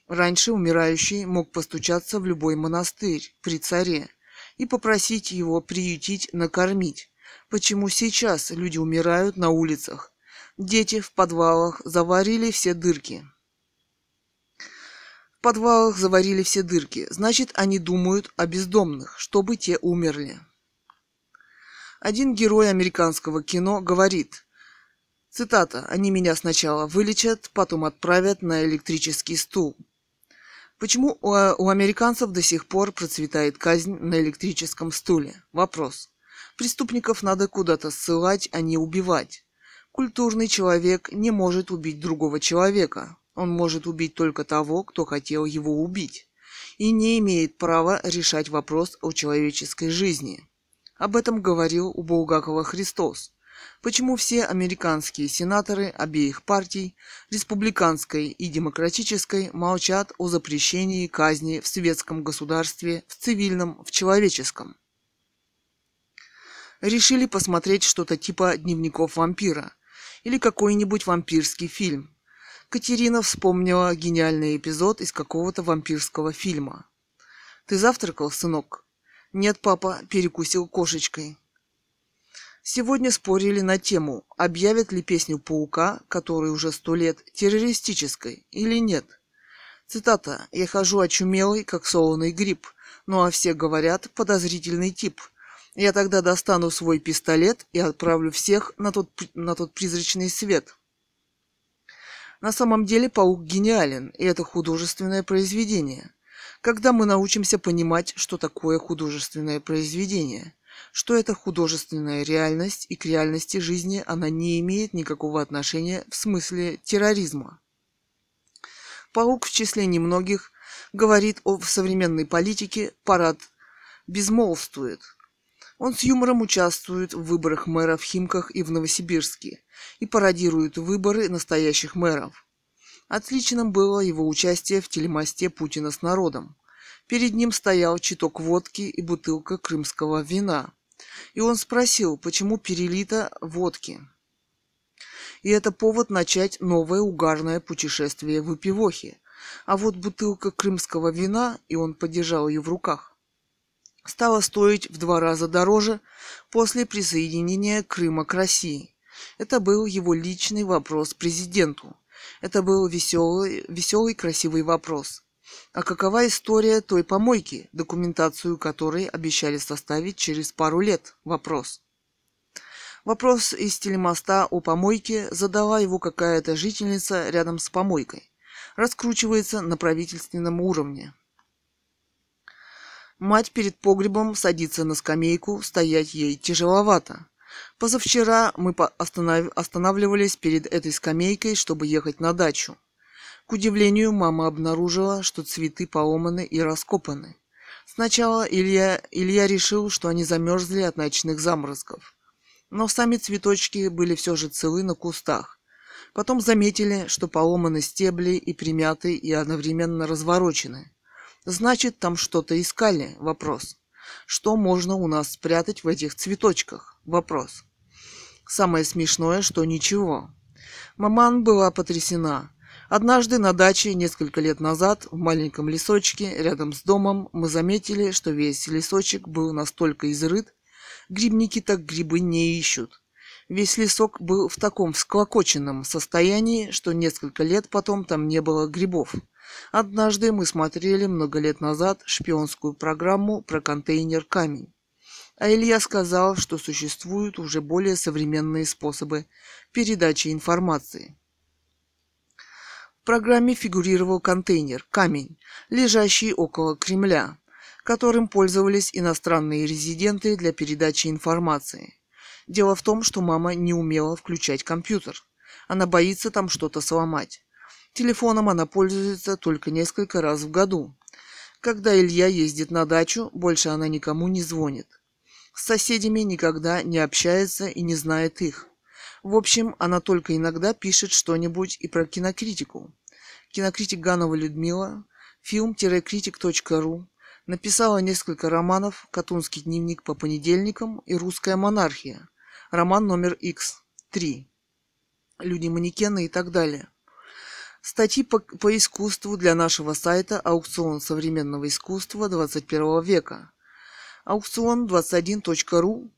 Раньше умирающий мог постучаться в любой монастырь при царе и попросить его приютить, накормить. Почему сейчас люди умирают на улицах? Дети в подвалах заварили все дырки. В подвалах заварили все дырки. Значит, они думают о бездомных, чтобы те умерли. Один герой американского кино говорит, цитата, «Они меня сначала вылечат, потом отправят на электрический стул». Почему у, американцев до сих пор процветает казнь на электрическом стуле? Вопрос. Преступников надо куда-то ссылать, а не убивать. Культурный человек не может убить другого человека. Он может убить только того, кто хотел его убить, и не имеет права решать вопрос о человеческой жизни. Об этом говорил у Булгакова Христос. Почему все американские сенаторы обеих партий, республиканской и демократической, молчат о запрещении казни в светском государстве, в цивильном, в человеческом? Решили посмотреть что-то типа дневников вампира или какой-нибудь вампирский фильм. Катерина вспомнила гениальный эпизод из какого-то вампирского фильма. «Ты завтракал, сынок?» «Нет, папа», – перекусил кошечкой. Сегодня спорили на тему, объявят ли песню «Паука», которой уже сто лет, террористической или нет. Цитата «Я хожу очумелый, как солоный гриб, ну а все говорят подозрительный тип. Я тогда достану свой пистолет и отправлю всех на тот, на тот призрачный свет». На самом деле паук гениален, и это художественное произведение. Когда мы научимся понимать, что такое художественное произведение, что это художественная реальность, и к реальности жизни она не имеет никакого отношения в смысле терроризма. Паук в числе немногих говорит о современной политике, парад безмолвствует – он с юмором участвует в выборах мэра в Химках и в Новосибирске и пародирует выборы настоящих мэров. Отличным было его участие в телемосте Путина с народом. Перед ним стоял читок водки и бутылка крымского вина. И он спросил, почему перелито водки. И это повод начать новое угарное путешествие в Эпивохе. А вот бутылка крымского вина, и он подержал ее в руках, стала стоить в два раза дороже после присоединения Крыма к России. Это был его личный вопрос президенту. Это был веселый, веселый красивый вопрос. А какова история той помойки, документацию которой обещали составить через пару лет? Вопрос. Вопрос из телемоста о помойке задала его какая-то жительница рядом с помойкой. Раскручивается на правительственном уровне. Мать перед погребом садится на скамейку, стоять ей тяжеловато. Позавчера мы останов... останавливались перед этой скамейкой, чтобы ехать на дачу. К удивлению, мама обнаружила, что цветы поломаны и раскопаны. Сначала Илья, Илья решил, что они замерзли от ночных заморозков. Но сами цветочки были все же целы на кустах. Потом заметили, что поломаны стебли и примяты и одновременно разворочены. Значит, там что-то искали? Вопрос. Что можно у нас спрятать в этих цветочках? Вопрос. Самое смешное, что ничего. Маман была потрясена. Однажды на даче несколько лет назад в маленьком лесочке рядом с домом мы заметили, что весь лесочек был настолько изрыт, грибники так грибы не ищут. Весь лесок был в таком всклокоченном состоянии, что несколько лет потом там не было грибов. Однажды мы смотрели много лет назад шпионскую программу про контейнер «Камень». А Илья сказал, что существуют уже более современные способы передачи информации. В программе фигурировал контейнер «Камень», лежащий около Кремля, которым пользовались иностранные резиденты для передачи информации. Дело в том, что мама не умела включать компьютер. Она боится там что-то сломать. Телефоном она пользуется только несколько раз в году. Когда Илья ездит на дачу, больше она никому не звонит. С соседями никогда не общается и не знает их. В общем, она только иногда пишет что-нибудь и про кинокритику. Кинокритик Ганова Людмила, фильм-критик.ру, написала несколько романов «Катунский дневник по понедельникам» и «Русская монархия», роман номер X3, «Люди-манекены» и так далее. Статьи по, по искусству для нашего сайта «Аукцион современного искусства 21 века», аукцион21.ру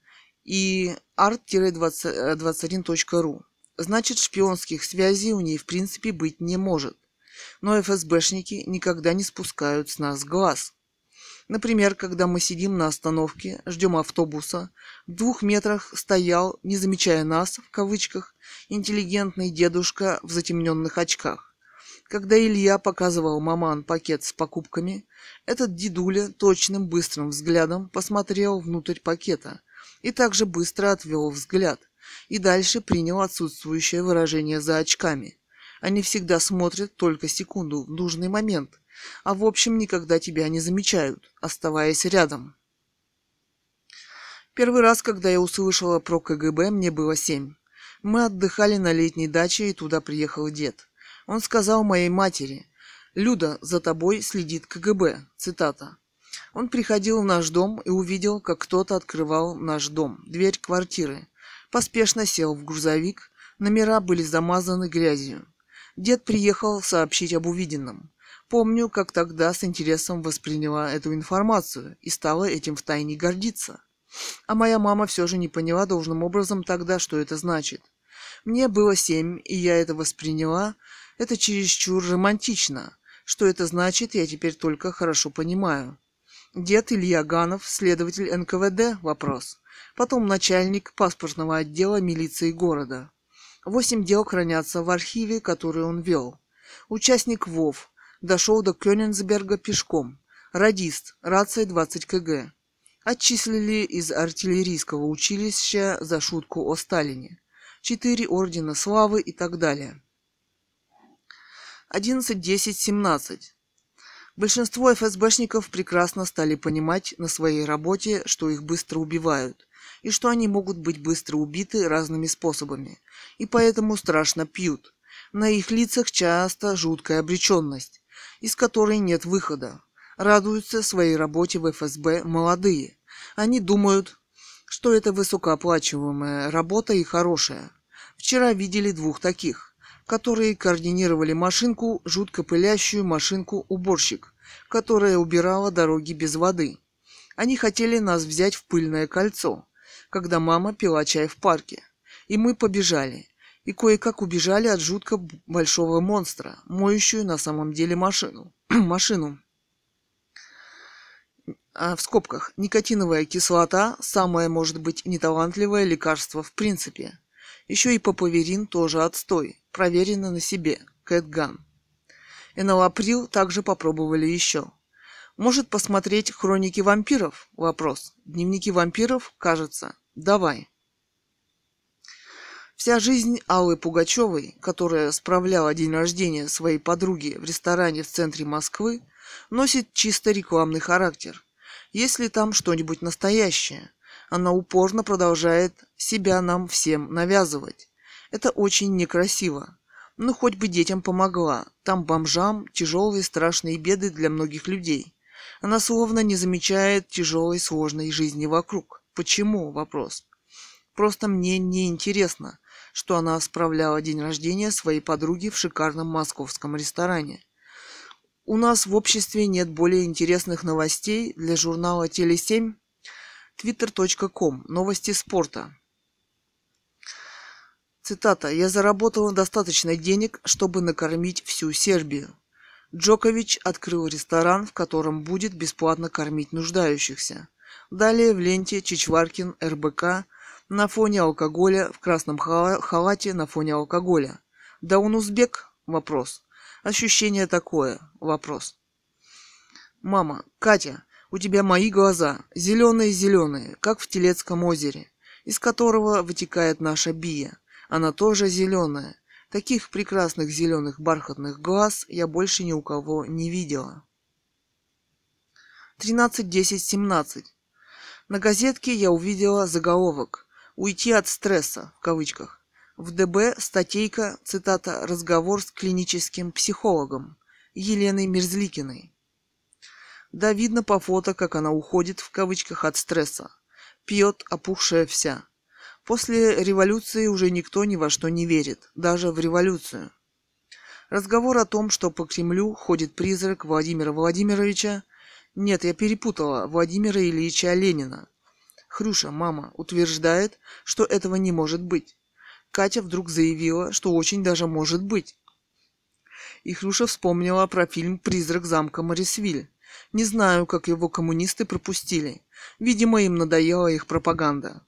и art-21.ru. Значит, шпионских связей у ней в принципе быть не может. Но ФСБшники никогда не спускают с нас глаз. Например, когда мы сидим на остановке, ждем автобуса, в двух метрах стоял, не замечая нас, в кавычках, интеллигентный дедушка в затемненных очках. Когда Илья показывал маман пакет с покупками, этот дедуля точным быстрым взглядом посмотрел внутрь пакета – и также быстро отвел взгляд и дальше принял отсутствующее выражение за очками. Они всегда смотрят только секунду в нужный момент, а в общем никогда тебя не замечают, оставаясь рядом. Первый раз, когда я услышала про КГБ, мне было семь. Мы отдыхали на летней даче, и туда приехал дед. Он сказал моей матери, «Люда, за тобой следит КГБ», цитата. Он приходил в наш дом и увидел, как кто-то открывал наш дом, дверь квартиры. Поспешно сел в грузовик, номера были замазаны грязью. Дед приехал сообщить об увиденном. Помню, как тогда с интересом восприняла эту информацию и стала этим втайне гордиться. А моя мама все же не поняла должным образом тогда, что это значит. Мне было семь, и я это восприняла. Это чересчур романтично. Что это значит, я теперь только хорошо понимаю. Дед Илья Ганов, следователь НКВД, вопрос. Потом начальник паспортного отдела милиции города. Восемь дел хранятся в архиве, который он вел. Участник ВОВ. Дошел до Кёнигсберга пешком. Радист. Рация 20 кг. Отчислили из артиллерийского училища за шутку о Сталине. Четыре ордена славы и так далее. 11, 10, 17. Большинство ФСБшников прекрасно стали понимать на своей работе, что их быстро убивают, и что они могут быть быстро убиты разными способами, и поэтому страшно пьют. На их лицах часто жуткая обреченность, из которой нет выхода. Радуются своей работе в ФСБ молодые. Они думают, что это высокооплачиваемая работа и хорошая. Вчера видели двух таких которые координировали машинку, жутко пылящую машинку-уборщик, которая убирала дороги без воды. Они хотели нас взять в пыльное кольцо, когда мама пила чай в парке. И мы побежали. И кое-как убежали от жутко большого монстра, моющую на самом деле машину. машину. А в скобках, никотиновая кислота – самое, может быть, неталантливое лекарство в принципе. Еще и папаверин тоже отстой. Проверено на себе. Кэтган. Энолаприл также попробовали еще. Может посмотреть хроники вампиров? Вопрос. Дневники вампиров, кажется. Давай. Вся жизнь Аллы Пугачевой, которая справляла день рождения своей подруги в ресторане в центре Москвы, носит чисто рекламный характер. Есть ли там что-нибудь настоящее? Она упорно продолжает себя нам всем навязывать. Это очень некрасиво. Ну, хоть бы детям помогла. Там бомжам тяжелые страшные беды для многих людей. Она словно не замечает тяжелой сложной жизни вокруг. Почему? Вопрос. Просто мне не интересно. что она справляла день рождения своей подруги в шикарном московском ресторане. У нас в обществе нет более интересных новостей для журнала Теле7 twitter.com Новости спорта. Цитата. «Я заработала достаточно денег, чтобы накормить всю Сербию. Джокович открыл ресторан, в котором будет бесплатно кормить нуждающихся. Далее в ленте Чичваркин, РБК, на фоне алкоголя, в красном халате на фоне алкоголя. Да он узбек? Вопрос. Ощущение такое. Вопрос. Мама, Катя, у тебя мои глаза, зеленые-зеленые, как в Телецком озере, из которого вытекает наша Бия. Она тоже зеленая. Таких прекрасных зеленых бархатных глаз я больше ни у кого не видела. 13.10.17. На газетке я увидела заголовок «Уйти от стресса» в кавычках. В ДБ статейка, цитата, «Разговор с клиническим психологом» Еленой Мерзликиной. Да, видно по фото, как она уходит в кавычках от стресса. Пьет, опухшая вся. После революции уже никто ни во что не верит, даже в революцию. Разговор о том, что по Кремлю ходит призрак Владимира Владимировича, нет, я перепутала Владимира Ильича Ленина. Хрюша, мама, утверждает, что этого не может быть. Катя вдруг заявила, что очень даже может быть. И Хрюша вспомнила про фильм «Призрак замка Морисвиль». Не знаю, как его коммунисты пропустили. Видимо, им надоела их пропаганда.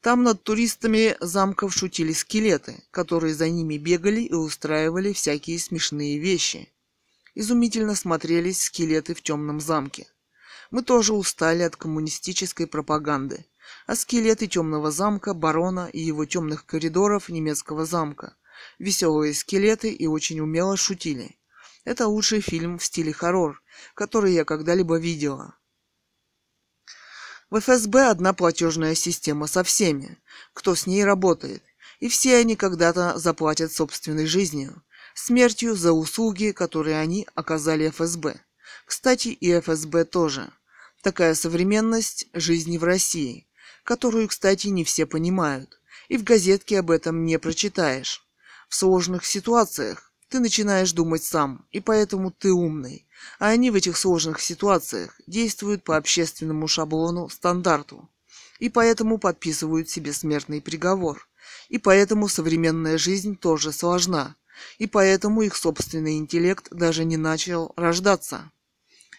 Там над туристами замков шутили скелеты, которые за ними бегали и устраивали всякие смешные вещи. Изумительно смотрелись скелеты в темном замке. Мы тоже устали от коммунистической пропаганды, а скелеты темного замка, барона и его темных коридоров немецкого замка. Веселые скелеты и очень умело шутили. Это лучший фильм в стиле хоррор, который я когда-либо видела. В ФСБ одна платежная система со всеми, кто с ней работает, и все они когда-то заплатят собственной жизнью, смертью за услуги, которые они оказали ФСБ. Кстати, и ФСБ тоже. Такая современность жизни в России, которую, кстати, не все понимают, и в газетке об этом не прочитаешь. В сложных ситуациях ты начинаешь думать сам, и поэтому ты умный, а они в этих сложных ситуациях действуют по общественному шаблону, стандарту. И поэтому подписывают себе смертный приговор. И поэтому современная жизнь тоже сложна. И поэтому их собственный интеллект даже не начал рождаться.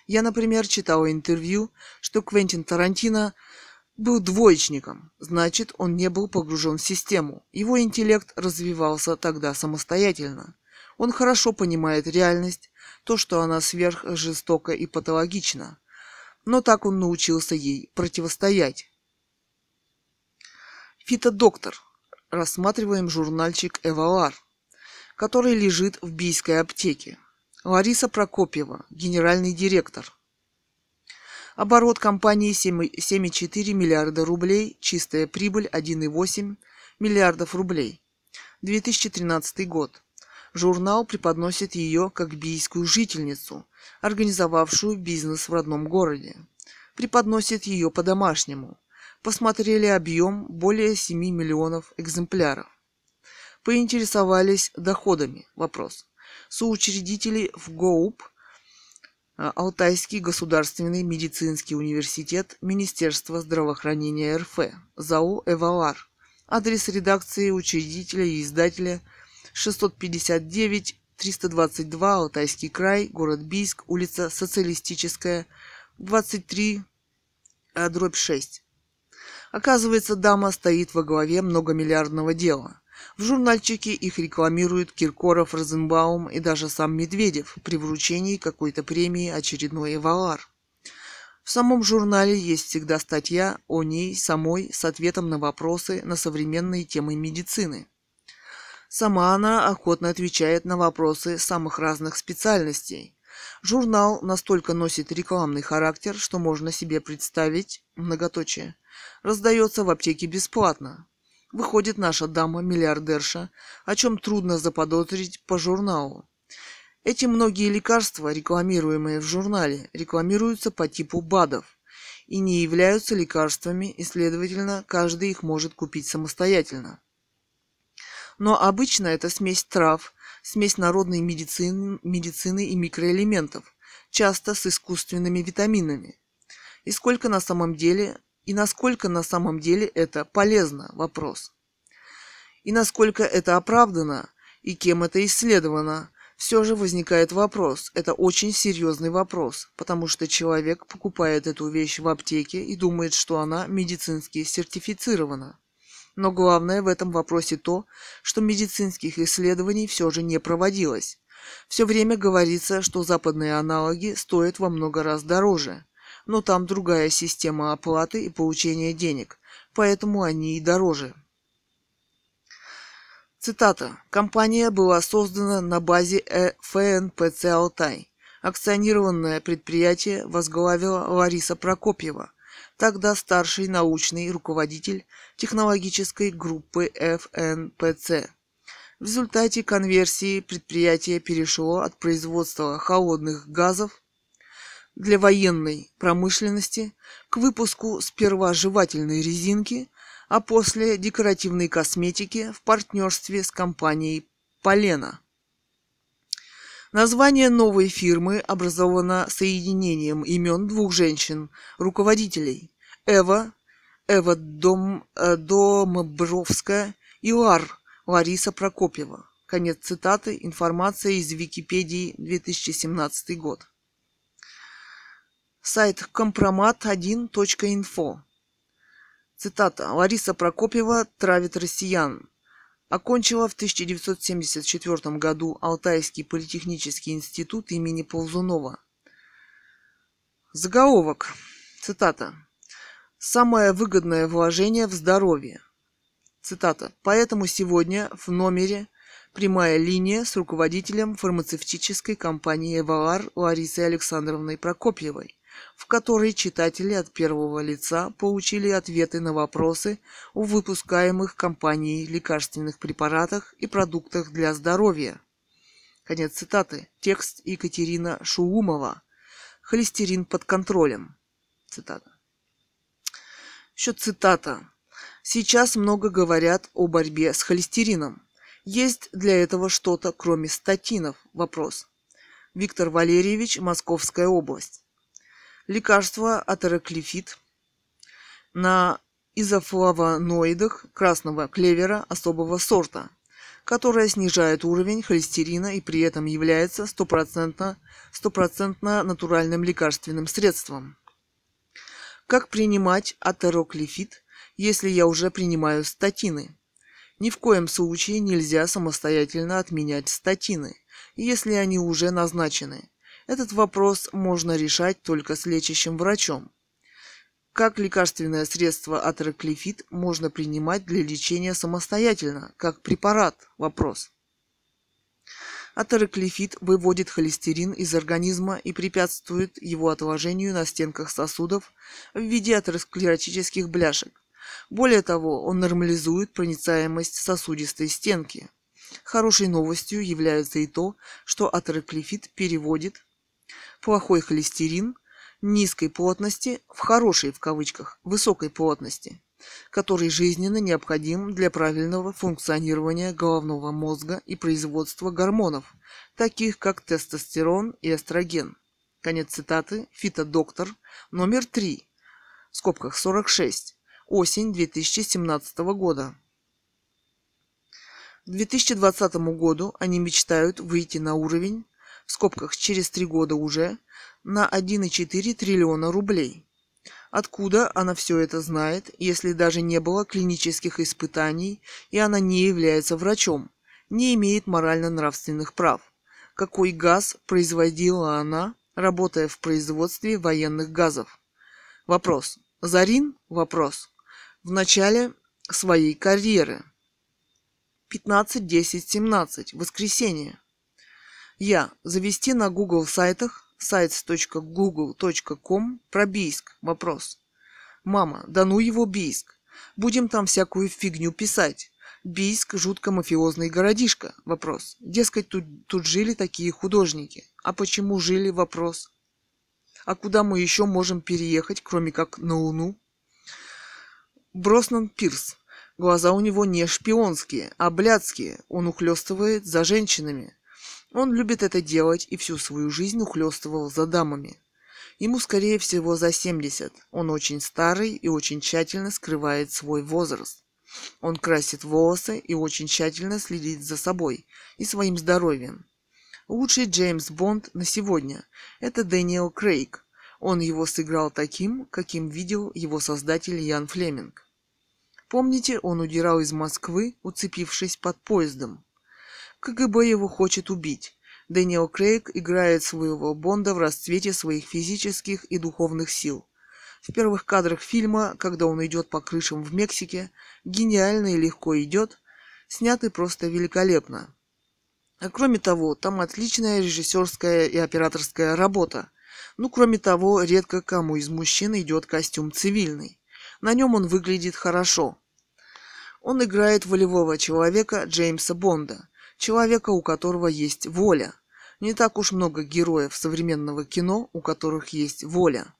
Я, например, читала интервью, что Квентин Тарантино был двоечником, значит, он не был погружен в систему. Его интеллект развивался тогда самостоятельно. Он хорошо понимает реальность, то, что она сверхжестока и патологична. Но так он научился ей противостоять. Фитодоктор. Рассматриваем журнальчик «Эвалар», который лежит в бийской аптеке. Лариса Прокопьева, генеральный директор. Оборот компании 7,4 миллиарда рублей, чистая прибыль 1,8 миллиардов рублей. 2013 год. Журнал преподносит ее как бийскую жительницу, организовавшую бизнес в родном городе. Преподносит ее по-домашнему. Посмотрели объем более 7 миллионов экземпляров. Поинтересовались доходами. Вопрос. Соучредители в ГОУП а, Алтайский государственный медицинский университет Министерства здравоохранения РФ, ЗАО «Эвалар». Адрес редакции учредителя и издателя 659 322 Алтайский край, город Бийск, улица Социалистическая, 23, э, дробь 6. Оказывается, дама стоит во главе многомиллиардного дела. В журнальчике их рекламируют Киркоров, Розенбаум и даже сам Медведев при вручении какой-то премии очередной Эвалар. В самом журнале есть всегда статья о ней самой с ответом на вопросы на современные темы медицины. Сама она охотно отвечает на вопросы самых разных специальностей. Журнал настолько носит рекламный характер, что можно себе представить, многоточие, раздается в аптеке бесплатно. Выходит наша дама-миллиардерша, о чем трудно заподозрить по журналу. Эти многие лекарства, рекламируемые в журнале, рекламируются по типу БАДов и не являются лекарствами, и, следовательно, каждый их может купить самостоятельно. Но обычно это смесь трав, смесь народной медицины, медицины и микроэлементов, часто с искусственными витаминами. И сколько на самом деле, и насколько на самом деле это полезно? Вопрос. И насколько это оправдано, и кем это исследовано, все же возникает вопрос. Это очень серьезный вопрос, потому что человек покупает эту вещь в аптеке и думает, что она медицински сертифицирована. Но главное в этом вопросе то, что медицинских исследований все же не проводилось. Все время говорится, что западные аналоги стоят во много раз дороже, но там другая система оплаты и получения денег, поэтому они и дороже. Цитата. Компания была создана на базе э, ФНПЦ «Алтай». Акционированное предприятие возглавила Лариса Прокопьева, тогда старший научный руководитель технологической группы ФНПЦ. В результате конверсии предприятие перешло от производства холодных газов для военной промышленности к выпуску сперва жевательной резинки, а после декоративной косметики в партнерстве с компанией Полена. Название новой фирмы образовано соединением имен двух женщин-руководителей – Эва, Эва Дом, э, Домбровская и Лар, Лариса Прокопьева. Конец цитаты. Информация из Википедии 2017 год. Сайт компромат1.инфо Цитата. Лариса Прокопьева травит россиян. Окончила в 1974 году Алтайский политехнический институт имени Ползунова. Заголовок. Цитата. Самое выгодное вложение в здоровье. Цитата. Поэтому сегодня в номере прямая линия с руководителем фармацевтической компании «Эвалар» Ларисой Александровной Прокопьевой в которой читатели от первого лица получили ответы на вопросы о выпускаемых компанией лекарственных препаратах и продуктах для здоровья. Конец цитаты. Текст Екатерина Шуумова. Холестерин под контролем. Цитата. Еще цитата. Сейчас много говорят о борьбе с холестерином. Есть для этого что-то, кроме статинов? Вопрос. Виктор Валерьевич, Московская область лекарство атероклифит на изофлавоноидах красного клевера особого сорта, которое снижает уровень холестерина и при этом является стопроцентно, стопроцентно натуральным лекарственным средством. Как принимать атероклифит, если я уже принимаю статины? Ни в коем случае нельзя самостоятельно отменять статины, если они уже назначены. Этот вопрос можно решать только с лечащим врачом. Как лекарственное средство атроклифит можно принимать для лечения самостоятельно, как препарат? Вопрос. Атероклифит выводит холестерин из организма и препятствует его отложению на стенках сосудов в виде атеросклеротических бляшек. Более того, он нормализует проницаемость сосудистой стенки. Хорошей новостью является и то, что атероклифит переводит плохой холестерин низкой плотности в хорошей в кавычках высокой плотности, который жизненно необходим для правильного функционирования головного мозга и производства гормонов, таких как тестостерон и эстроген. Конец цитаты. Фитодоктор номер 3, в скобках 46, осень 2017 года. К 2020 году они мечтают выйти на уровень в скобках через три года уже, на 1,4 триллиона рублей. Откуда она все это знает, если даже не было клинических испытаний и она не является врачом, не имеет морально-нравственных прав? Какой газ производила она, работая в производстве военных газов? Вопрос. Зарин? Вопрос. В начале своей карьеры. 15, 10, 17. Воскресенье. Я. Завести на Google сайтах sites.google.com про Бийск. Вопрос. Мама, да ну его Бийск. Будем там всякую фигню писать. Бийск – жутко мафиозный городишко. Вопрос. Дескать, тут, тут жили такие художники. А почему жили? Вопрос. А куда мы еще можем переехать, кроме как на Луну? Броснан Пирс. Глаза у него не шпионские, а блядские. Он ухлёстывает за женщинами. Он любит это делать и всю свою жизнь ухлёстывал за дамами. Ему, скорее всего, за 70. Он очень старый и очень тщательно скрывает свой возраст. Он красит волосы и очень тщательно следит за собой и своим здоровьем. Лучший Джеймс Бонд на сегодня – это Дэниел Крейг. Он его сыграл таким, каким видел его создатель Ян Флеминг. Помните, он удирал из Москвы, уцепившись под поездом. КГБ его хочет убить. Дэниел Крейг играет своего Бонда в расцвете своих физических и духовных сил. В первых кадрах фильма, когда он идет по крышам в Мексике, гениально и легко идет, сняты просто великолепно. А кроме того, там отличная режиссерская и операторская работа. Ну, кроме того, редко кому из мужчин идет костюм цивильный. На нем он выглядит хорошо. Он играет волевого человека Джеймса Бонда, человека, у которого есть воля. Не так уж много героев современного кино, у которых есть воля,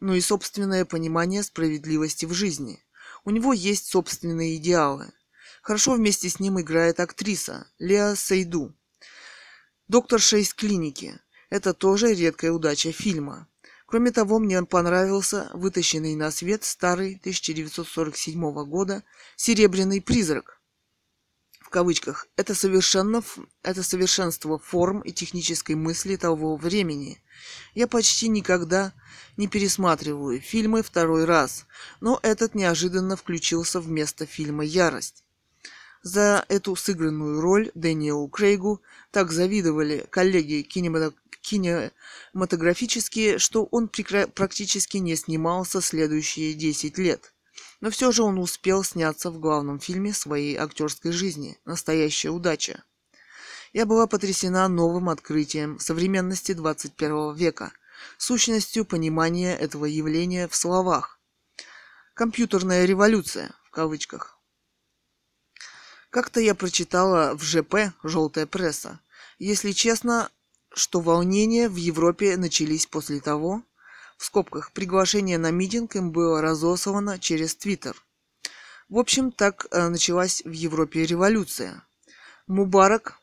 но и собственное понимание справедливости в жизни. У него есть собственные идеалы. Хорошо вместе с ним играет актриса Леа Сейду. Докторша из клиники. Это тоже редкая удача фильма. Кроме того, мне понравился вытащенный на свет старый 1947 года «Серебряный призрак». Кавычках. Это, совершенно, это совершенство форм и технической мысли того времени. Я почти никогда не пересматриваю фильмы второй раз, но этот неожиданно включился вместо фильма «Ярость». За эту сыгранную роль Дэниелу Крейгу так завидовали коллеги кинематографистов кинематографически, что он практически не снимался следующие 10 лет. Но все же он успел сняться в главном фильме своей актерской жизни «Настоящая удача». Я была потрясена новым открытием современности 21 века, сущностью понимания этого явления в словах. «Компьютерная революция» в кавычках. Как-то я прочитала в ЖП «Желтая пресса». Если честно, что волнения в Европе начались после того, в скобках, приглашение на митинг им было разослано через Твиттер. В общем, так э, началась в Европе революция. Мубарак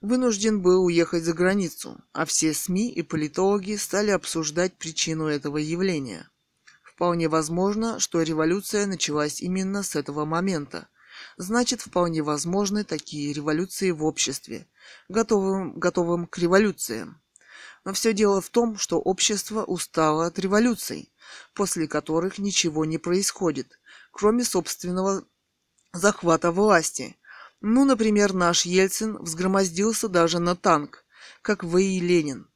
вынужден был уехать за границу, а все СМИ и политологи стали обсуждать причину этого явления. Вполне возможно, что революция началась именно с этого момента. Значит, вполне возможны такие революции в обществе, готовым, готовым к революциям. Но все дело в том, что общество устало от революций, после которых ничего не происходит, кроме собственного захвата власти. Ну, например, наш Ельцин взгромоздился даже на танк, как В.И. Ленин.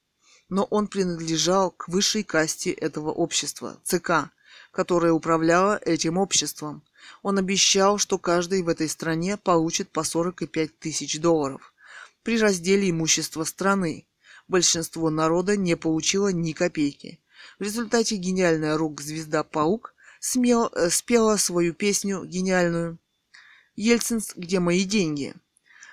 Но он принадлежал к высшей касте этого общества, ЦК, которая управляла этим обществом. Он обещал, что каждый в этой стране получит по 45 тысяч долларов при разделе имущества страны. Большинство народа не получило ни копейки. В результате гениальная рок-звезда Паук смел, э, спела свою песню гениальную «Ельцин, где мои деньги?».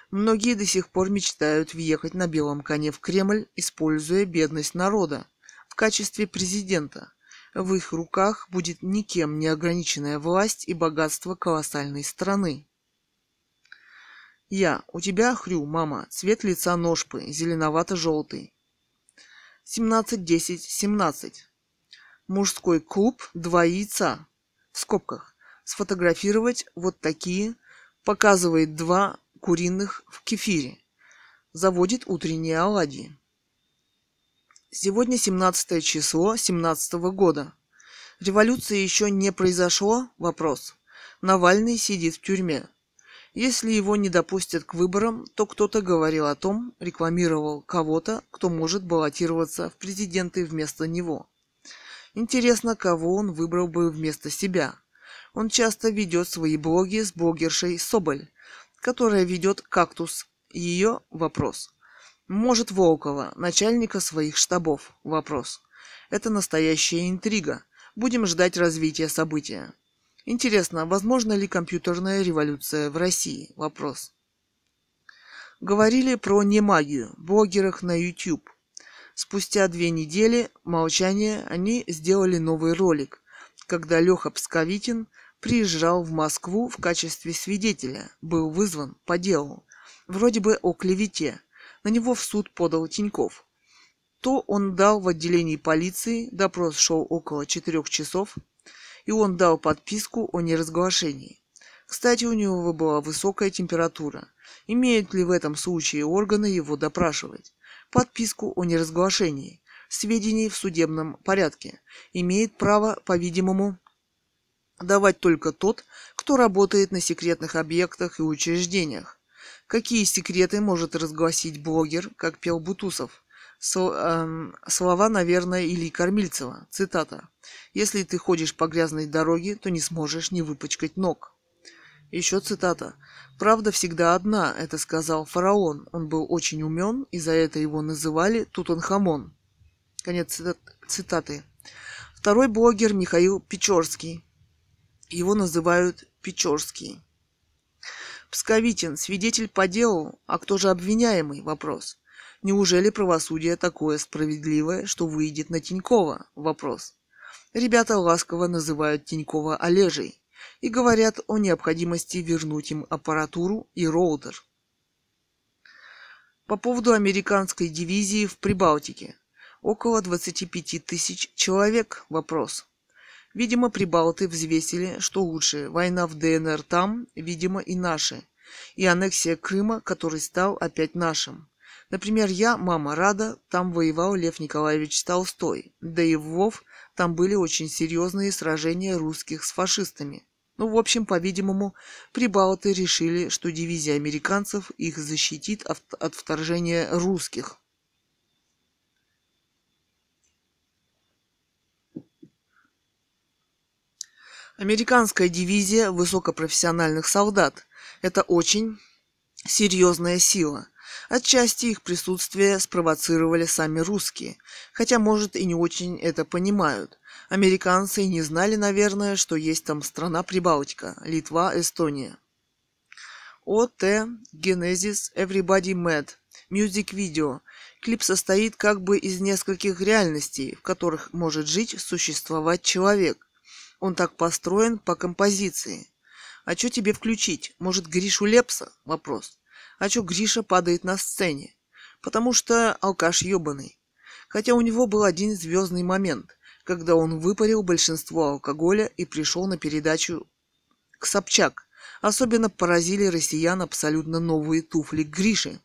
Многие до сих пор мечтают въехать на белом коне в Кремль, используя бедность народа в качестве президента. В их руках будет никем не ограниченная власть и богатство колоссальной страны. Я. У тебя хрю, мама. Цвет лица ножпы. Зеленовато-желтый. 17-10-17. Мужской клуб. Два яйца. В скобках. Сфотографировать вот такие. Показывает два куриных в кефире. Заводит утренние оладьи. Сегодня 17 число 17 года. Революция еще не произошло? Вопрос. Навальный сидит в тюрьме. Если его не допустят к выборам, то кто-то говорил о том, рекламировал кого-то, кто может баллотироваться в президенты вместо него. Интересно, кого он выбрал бы вместо себя. Он часто ведет свои блоги с блогершей Соболь, которая ведет «Кактус». Ее вопрос. Может Волкова, начальника своих штабов? Вопрос. Это настоящая интрига. Будем ждать развития события. Интересно, возможно ли компьютерная революция в России? Вопрос. Говорили про немагию, блогерах на YouTube. Спустя две недели молчания они сделали новый ролик, когда Леха Псковитин приезжал в Москву в качестве свидетеля, был вызван по делу, вроде бы о клевете. На него в суд подал Тиньков. То он дал в отделении полиции, допрос шел около четырех часов, и он дал подписку о неразглашении. Кстати, у него была высокая температура. Имеют ли в этом случае органы его допрашивать? Подписку о неразглашении сведений в судебном порядке имеет право, по-видимому, давать только тот, кто работает на секретных объектах и учреждениях. Какие секреты может разгласить блогер, как пел Бутусов? Эм, слова, наверное, Ильи Кормильцева. Цитата. «Если ты ходишь по грязной дороге, то не сможешь не выпачкать ног». Еще цитата. «Правда всегда одна», — это сказал фараон. Он был очень умен, и за это его называли Тутанхамон. Конец цитаты. Второй блогер Михаил Печорский. Его называют Печорский. Псковитин, свидетель по делу, а кто же обвиняемый? Вопрос. Неужели правосудие такое справедливое, что выйдет на Тинькова? Вопрос. Ребята ласково называют Тинькова Олежей и говорят о необходимости вернуть им аппаратуру и роутер. По поводу американской дивизии в Прибалтике. Около 25 тысяч человек. Вопрос. Видимо, прибалты взвесили, что лучше, война в ДНР там, видимо, и наши, и аннексия Крыма, который стал опять нашим. Например, я, мама, рада, там воевал Лев Николаевич Толстой, да и в Вов там были очень серьезные сражения русских с фашистами. Ну, в общем, по-видимому, прибалты решили, что дивизия американцев их защитит от вторжения русских. Американская дивизия высокопрофессиональных солдат – это очень серьезная сила. Отчасти их присутствие спровоцировали сами русские, хотя, может, и не очень это понимают. Американцы не знали, наверное, что есть там страна Прибалтика, Литва, Эстония. ОТ, Genesis, Everybody Mad, Music Video. Клип состоит как бы из нескольких реальностей, в которых может жить, существовать человек. Он так построен по композиции. А что тебе включить? Может, Гришу Лепса? Вопрос. А что Гриша падает на сцене? Потому что алкаш ебаный. Хотя у него был один звездный момент, когда он выпарил большинство алкоголя и пришел на передачу к Собчак. Особенно поразили россиян абсолютно новые туфли Гриши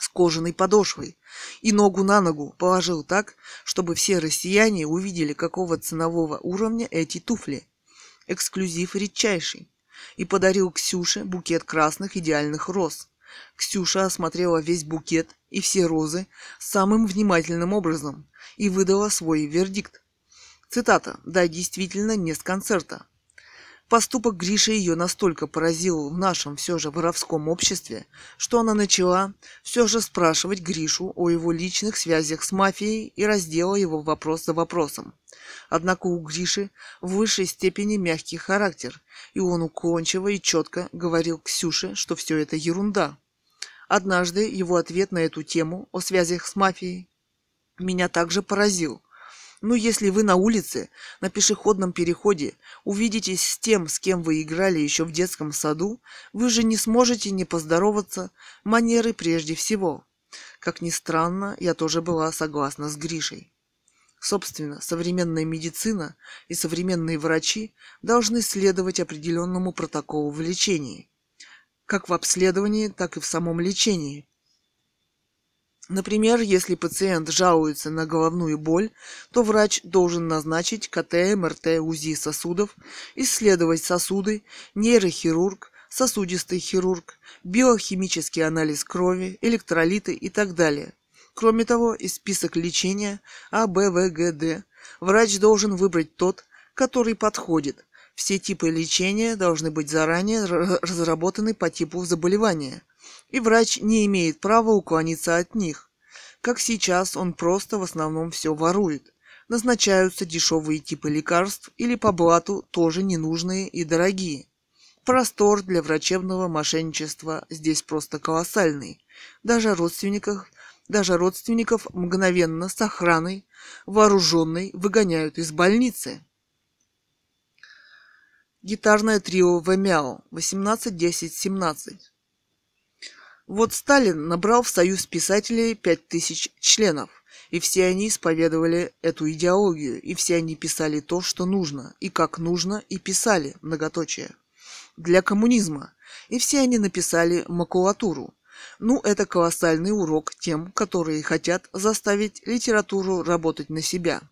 с кожаной подошвой и ногу на ногу положил так, чтобы все россияне увидели, какого ценового уровня эти туфли. Эксклюзив редчайший. И подарил Ксюше букет красных идеальных роз. Ксюша осмотрела весь букет и все розы самым внимательным образом и выдала свой вердикт. Цитата. «Да, действительно, не с концерта. Поступок Гриши ее настолько поразил в нашем все же воровском обществе, что она начала все же спрашивать Гришу о его личных связях с мафией и раздела его вопрос за вопросом. Однако у Гриши в высшей степени мягкий характер, и он уклончиво и четко говорил Ксюше, что все это ерунда. Однажды его ответ на эту тему о связях с мафией меня также поразил – ну, если вы на улице, на пешеходном переходе, увидитесь с тем, с кем вы играли еще в детском саду, вы же не сможете не поздороваться, манеры прежде всего. Как ни странно, я тоже была согласна с Гришей. Собственно, современная медицина и современные врачи должны следовать определенному протоколу в лечении. Как в обследовании, так и в самом лечении. Например, если пациент жалуется на головную боль, то врач должен назначить КТ, МРТ, УЗИ сосудов, исследовать сосуды, нейрохирург, сосудистый хирург, биохимический анализ крови, электролиты и так далее. Кроме того, из список лечения А, Б, В, Г, Д врач должен выбрать тот, который подходит. Все типы лечения должны быть заранее разработаны по типу заболевания – и врач не имеет права уклониться от них. Как сейчас, он просто в основном все ворует. Назначаются дешевые типы лекарств или по блату тоже ненужные и дорогие. Простор для врачебного мошенничества здесь просто колоссальный. Даже родственников, даже родственников мгновенно с охраной, вооруженной, выгоняют из больницы. Гитарное трио Вэмяо 18-10-17. Вот Сталин набрал в Союз писателей пять тысяч членов, и все они исповедовали эту идеологию, и все они писали то, что нужно, и как нужно, и писали, многоточие, для коммунизма. И все они написали макулатуру. Ну, это колоссальный урок тем, которые хотят заставить литературу работать на себя.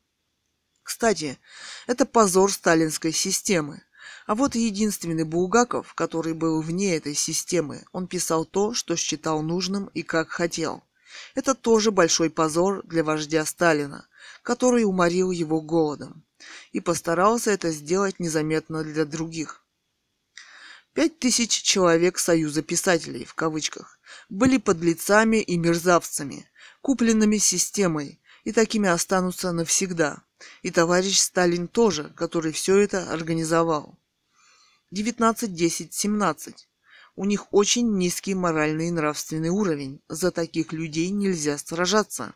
Кстати, это позор сталинской системы. А вот единственный Булгаков, который был вне этой системы, он писал то, что считал нужным и как хотел. Это тоже большой позор для вождя Сталина, который уморил его голодом. И постарался это сделать незаметно для других. Пять тысяч человек Союза писателей, в кавычках, были подлецами и мерзавцами, купленными системой, и такими останутся навсегда. И товарищ Сталин тоже, который все это организовал. 19-10-17. У них очень низкий моральный и нравственный уровень. За таких людей нельзя сражаться.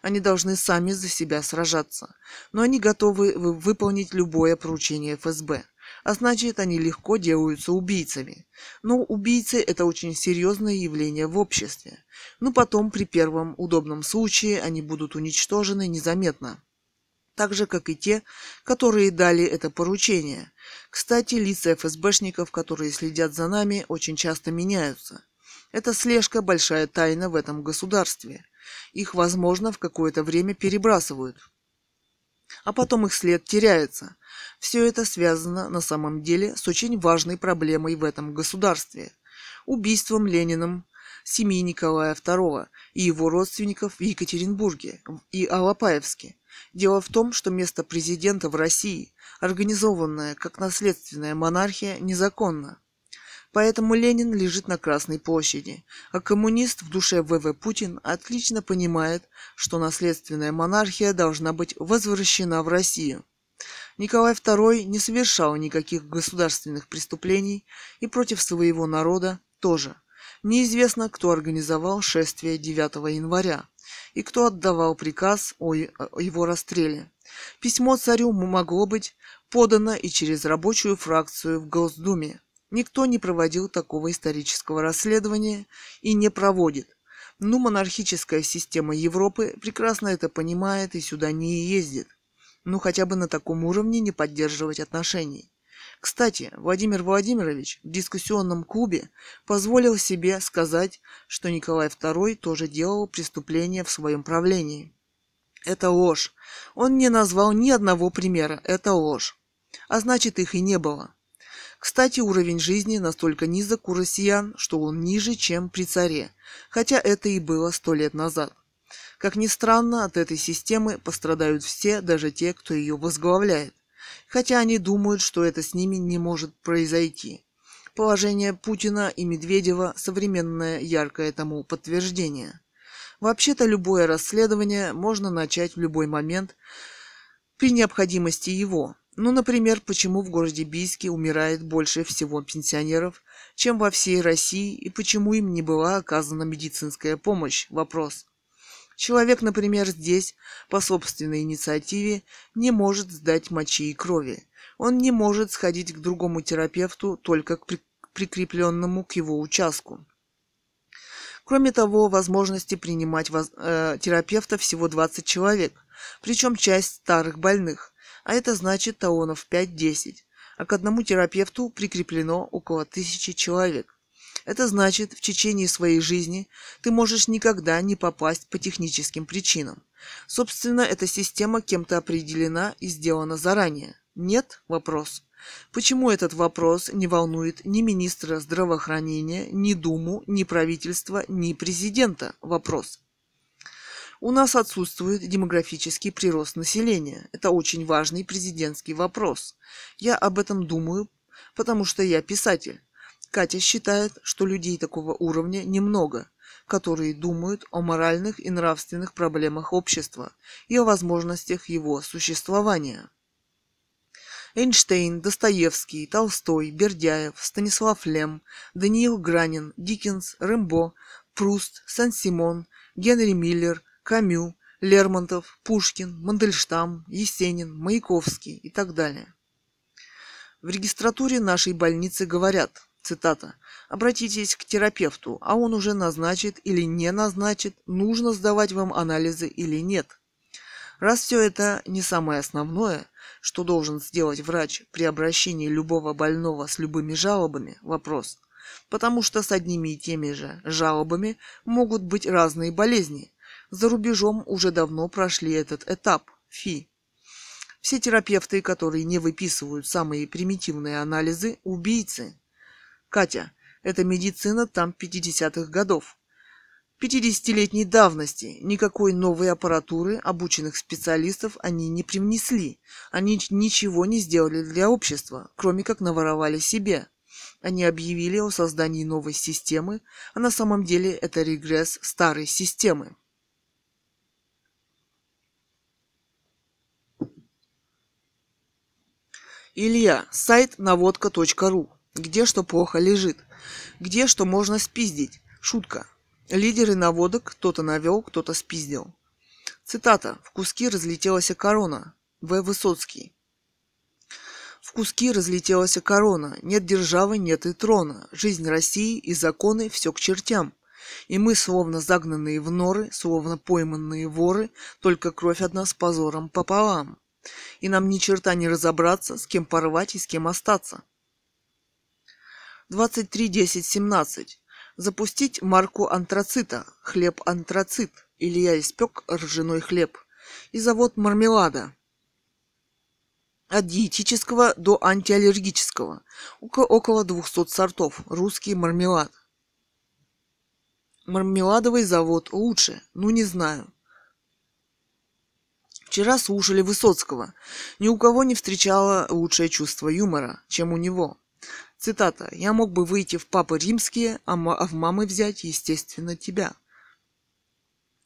Они должны сами за себя сражаться. Но они готовы выполнить любое поручение ФСБ. А значит, они легко делаются убийцами. Но убийцы – это очень серьезное явление в обществе. Но потом, при первом удобном случае, они будут уничтожены незаметно так же, как и те, которые дали это поручение. Кстати, лица ФСБшников, которые следят за нами, очень часто меняются. Это слежка – большая тайна в этом государстве. Их, возможно, в какое-то время перебрасывают. А потом их след теряется. Все это связано на самом деле с очень важной проблемой в этом государстве – убийством Лениным семьи Николая II и его родственников в Екатеринбурге и Алапаевске – Дело в том, что место президента в России, организованное как наследственная монархия, незаконно. Поэтому Ленин лежит на Красной площади, а коммунист в душе ВВ Путин отлично понимает, что наследственная монархия должна быть возвращена в Россию. Николай II не совершал никаких государственных преступлений и против своего народа тоже. Неизвестно, кто организовал шествие 9 января и кто отдавал приказ о его расстреле. Письмо царю могло быть подано и через рабочую фракцию в Госдуме. Никто не проводил такого исторического расследования и не проводит. Ну, монархическая система Европы прекрасно это понимает и сюда не ездит. Ну, хотя бы на таком уровне не поддерживать отношений. Кстати, Владимир Владимирович в дискуссионном клубе позволил себе сказать, что Николай II тоже делал преступления в своем правлении. Это ложь. Он не назвал ни одного примера. Это ложь. А значит, их и не было. Кстати, уровень жизни настолько низок у россиян, что он ниже, чем при царе, хотя это и было сто лет назад. Как ни странно, от этой системы пострадают все, даже те, кто ее возглавляет хотя они думают, что это с ними не может произойти. Положение Путина и Медведева – современное яркое тому подтверждение. Вообще-то любое расследование можно начать в любой момент при необходимости его. Ну, например, почему в городе Бийске умирает больше всего пенсионеров, чем во всей России, и почему им не была оказана медицинская помощь? Вопрос. Человек, например, здесь по собственной инициативе не может сдать мочи и крови. Он не может сходить к другому терапевту только к прикрепленному к его участку. Кроме того, возможности принимать воз... э, терапевта всего 20 человек, причем часть старых больных, а это значит талонов 5-10, а к одному терапевту прикреплено около тысячи человек. Это значит, в течение своей жизни ты можешь никогда не попасть по техническим причинам. Собственно, эта система кем-то определена и сделана заранее. Нет? Вопрос. Почему этот вопрос не волнует ни министра здравоохранения, ни Думу, ни правительства, ни президента? Вопрос. У нас отсутствует демографический прирост населения. Это очень важный президентский вопрос. Я об этом думаю, потому что я писатель. Катя считает, что людей такого уровня немного, которые думают о моральных и нравственных проблемах общества и о возможностях его существования. Эйнштейн, Достоевский, Толстой, Бердяев, Станислав Лем, Даниил Гранин, Диккенс, Рэмбо, Пруст, Сан-Симон, Генри Миллер, Камю, Лермонтов, Пушкин, Мандельштам, Есенин, Маяковский и так далее. В регистратуре нашей больницы говорят, цитата, «Обратитесь к терапевту, а он уже назначит или не назначит, нужно сдавать вам анализы или нет». Раз все это не самое основное, что должен сделать врач при обращении любого больного с любыми жалобами, вопрос. Потому что с одними и теми же жалобами могут быть разные болезни. За рубежом уже давно прошли этот этап. Фи. Все терапевты, которые не выписывают самые примитивные анализы, убийцы. Катя, это медицина там 50-х годов. 50-летней давности. Никакой новой аппаратуры, обученных специалистов они не привнесли. Они ничего не сделали для общества, кроме как наворовали себе. Они объявили о создании новой системы, а на самом деле это регресс старой системы. Илья, сайт наводка.ру. Где что плохо лежит. Где что можно спиздить. Шутка. Лидеры наводок кто-то навел, кто-то спиздил. Цитата. «В куски разлетелась корона». В. Высоцкий. В куски разлетелась корона. Нет державы, нет и трона. Жизнь России и законы все к чертям. И мы, словно загнанные в норы, словно пойманные воры, только кровь от нас позором пополам. И нам ни черта не разобраться, с кем порвать и с кем остаться. 23.10.17. Запустить марку антрацита, хлеб антрацит, или я испек ржаной хлеб, и завод мармелада. От диетического до антиаллергического. Около 200 сортов. Русский мармелад. Мармеладовый завод лучше. Ну, не знаю. Вчера слушали Высоцкого. Ни у кого не встречало лучшее чувство юмора, чем у него. Цитата. «Я мог бы выйти в папы римские, а, а в мамы взять, естественно, тебя».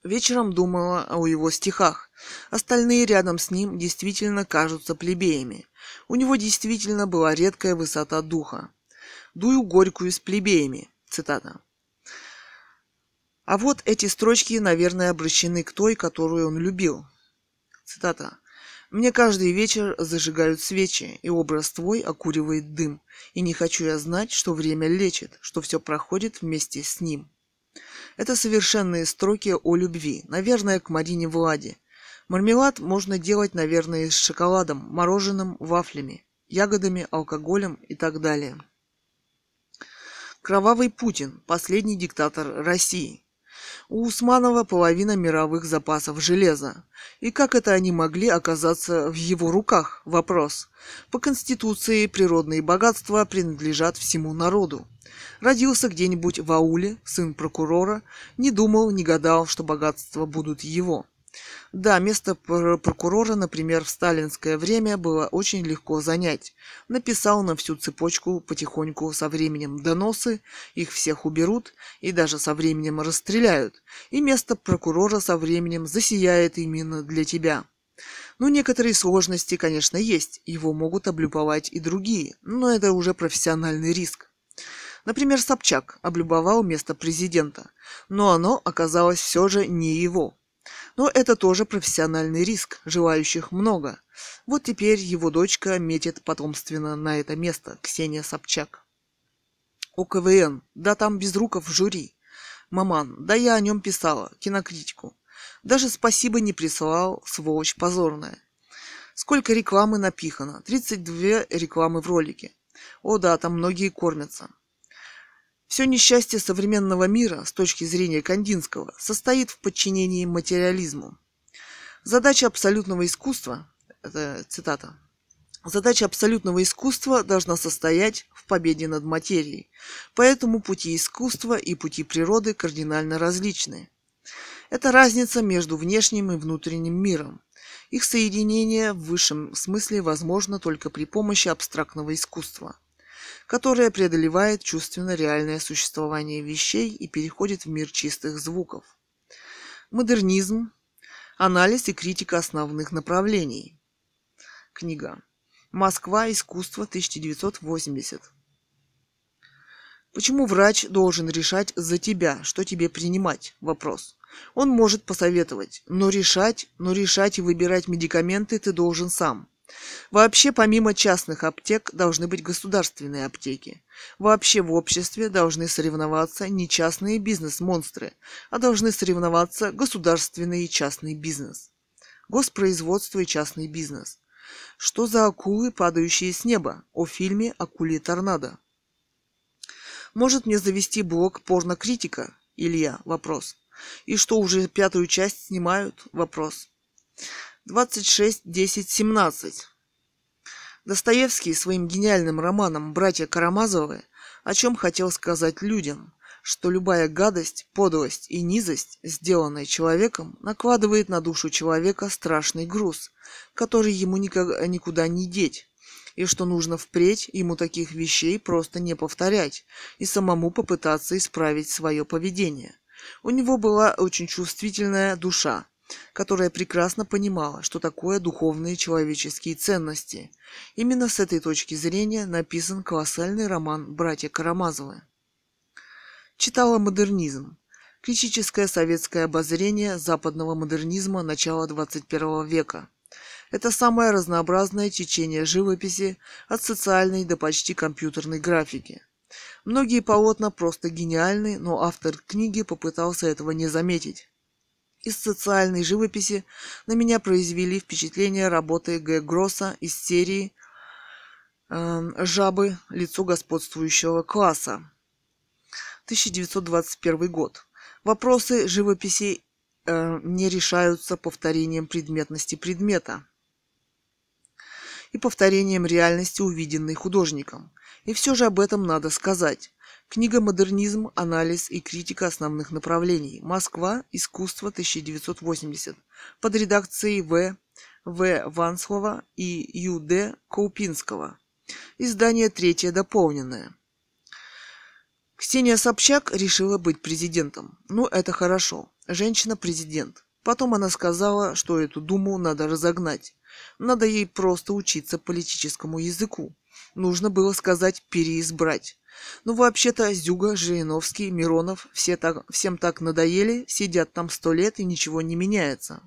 Вечером думала о его стихах. Остальные рядом с ним действительно кажутся плебеями. У него действительно была редкая высота духа. «Дую горькую с плебеями». Цитата. А вот эти строчки, наверное, обращены к той, которую он любил. Цитата. Мне каждый вечер зажигают свечи, и образ твой окуривает дым. И не хочу я знать, что время лечит, что все проходит вместе с ним. Это совершенные строки о любви, наверное, к Марине Владе. Мармелад можно делать, наверное, с шоколадом, мороженым, вафлями, ягодами, алкоголем и так далее. Кровавый Путин, последний диктатор России – у Усманова половина мировых запасов железа. И как это они могли оказаться в его руках? Вопрос. По Конституции природные богатства принадлежат всему народу. Родился где-нибудь в ауле, сын прокурора, не думал, не гадал, что богатства будут его. Да, место прокурора, например, в сталинское время было очень легко занять. Написал на всю цепочку потихоньку со временем доносы, их всех уберут и даже со временем расстреляют. И место прокурора со временем засияет именно для тебя. Ну, некоторые сложности, конечно, есть, его могут облюбовать и другие, но это уже профессиональный риск. Например, Собчак облюбовал место президента, но оно оказалось все же не его. Но это тоже профессиональный риск, желающих много. Вот теперь его дочка метит потомственно на это место, Ксения Собчак. КВН, да там Безруков в жюри. Маман, да я о нем писала, кинокритику. Даже спасибо не присылал, сволочь позорная. Сколько рекламы напихано? 32 рекламы в ролике. О да, там многие кормятся. Все несчастье современного мира с точки зрения Кандинского состоит в подчинении материализму. Задача абсолютного искусства, это цитата, Задача абсолютного искусства должна состоять в победе над материей, поэтому пути искусства и пути природы кардинально различны. Это разница между внешним и внутренним миром. Их соединение в высшем смысле возможно только при помощи абстрактного искусства – которая преодолевает чувственно реальное существование вещей и переходит в мир чистых звуков. Модернизм. Анализ и критика основных направлений. Книга. Москва. Искусство. 1980. Почему врач должен решать за тебя, что тебе принимать? Вопрос. Он может посоветовать, но решать, но решать и выбирать медикаменты ты должен сам. Вообще, помимо частных аптек, должны быть государственные аптеки. Вообще в обществе должны соревноваться не частные бизнес-монстры, а должны соревноваться государственный и частный бизнес. Госпроизводство и частный бизнес. Что за акулы, падающие с неба? О фильме «Акулий торнадо». Может мне завести блог порнокритика? Илья. Вопрос. И что, уже пятую часть снимают? Вопрос. 26, 10, 17. Достоевский своим гениальным романом «Братья Карамазовы» о чем хотел сказать людям, что любая гадость, подлость и низость, сделанная человеком, накладывает на душу человека страшный груз, который ему никуда не деть, и что нужно впредь ему таких вещей просто не повторять и самому попытаться исправить свое поведение. У него была очень чувствительная душа, которая прекрасно понимала, что такое духовные человеческие ценности. Именно с этой точки зрения написан колоссальный роман «Братья Карамазовы». Читала модернизм. Критическое советское обозрение западного модернизма начала XXI века. Это самое разнообразное течение живописи от социальной до почти компьютерной графики. Многие полотна просто гениальны, но автор книги попытался этого не заметить. Из социальной живописи на меня произвели впечатление работы Г. Гросса из серии э, «Жабы. Лицо господствующего класса». 1921 год. Вопросы живописи э, не решаются повторением предметности предмета и повторением реальности, увиденной художником. И все же об этом надо сказать. Книга «Модернизм. Анализ и критика основных направлений. Москва. Искусство. 1980». Под редакцией В. В. Ванслова и Ю. Д. Каупинского. Издание третье дополненное. Ксения Собчак решила быть президентом. Ну, это хорошо. Женщина-президент. Потом она сказала, что эту думу надо разогнать. Надо ей просто учиться политическому языку. Нужно было сказать «переизбрать». Ну, вообще-то, Зюга, Жириновский, Миронов, все так, всем так надоели, сидят там сто лет и ничего не меняется.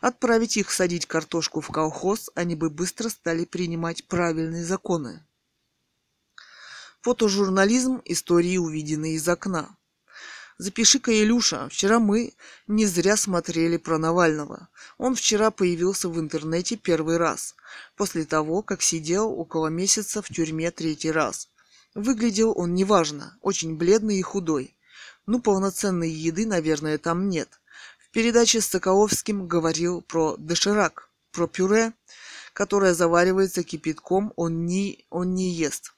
Отправить их садить картошку в колхоз, они бы быстро стали принимать правильные законы. Фотожурнализм истории, увиденные из окна. Запиши-ка, Илюша, вчера мы не зря смотрели про Навального. Он вчера появился в интернете первый раз, после того, как сидел около месяца в тюрьме третий раз. Выглядел он неважно, очень бледный и худой. Ну, полноценной еды, наверное, там нет. В передаче с Соколовским говорил про доширак, про пюре, которое заваривается кипятком, он не, он не ест.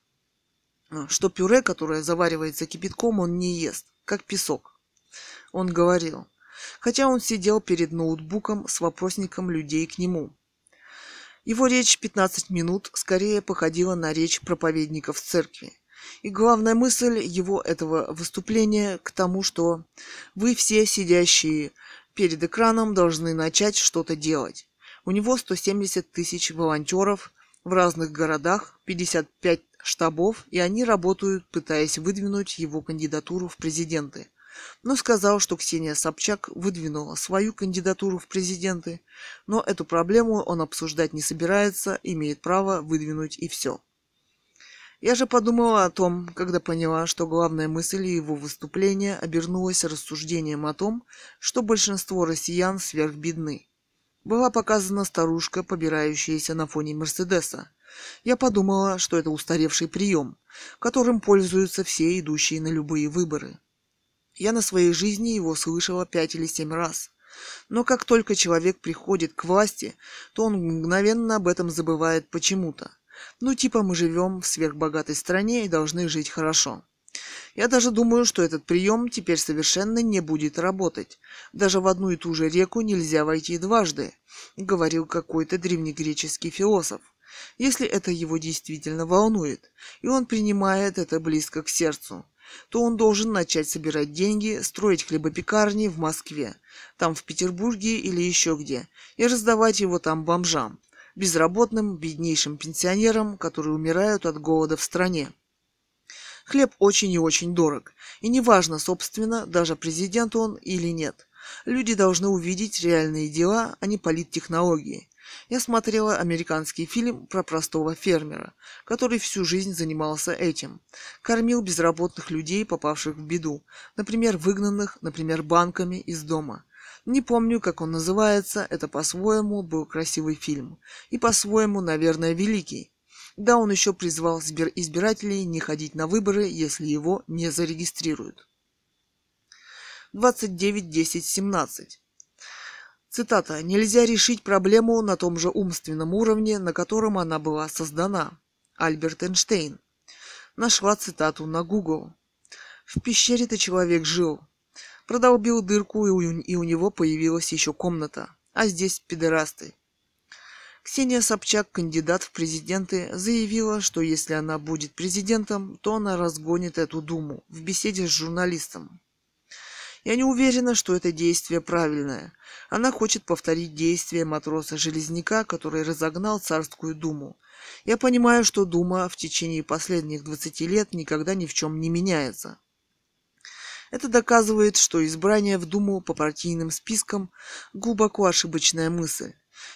Что пюре, которое заваривается кипятком, он не ест, как песок. Он говорил, хотя он сидел перед ноутбуком с вопросником людей к нему. Его речь 15 минут скорее походила на речь проповедников церкви. И главная мысль его этого выступления к тому, что вы все сидящие перед экраном должны начать что-то делать. У него 170 тысяч волонтеров в разных городах, 55 штабов, и они работают, пытаясь выдвинуть его кандидатуру в президенты. Но сказал, что Ксения Собчак выдвинула свою кандидатуру в президенты, но эту проблему он обсуждать не собирается, имеет право выдвинуть и все. Я же подумала о том, когда поняла, что главная мысль его выступления обернулась рассуждением о том, что большинство россиян сверхбедны. Была показана старушка, побирающаяся на фоне Мерседеса. Я подумала, что это устаревший прием, которым пользуются все идущие на любые выборы. Я на своей жизни его слышала пять или семь раз. Но как только человек приходит к власти, то он мгновенно об этом забывает почему-то. Ну, типа мы живем в сверхбогатой стране и должны жить хорошо. Я даже думаю, что этот прием теперь совершенно не будет работать. Даже в одну и ту же реку нельзя войти дважды, говорил какой-то древнегреческий философ. Если это его действительно волнует, и он принимает это близко к сердцу, то он должен начать собирать деньги, строить хлебопекарни в Москве, там в Петербурге или еще где, и раздавать его там бомжам, безработным, беднейшим пенсионерам, которые умирают от голода в стране. Хлеб очень и очень дорог, и неважно, собственно, даже президент он или нет. Люди должны увидеть реальные дела, а не политтехнологии. Я смотрела американский фильм про простого фермера, который всю жизнь занимался этим. Кормил безработных людей, попавших в беду, например, выгнанных, например, банками из дома. Не помню, как он называется, это по-своему был красивый фильм. И по-своему, наверное, великий. Да, он еще призвал избирателей не ходить на выборы, если его не зарегистрируют. 29.10.17 Цитата. «Нельзя решить проблему на том же умственном уровне, на котором она была создана». Альберт Эйнштейн. Нашла цитату на Google. В пещере-то человек жил. Продолбил дырку, и у, и у него появилась еще комната. А здесь пидорасты. Ксения Собчак, кандидат в президенты, заявила, что если она будет президентом, то она разгонит эту думу в беседе с журналистом. Я не уверена, что это действие правильное. Она хочет повторить действия матроса-железняка, который разогнал царскую думу. Я понимаю, что дума в течение последних 20 лет никогда ни в чем не меняется. Это доказывает, что избрание в Думу по партийным спискам – глубоко ошибочная мысль.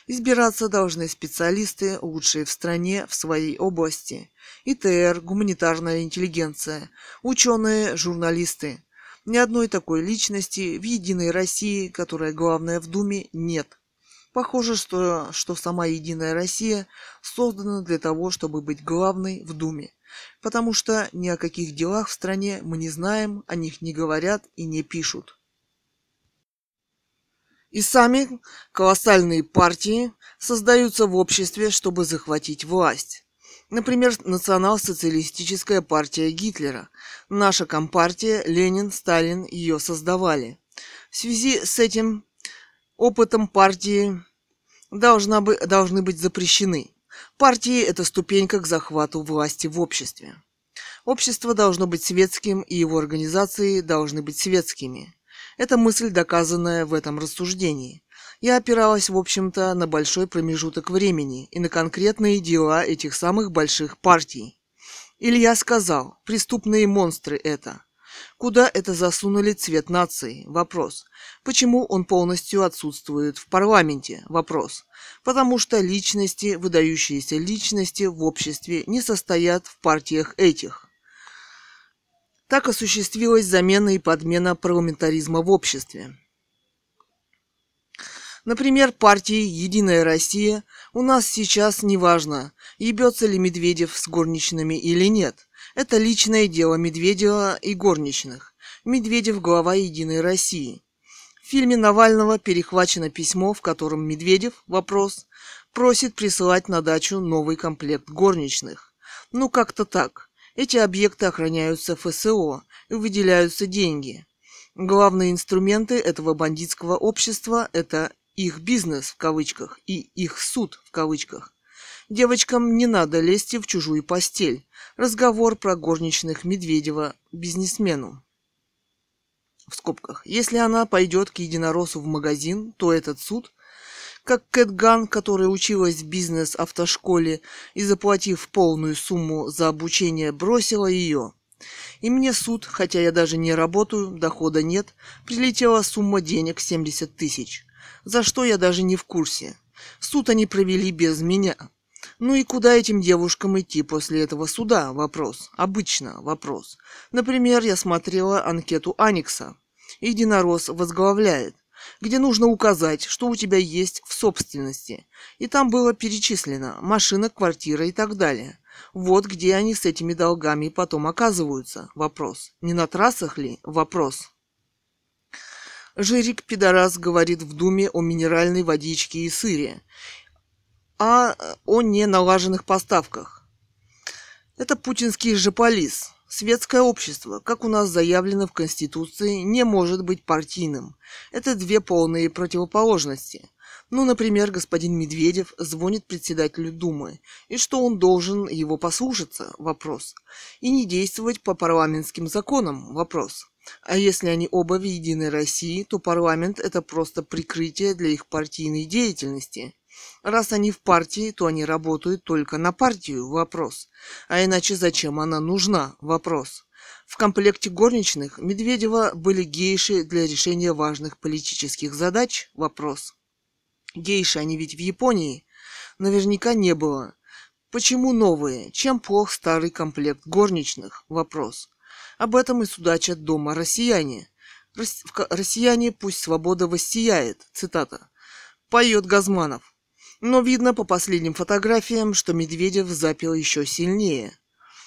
Избираться должны специалисты, лучшие в стране в своей области. ИТР, гуманитарная интеллигенция, ученые, журналисты. Ни одной такой личности в Единой России, которая главная в Думе, нет. Похоже, что, что сама Единая Россия создана для того, чтобы быть главной в Думе. Потому что ни о каких делах в стране мы не знаем, о них не говорят и не пишут. И сами колоссальные партии создаются в обществе, чтобы захватить власть. Например, национал-социалистическая партия Гитлера. Наша компартия, Ленин, Сталин ее создавали. В связи с этим опытом партии должна бы, должны быть запрещены. Партии – это ступенька к захвату власти в обществе. Общество должно быть светским, и его организации должны быть светскими. Это мысль, доказанная в этом рассуждении – я опиралась, в общем-то, на большой промежуток времени и на конкретные дела этих самых больших партий. Илья сказал, преступные монстры это. Куда это засунули цвет нации? Вопрос. Почему он полностью отсутствует в парламенте? Вопрос. Потому что личности, выдающиеся личности в обществе не состоят в партиях этих. Так осуществилась замена и подмена парламентаризма в обществе. Например, партии «Единая Россия» у нас сейчас не важно, ебется ли Медведев с горничными или нет. Это личное дело Медведева и горничных. Медведев – глава «Единой России». В фильме Навального перехвачено письмо, в котором Медведев, вопрос, просит присылать на дачу новый комплект горничных. Ну, как-то так. Эти объекты охраняются ФСО и выделяются деньги. Главные инструменты этого бандитского общества – это их бизнес в кавычках и их суд в кавычках. Девочкам не надо лезть в чужую постель. Разговор про горничных Медведева бизнесмену. В скобках. Если она пойдет к единоросу в магазин, то этот суд, как Кэтган, которая училась в бизнес-автошколе и, заплатив полную сумму за обучение, бросила ее. И мне суд, хотя я даже не работаю, дохода нет, прилетела сумма денег 70 тысяч за что я даже не в курсе. Суд они провели без меня. Ну и куда этим девушкам идти после этого суда? Вопрос. Обычно вопрос. Например, я смотрела анкету Аникса. Единорос возглавляет где нужно указать, что у тебя есть в собственности. И там было перечислено машина, квартира и так далее. Вот где они с этими долгами потом оказываются. Вопрос. Не на трассах ли? Вопрос. Жирик Пидорас говорит в Думе о минеральной водичке и сыре, а о неналаженных поставках. Это путинский жополис. Светское общество, как у нас заявлено в Конституции, не может быть партийным. Это две полные противоположности. Ну, например, господин Медведев звонит председателю Думы, и что он должен его послушаться? Вопрос. И не действовать по парламентским законам? Вопрос. А если они оба в Единой России, то парламент – это просто прикрытие для их партийной деятельности. Раз они в партии, то они работают только на партию – вопрос. А иначе зачем она нужна – вопрос. В комплекте горничных Медведева были гейши для решения важных политических задач – вопрос. Гейши они ведь в Японии. Наверняка не было. Почему новые? Чем плох старый комплект горничных? Вопрос. Об этом и судачат дома россияне. Россияне пусть свобода воссияет. Цитата. Поет Газманов. Но видно по последним фотографиям, что Медведев запил еще сильнее.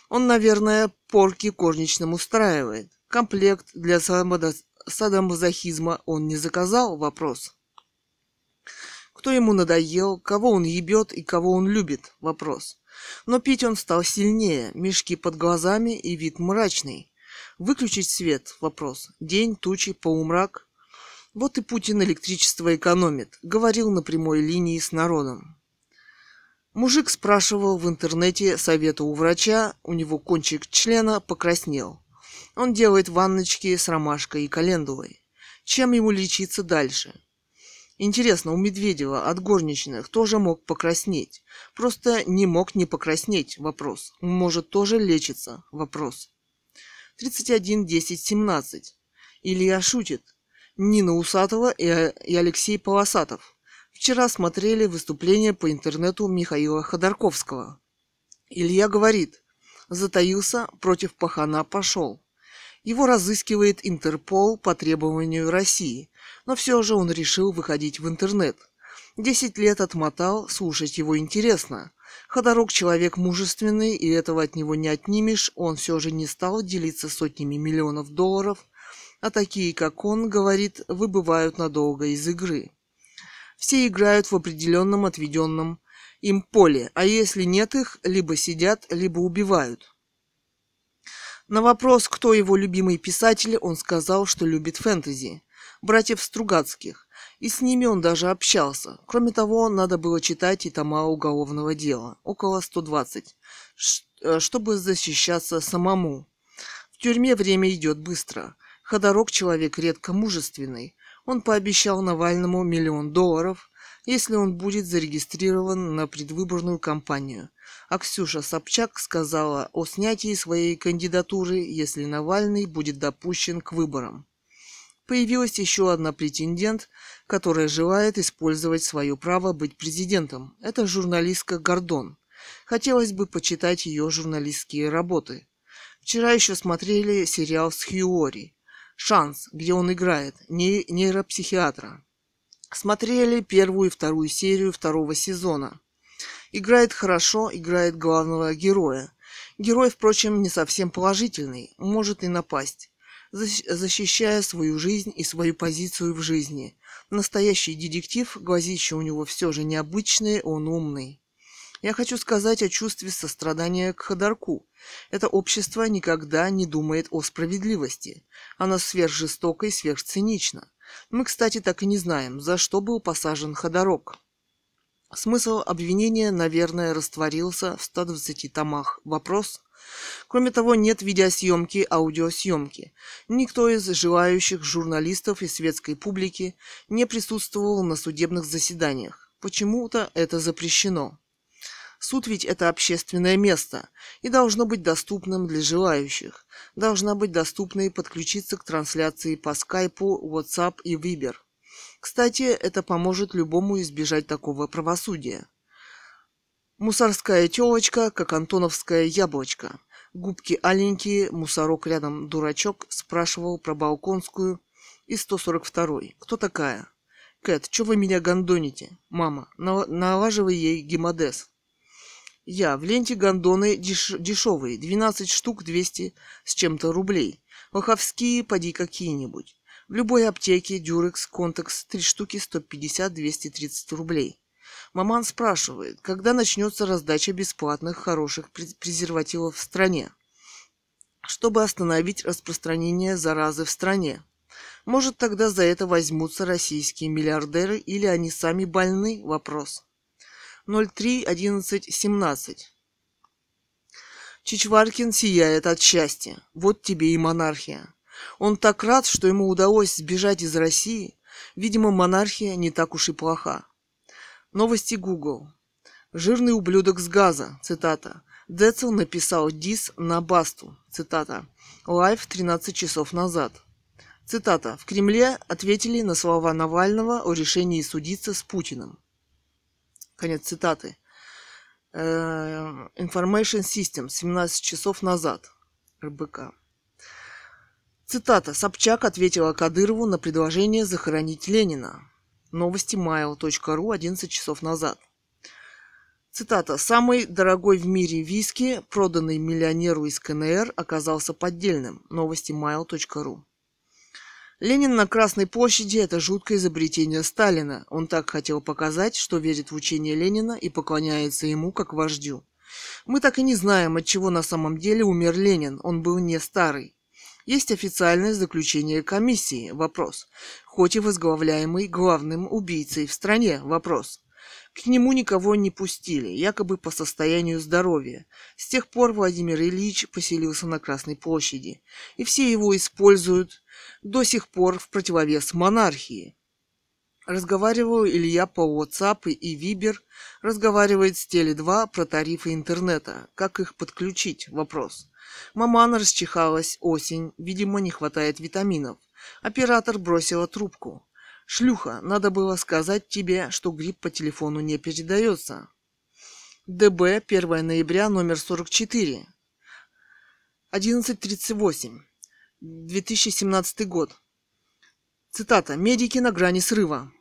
Он, наверное, порки горничным устраивает. Комплект для садомазохизма он не заказал? Вопрос. Кто ему надоел, кого он ебет и кого он любит? Вопрос. Но пить он стал сильнее, мешки под глазами и вид мрачный. Выключить свет? Вопрос. День, тучи, полумрак. Вот и Путин электричество экономит, говорил на прямой линии с народом. Мужик спрашивал в интернете совета у врача, у него кончик члена покраснел. Он делает ванночки с ромашкой и календулой. Чем ему лечиться дальше? Интересно, у Медведева от горничных тоже мог покраснеть. Просто не мог не покраснеть. Вопрос. Может, тоже лечится? Вопрос. 31, 10, 17. Илья шутит. Нина Усатова и, и Алексей Полосатов. Вчера смотрели выступление по интернету Михаила Ходорковского. Илья говорит, затаился, против пахана пошел. Его разыскивает Интерпол по требованию России, но все же он решил выходить в интернет. Десять лет отмотал, слушать его интересно. Ходорок человек мужественный, и этого от него не отнимешь, он все же не стал делиться сотнями миллионов долларов. А такие, как он, говорит, выбывают надолго из игры. Все играют в определенном отведенном им поле, а если нет их, либо сидят, либо убивают. На вопрос, кто его любимый писатель, он сказал, что любит фэнтези, братьев Стругацких, и с ними он даже общался. Кроме того, надо было читать и тома уголовного дела, около 120, э, чтобы защищаться самому. В тюрьме время идет быстро. Ходорок человек редко мужественный. Он пообещал Навальному миллион долларов, если он будет зарегистрирован на предвыборную кампанию. А Ксюша Собчак сказала о снятии своей кандидатуры, если Навальный будет допущен к выборам. Появилась еще одна претендент, которая желает использовать свое право быть президентом. Это журналистка Гордон. Хотелось бы почитать ее журналистские работы. Вчера еще смотрели сериал с Хьюори. «Шанс», где он играет, не нейропсихиатра. Смотрели первую и вторую серию второго сезона. Играет хорошо, играет главного героя. Герой, впрочем, не совсем положительный, может и напасть, защищая свою жизнь и свою позицию в жизни. Настоящий детектив, глазища у него все же необычные, он умный. Я хочу сказать о чувстве сострадания к Ходорку. Это общество никогда не думает о справедливости. Оно сверхжестоко и сверхцинично. Мы, кстати, так и не знаем, за что был посажен Ходорок. Смысл обвинения, наверное, растворился в 120 томах. Вопрос? Кроме того, нет видеосъемки, аудиосъемки. Никто из желающих журналистов и светской публики не присутствовал на судебных заседаниях. Почему-то это запрещено. Суд ведь это общественное место и должно быть доступным для желающих. Должна быть доступна и подключиться к трансляции по скайпу, WhatsApp и Viber. Кстати, это поможет любому избежать такого правосудия. Мусорская телочка, как антоновское яблочко. Губки аленькие, мусорок рядом дурачок, спрашивал про балконскую и 142-й. Кто такая? Кэт, что вы меня гондоните? Мама, налаживай ей гемодез. Я. В ленте гондоны деш... дешевые. 12 штук 200 с чем-то рублей. Лоховские поди какие-нибудь. В любой аптеке Дюрекс, Контекс, 3 штуки 150-230 рублей. Маман спрашивает, когда начнется раздача бесплатных хороших презервативов в стране, чтобы остановить распространение заразы в стране. Может, тогда за это возьмутся российские миллиардеры или они сами больны? Вопрос. 03.11.17. Чичваркин сияет от счастья. Вот тебе и монархия. Он так рад, что ему удалось сбежать из России. Видимо, монархия не так уж и плоха. Новости Google. Жирный ублюдок с газа. Цитата. Децл написал дис на Басту. Цитата. Лайв 13 часов назад. Цитата. «В Кремле ответили на слова Навального о решении судиться с Путиным». Конец цитаты. Э, Information System, 17 часов назад. РБК. Цитата. Собчак ответила Кадырову на предложение захоронить Ленина. Новости mail.ru 11 часов назад. Цитата. «Самый дорогой в мире виски, проданный миллионеру из КНР, оказался поддельным. Новости mail.ru Ленин на Красной площади – это жуткое изобретение Сталина. Он так хотел показать, что верит в учение Ленина и поклоняется ему как вождю. Мы так и не знаем, от чего на самом деле умер Ленин. Он был не старый. Есть официальное заключение комиссии. Вопрос. Хоть и возглавляемый главным убийцей в стране. Вопрос. К нему никого не пустили, якобы по состоянию здоровья. С тех пор Владимир Ильич поселился на Красной площади, и все его используют до сих пор в противовес монархии. Разговариваю Илья по WhatsApp и Viber, разговаривает с Теле2 про тарифы интернета. Как их подключить? Вопрос. Маман расчихалась, осень, видимо, не хватает витаминов. Оператор бросила трубку. Шлюха, надо было сказать тебе, что грипп по телефону не передается. ДБ, 1 ноября, номер 44. 11.38. 2017 год. Цитата. «Медики на грани срыва».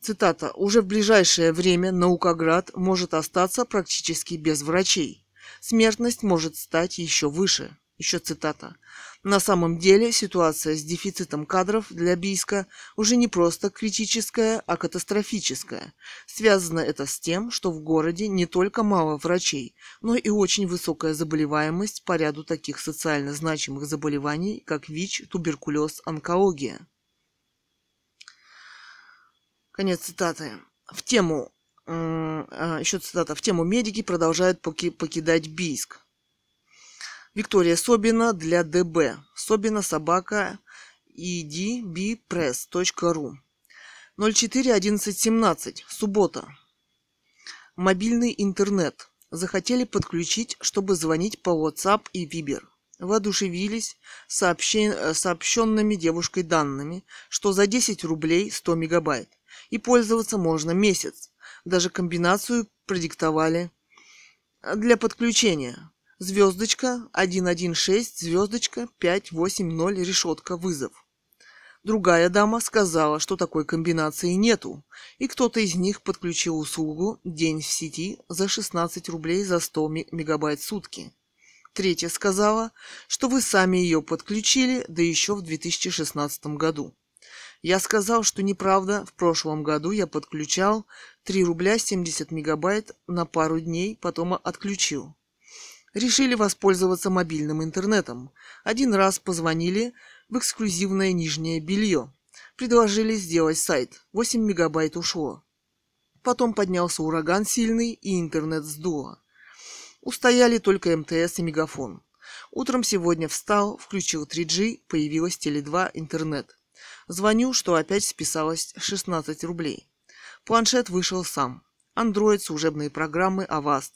Цитата. «Уже в ближайшее время Наукоград может остаться практически без врачей. Смертность может стать еще выше». Еще цитата. На самом деле ситуация с дефицитом кадров для Бийска уже не просто критическая, а катастрофическая. Связано это с тем, что в городе не только мало врачей, но и очень высокая заболеваемость по ряду таких социально значимых заболеваний, как ВИЧ, туберкулез, онкология. Конец цитаты. В тему, еще цитата, в тему медики продолжают покидать Бийск. Виктория Собина для ДБ. Собина собака edbpress.ru 04.11.17. Суббота. Мобильный интернет. Захотели подключить, чтобы звонить по WhatsApp и Viber. Воодушевились сообщен... сообщенными девушкой данными, что за 10 рублей 100 мегабайт. И пользоваться можно месяц. Даже комбинацию продиктовали для подключения звездочка 116, звездочка 580, решетка, вызов. Другая дама сказала, что такой комбинации нету, и кто-то из них подключил услугу «День в сети» за 16 рублей за 100 мегабайт сутки. Третья сказала, что вы сами ее подключили, да еще в 2016 году. Я сказал, что неправда, в прошлом году я подключал 3 рубля 70 мегабайт на пару дней, потом отключил решили воспользоваться мобильным интернетом. Один раз позвонили в эксклюзивное нижнее белье. Предложили сделать сайт. 8 мегабайт ушло. Потом поднялся ураган сильный и интернет сдуло. Устояли только МТС и Мегафон. Утром сегодня встал, включил 3G, появилась Теле2 интернет. Звоню, что опять списалось 16 рублей. Планшет вышел сам. Android, служебные программы, Avast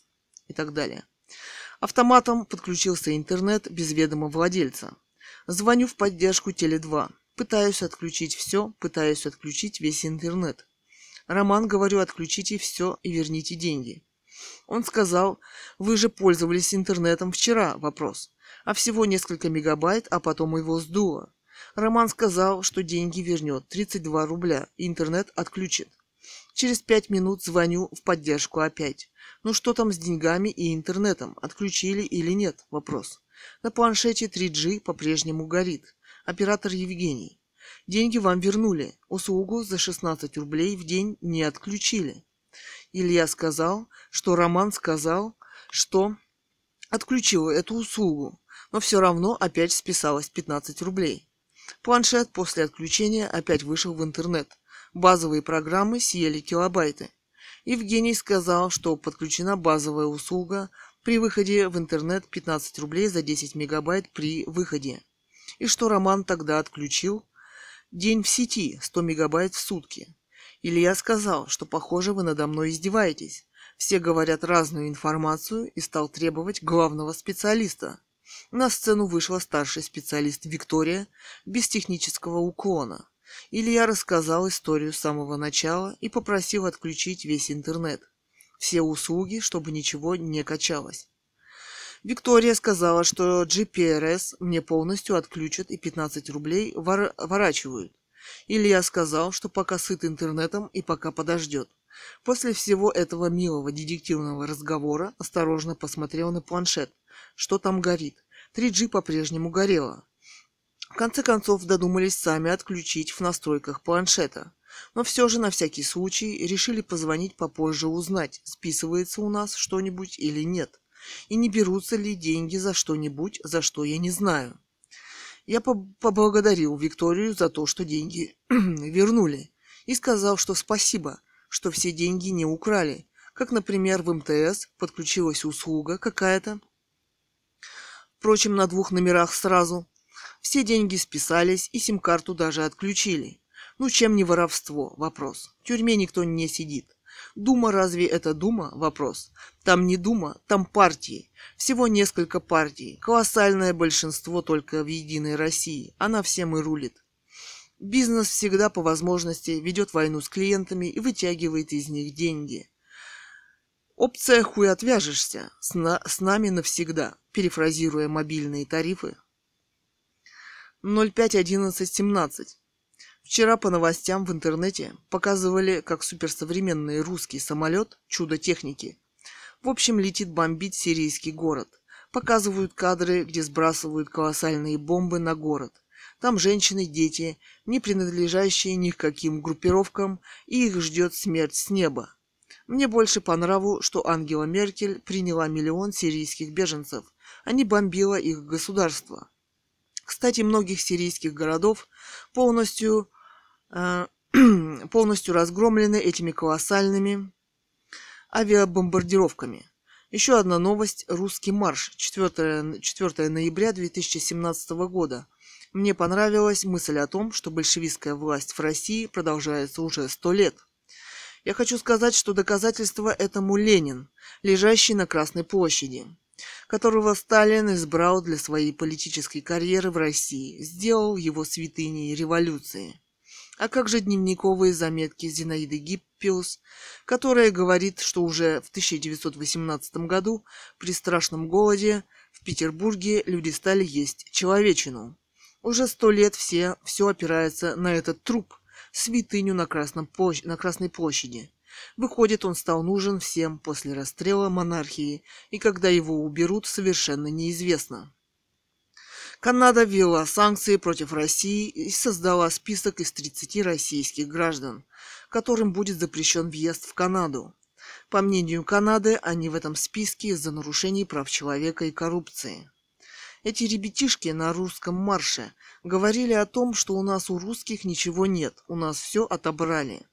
и так далее. Автоматом подключился интернет без ведома владельца. Звоню в поддержку Теле2. Пытаюсь отключить все, пытаюсь отключить весь интернет. Роман, говорю, отключите все и верните деньги. Он сказал, вы же пользовались интернетом вчера, вопрос. А всего несколько мегабайт, а потом его сдуло. Роман сказал, что деньги вернет 32 рубля, интернет отключит. Через пять минут звоню в поддержку опять. Ну что там с деньгами и интернетом? Отключили или нет? Вопрос. На планшете 3G по-прежнему горит. Оператор Евгений. Деньги вам вернули. Услугу за 16 рублей в день не отключили. Илья сказал, что Роман сказал, что отключил эту услугу, но все равно опять списалось 15 рублей. Планшет после отключения опять вышел в интернет. Базовые программы съели килобайты. Евгений сказал, что подключена базовая услуга при выходе в интернет 15 рублей за 10 мегабайт при выходе. И что Роман тогда отключил день в сети 100 мегабайт в сутки. Илья сказал, что похоже вы надо мной издеваетесь. Все говорят разную информацию и стал требовать главного специалиста. На сцену вышла старший специалист Виктория без технического уклона. Илья рассказал историю с самого начала и попросил отключить весь интернет. Все услуги, чтобы ничего не качалось. Виктория сказала, что GPRS мне полностью отключат и 15 рублей вор- ворачивают. Илья сказал, что пока сыт интернетом и пока подождет. После всего этого милого детективного разговора осторожно посмотрел на планшет. Что там горит? 3G по-прежнему горело. В конце концов додумались сами отключить в настройках планшета. Но все же на всякий случай решили позвонить попозже узнать, списывается у нас что-нибудь или нет. И не берутся ли деньги за что-нибудь, за что я не знаю. Я поблагодарил Викторию за то, что деньги вернули, и сказал, что спасибо, что все деньги не украли, как, например, в МТС подключилась услуга какая-то, впрочем, на двух номерах сразу. Все деньги списались и сим-карту даже отключили. Ну, чем не воровство? Вопрос. В тюрьме никто не сидит. Дума разве это Дума? Вопрос. Там не Дума, там партии. Всего несколько партий. Колоссальное большинство только в Единой России. Она всем и рулит. Бизнес всегда по возможности ведет войну с клиентами и вытягивает из них деньги. Опция «Хуй отвяжешься» с, на, с нами навсегда, перефразируя мобильные тарифы. 05.11.17. Вчера по новостям в интернете показывали, как суперсовременный русский самолет «Чудо техники» в общем летит бомбить сирийский город. Показывают кадры, где сбрасывают колоссальные бомбы на город. Там женщины, дети, не принадлежащие ни к каким группировкам, и их ждет смерть с неба. Мне больше по нраву, что Ангела Меркель приняла миллион сирийских беженцев, а не бомбила их государство. Кстати, многих сирийских городов полностью Э, полностью разгромлены этими колоссальными авиабомбардировками. Еще одна новость – русский марш, 4, 4 ноября 2017 года. Мне понравилась мысль о том, что большевистская власть в России продолжается уже сто лет. Я хочу сказать, что доказательство этому Ленин, лежащий на Красной площади, которого Сталин избрал для своей политической карьеры в России, сделал его святыней революции – а как же дневниковые заметки Зинаиды Гиппиус, которая говорит, что уже в 1918 году при страшном голоде в Петербурге люди стали есть человечину. Уже сто лет все, все опирается на этот труп, святыню на, Красном площ... на Красной площади. Выходит, он стал нужен всем после расстрела монархии, и когда его уберут, совершенно неизвестно. Канада ввела санкции против России и создала список из 30 российских граждан, которым будет запрещен въезд в Канаду. По мнению Канады, они в этом списке из-за нарушений прав человека и коррупции. Эти ребятишки на русском марше говорили о том, что у нас у русских ничего нет, у нас все отобрали.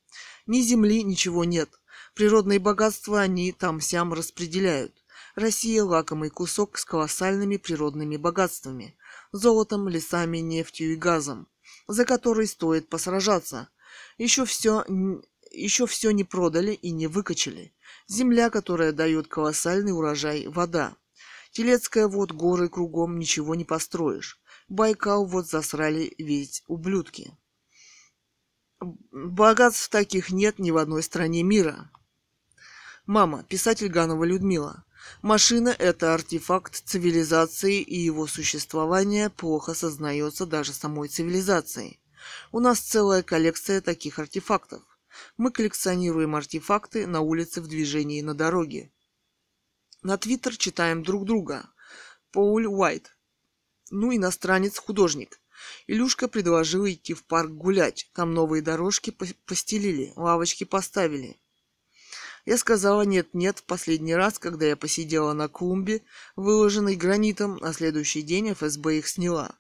Ни земли ничего нет, природные богатства они там-сям распределяют. Россия – лакомый кусок с колоссальными природными богатствами, золотом, лесами, нефтью и газом, за который стоит посражаться. Еще все, еще все не продали и не выкачали. Земля, которая дает колоссальный урожай, вода. Телецкая вот горы кругом ничего не построишь. Байкал вот засрали ведь ублюдки. Богатств таких нет ни в одной стране мира. Мама, писатель Ганова Людмила. Машина – это артефакт цивилизации, и его существование плохо сознается даже самой цивилизацией. У нас целая коллекция таких артефактов. Мы коллекционируем артефакты на улице, в движении, на дороге. На Твиттер читаем друг друга. Поуль Уайт. Ну, иностранец-художник. Илюшка предложил идти в парк гулять. Там новые дорожки постелили, лавочки поставили. Я сказала нет-нет в последний раз, когда я посидела на клумбе, выложенной гранитом, на следующий день ФСБ их сняла.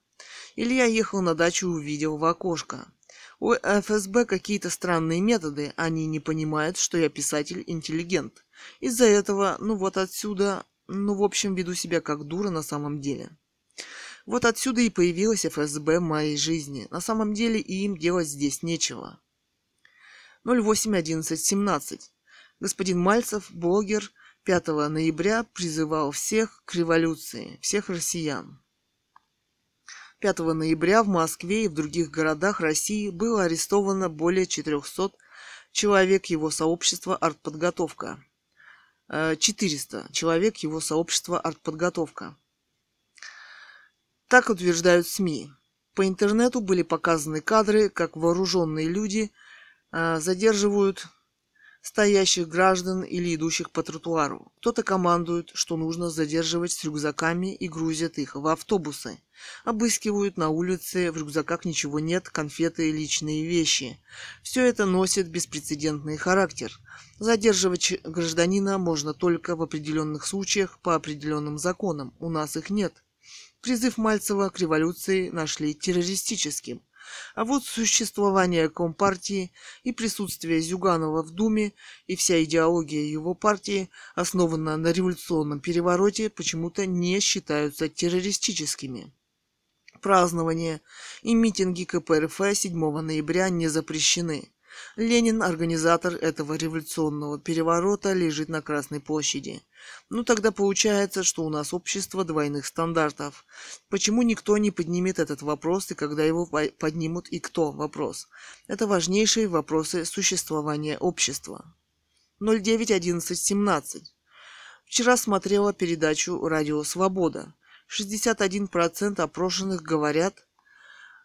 Илья ехал на дачу и увидел в окошко. У ФСБ какие-то странные методы, они не понимают, что я писатель-интеллигент. Из-за этого, ну вот отсюда, ну в общем, веду себя как дура на самом деле. Вот отсюда и появилась ФСБ в моей жизни. На самом деле и им делать здесь нечего. 08.11.17. Господин Мальцев, блогер, 5 ноября призывал всех к революции, всех россиян. 5 ноября в Москве и в других городах России было арестовано более 400 человек его сообщества «Артподготовка». 400 э, человек его сообщества «Артподготовка». Так утверждают СМИ. По интернету были показаны кадры, как вооруженные люди э, задерживают стоящих граждан или идущих по тротуару. Кто-то командует, что нужно задерживать с рюкзаками и грузят их в автобусы. Обыскивают на улице, в рюкзаках ничего нет, конфеты и личные вещи. Все это носит беспрецедентный характер. Задерживать гражданина можно только в определенных случаях по определенным законам. У нас их нет. Призыв Мальцева к революции нашли террористическим – а вот существование Компартии и присутствие Зюганова в Думе и вся идеология его партии, основанная на революционном перевороте, почему-то не считаются террористическими. Празднования и митинги КПРФ 7 ноября не запрещены. Ленин, организатор этого революционного переворота, лежит на Красной площади. Ну тогда получается, что у нас общество двойных стандартов. Почему никто не поднимет этот вопрос и когда его поднимут и кто вопрос? Это важнейшие вопросы существования общества. 09.11.17. Вчера смотрела передачу «Радио Свобода». 61% опрошенных говорят,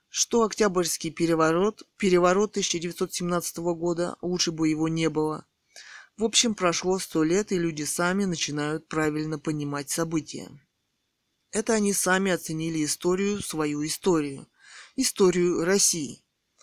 что Октябрьский переворот, переворот 1917 года, лучше бы его не было. В общем, прошло сто лет, и люди сами начинают правильно понимать события. Это они сами оценили историю, свою историю, историю России.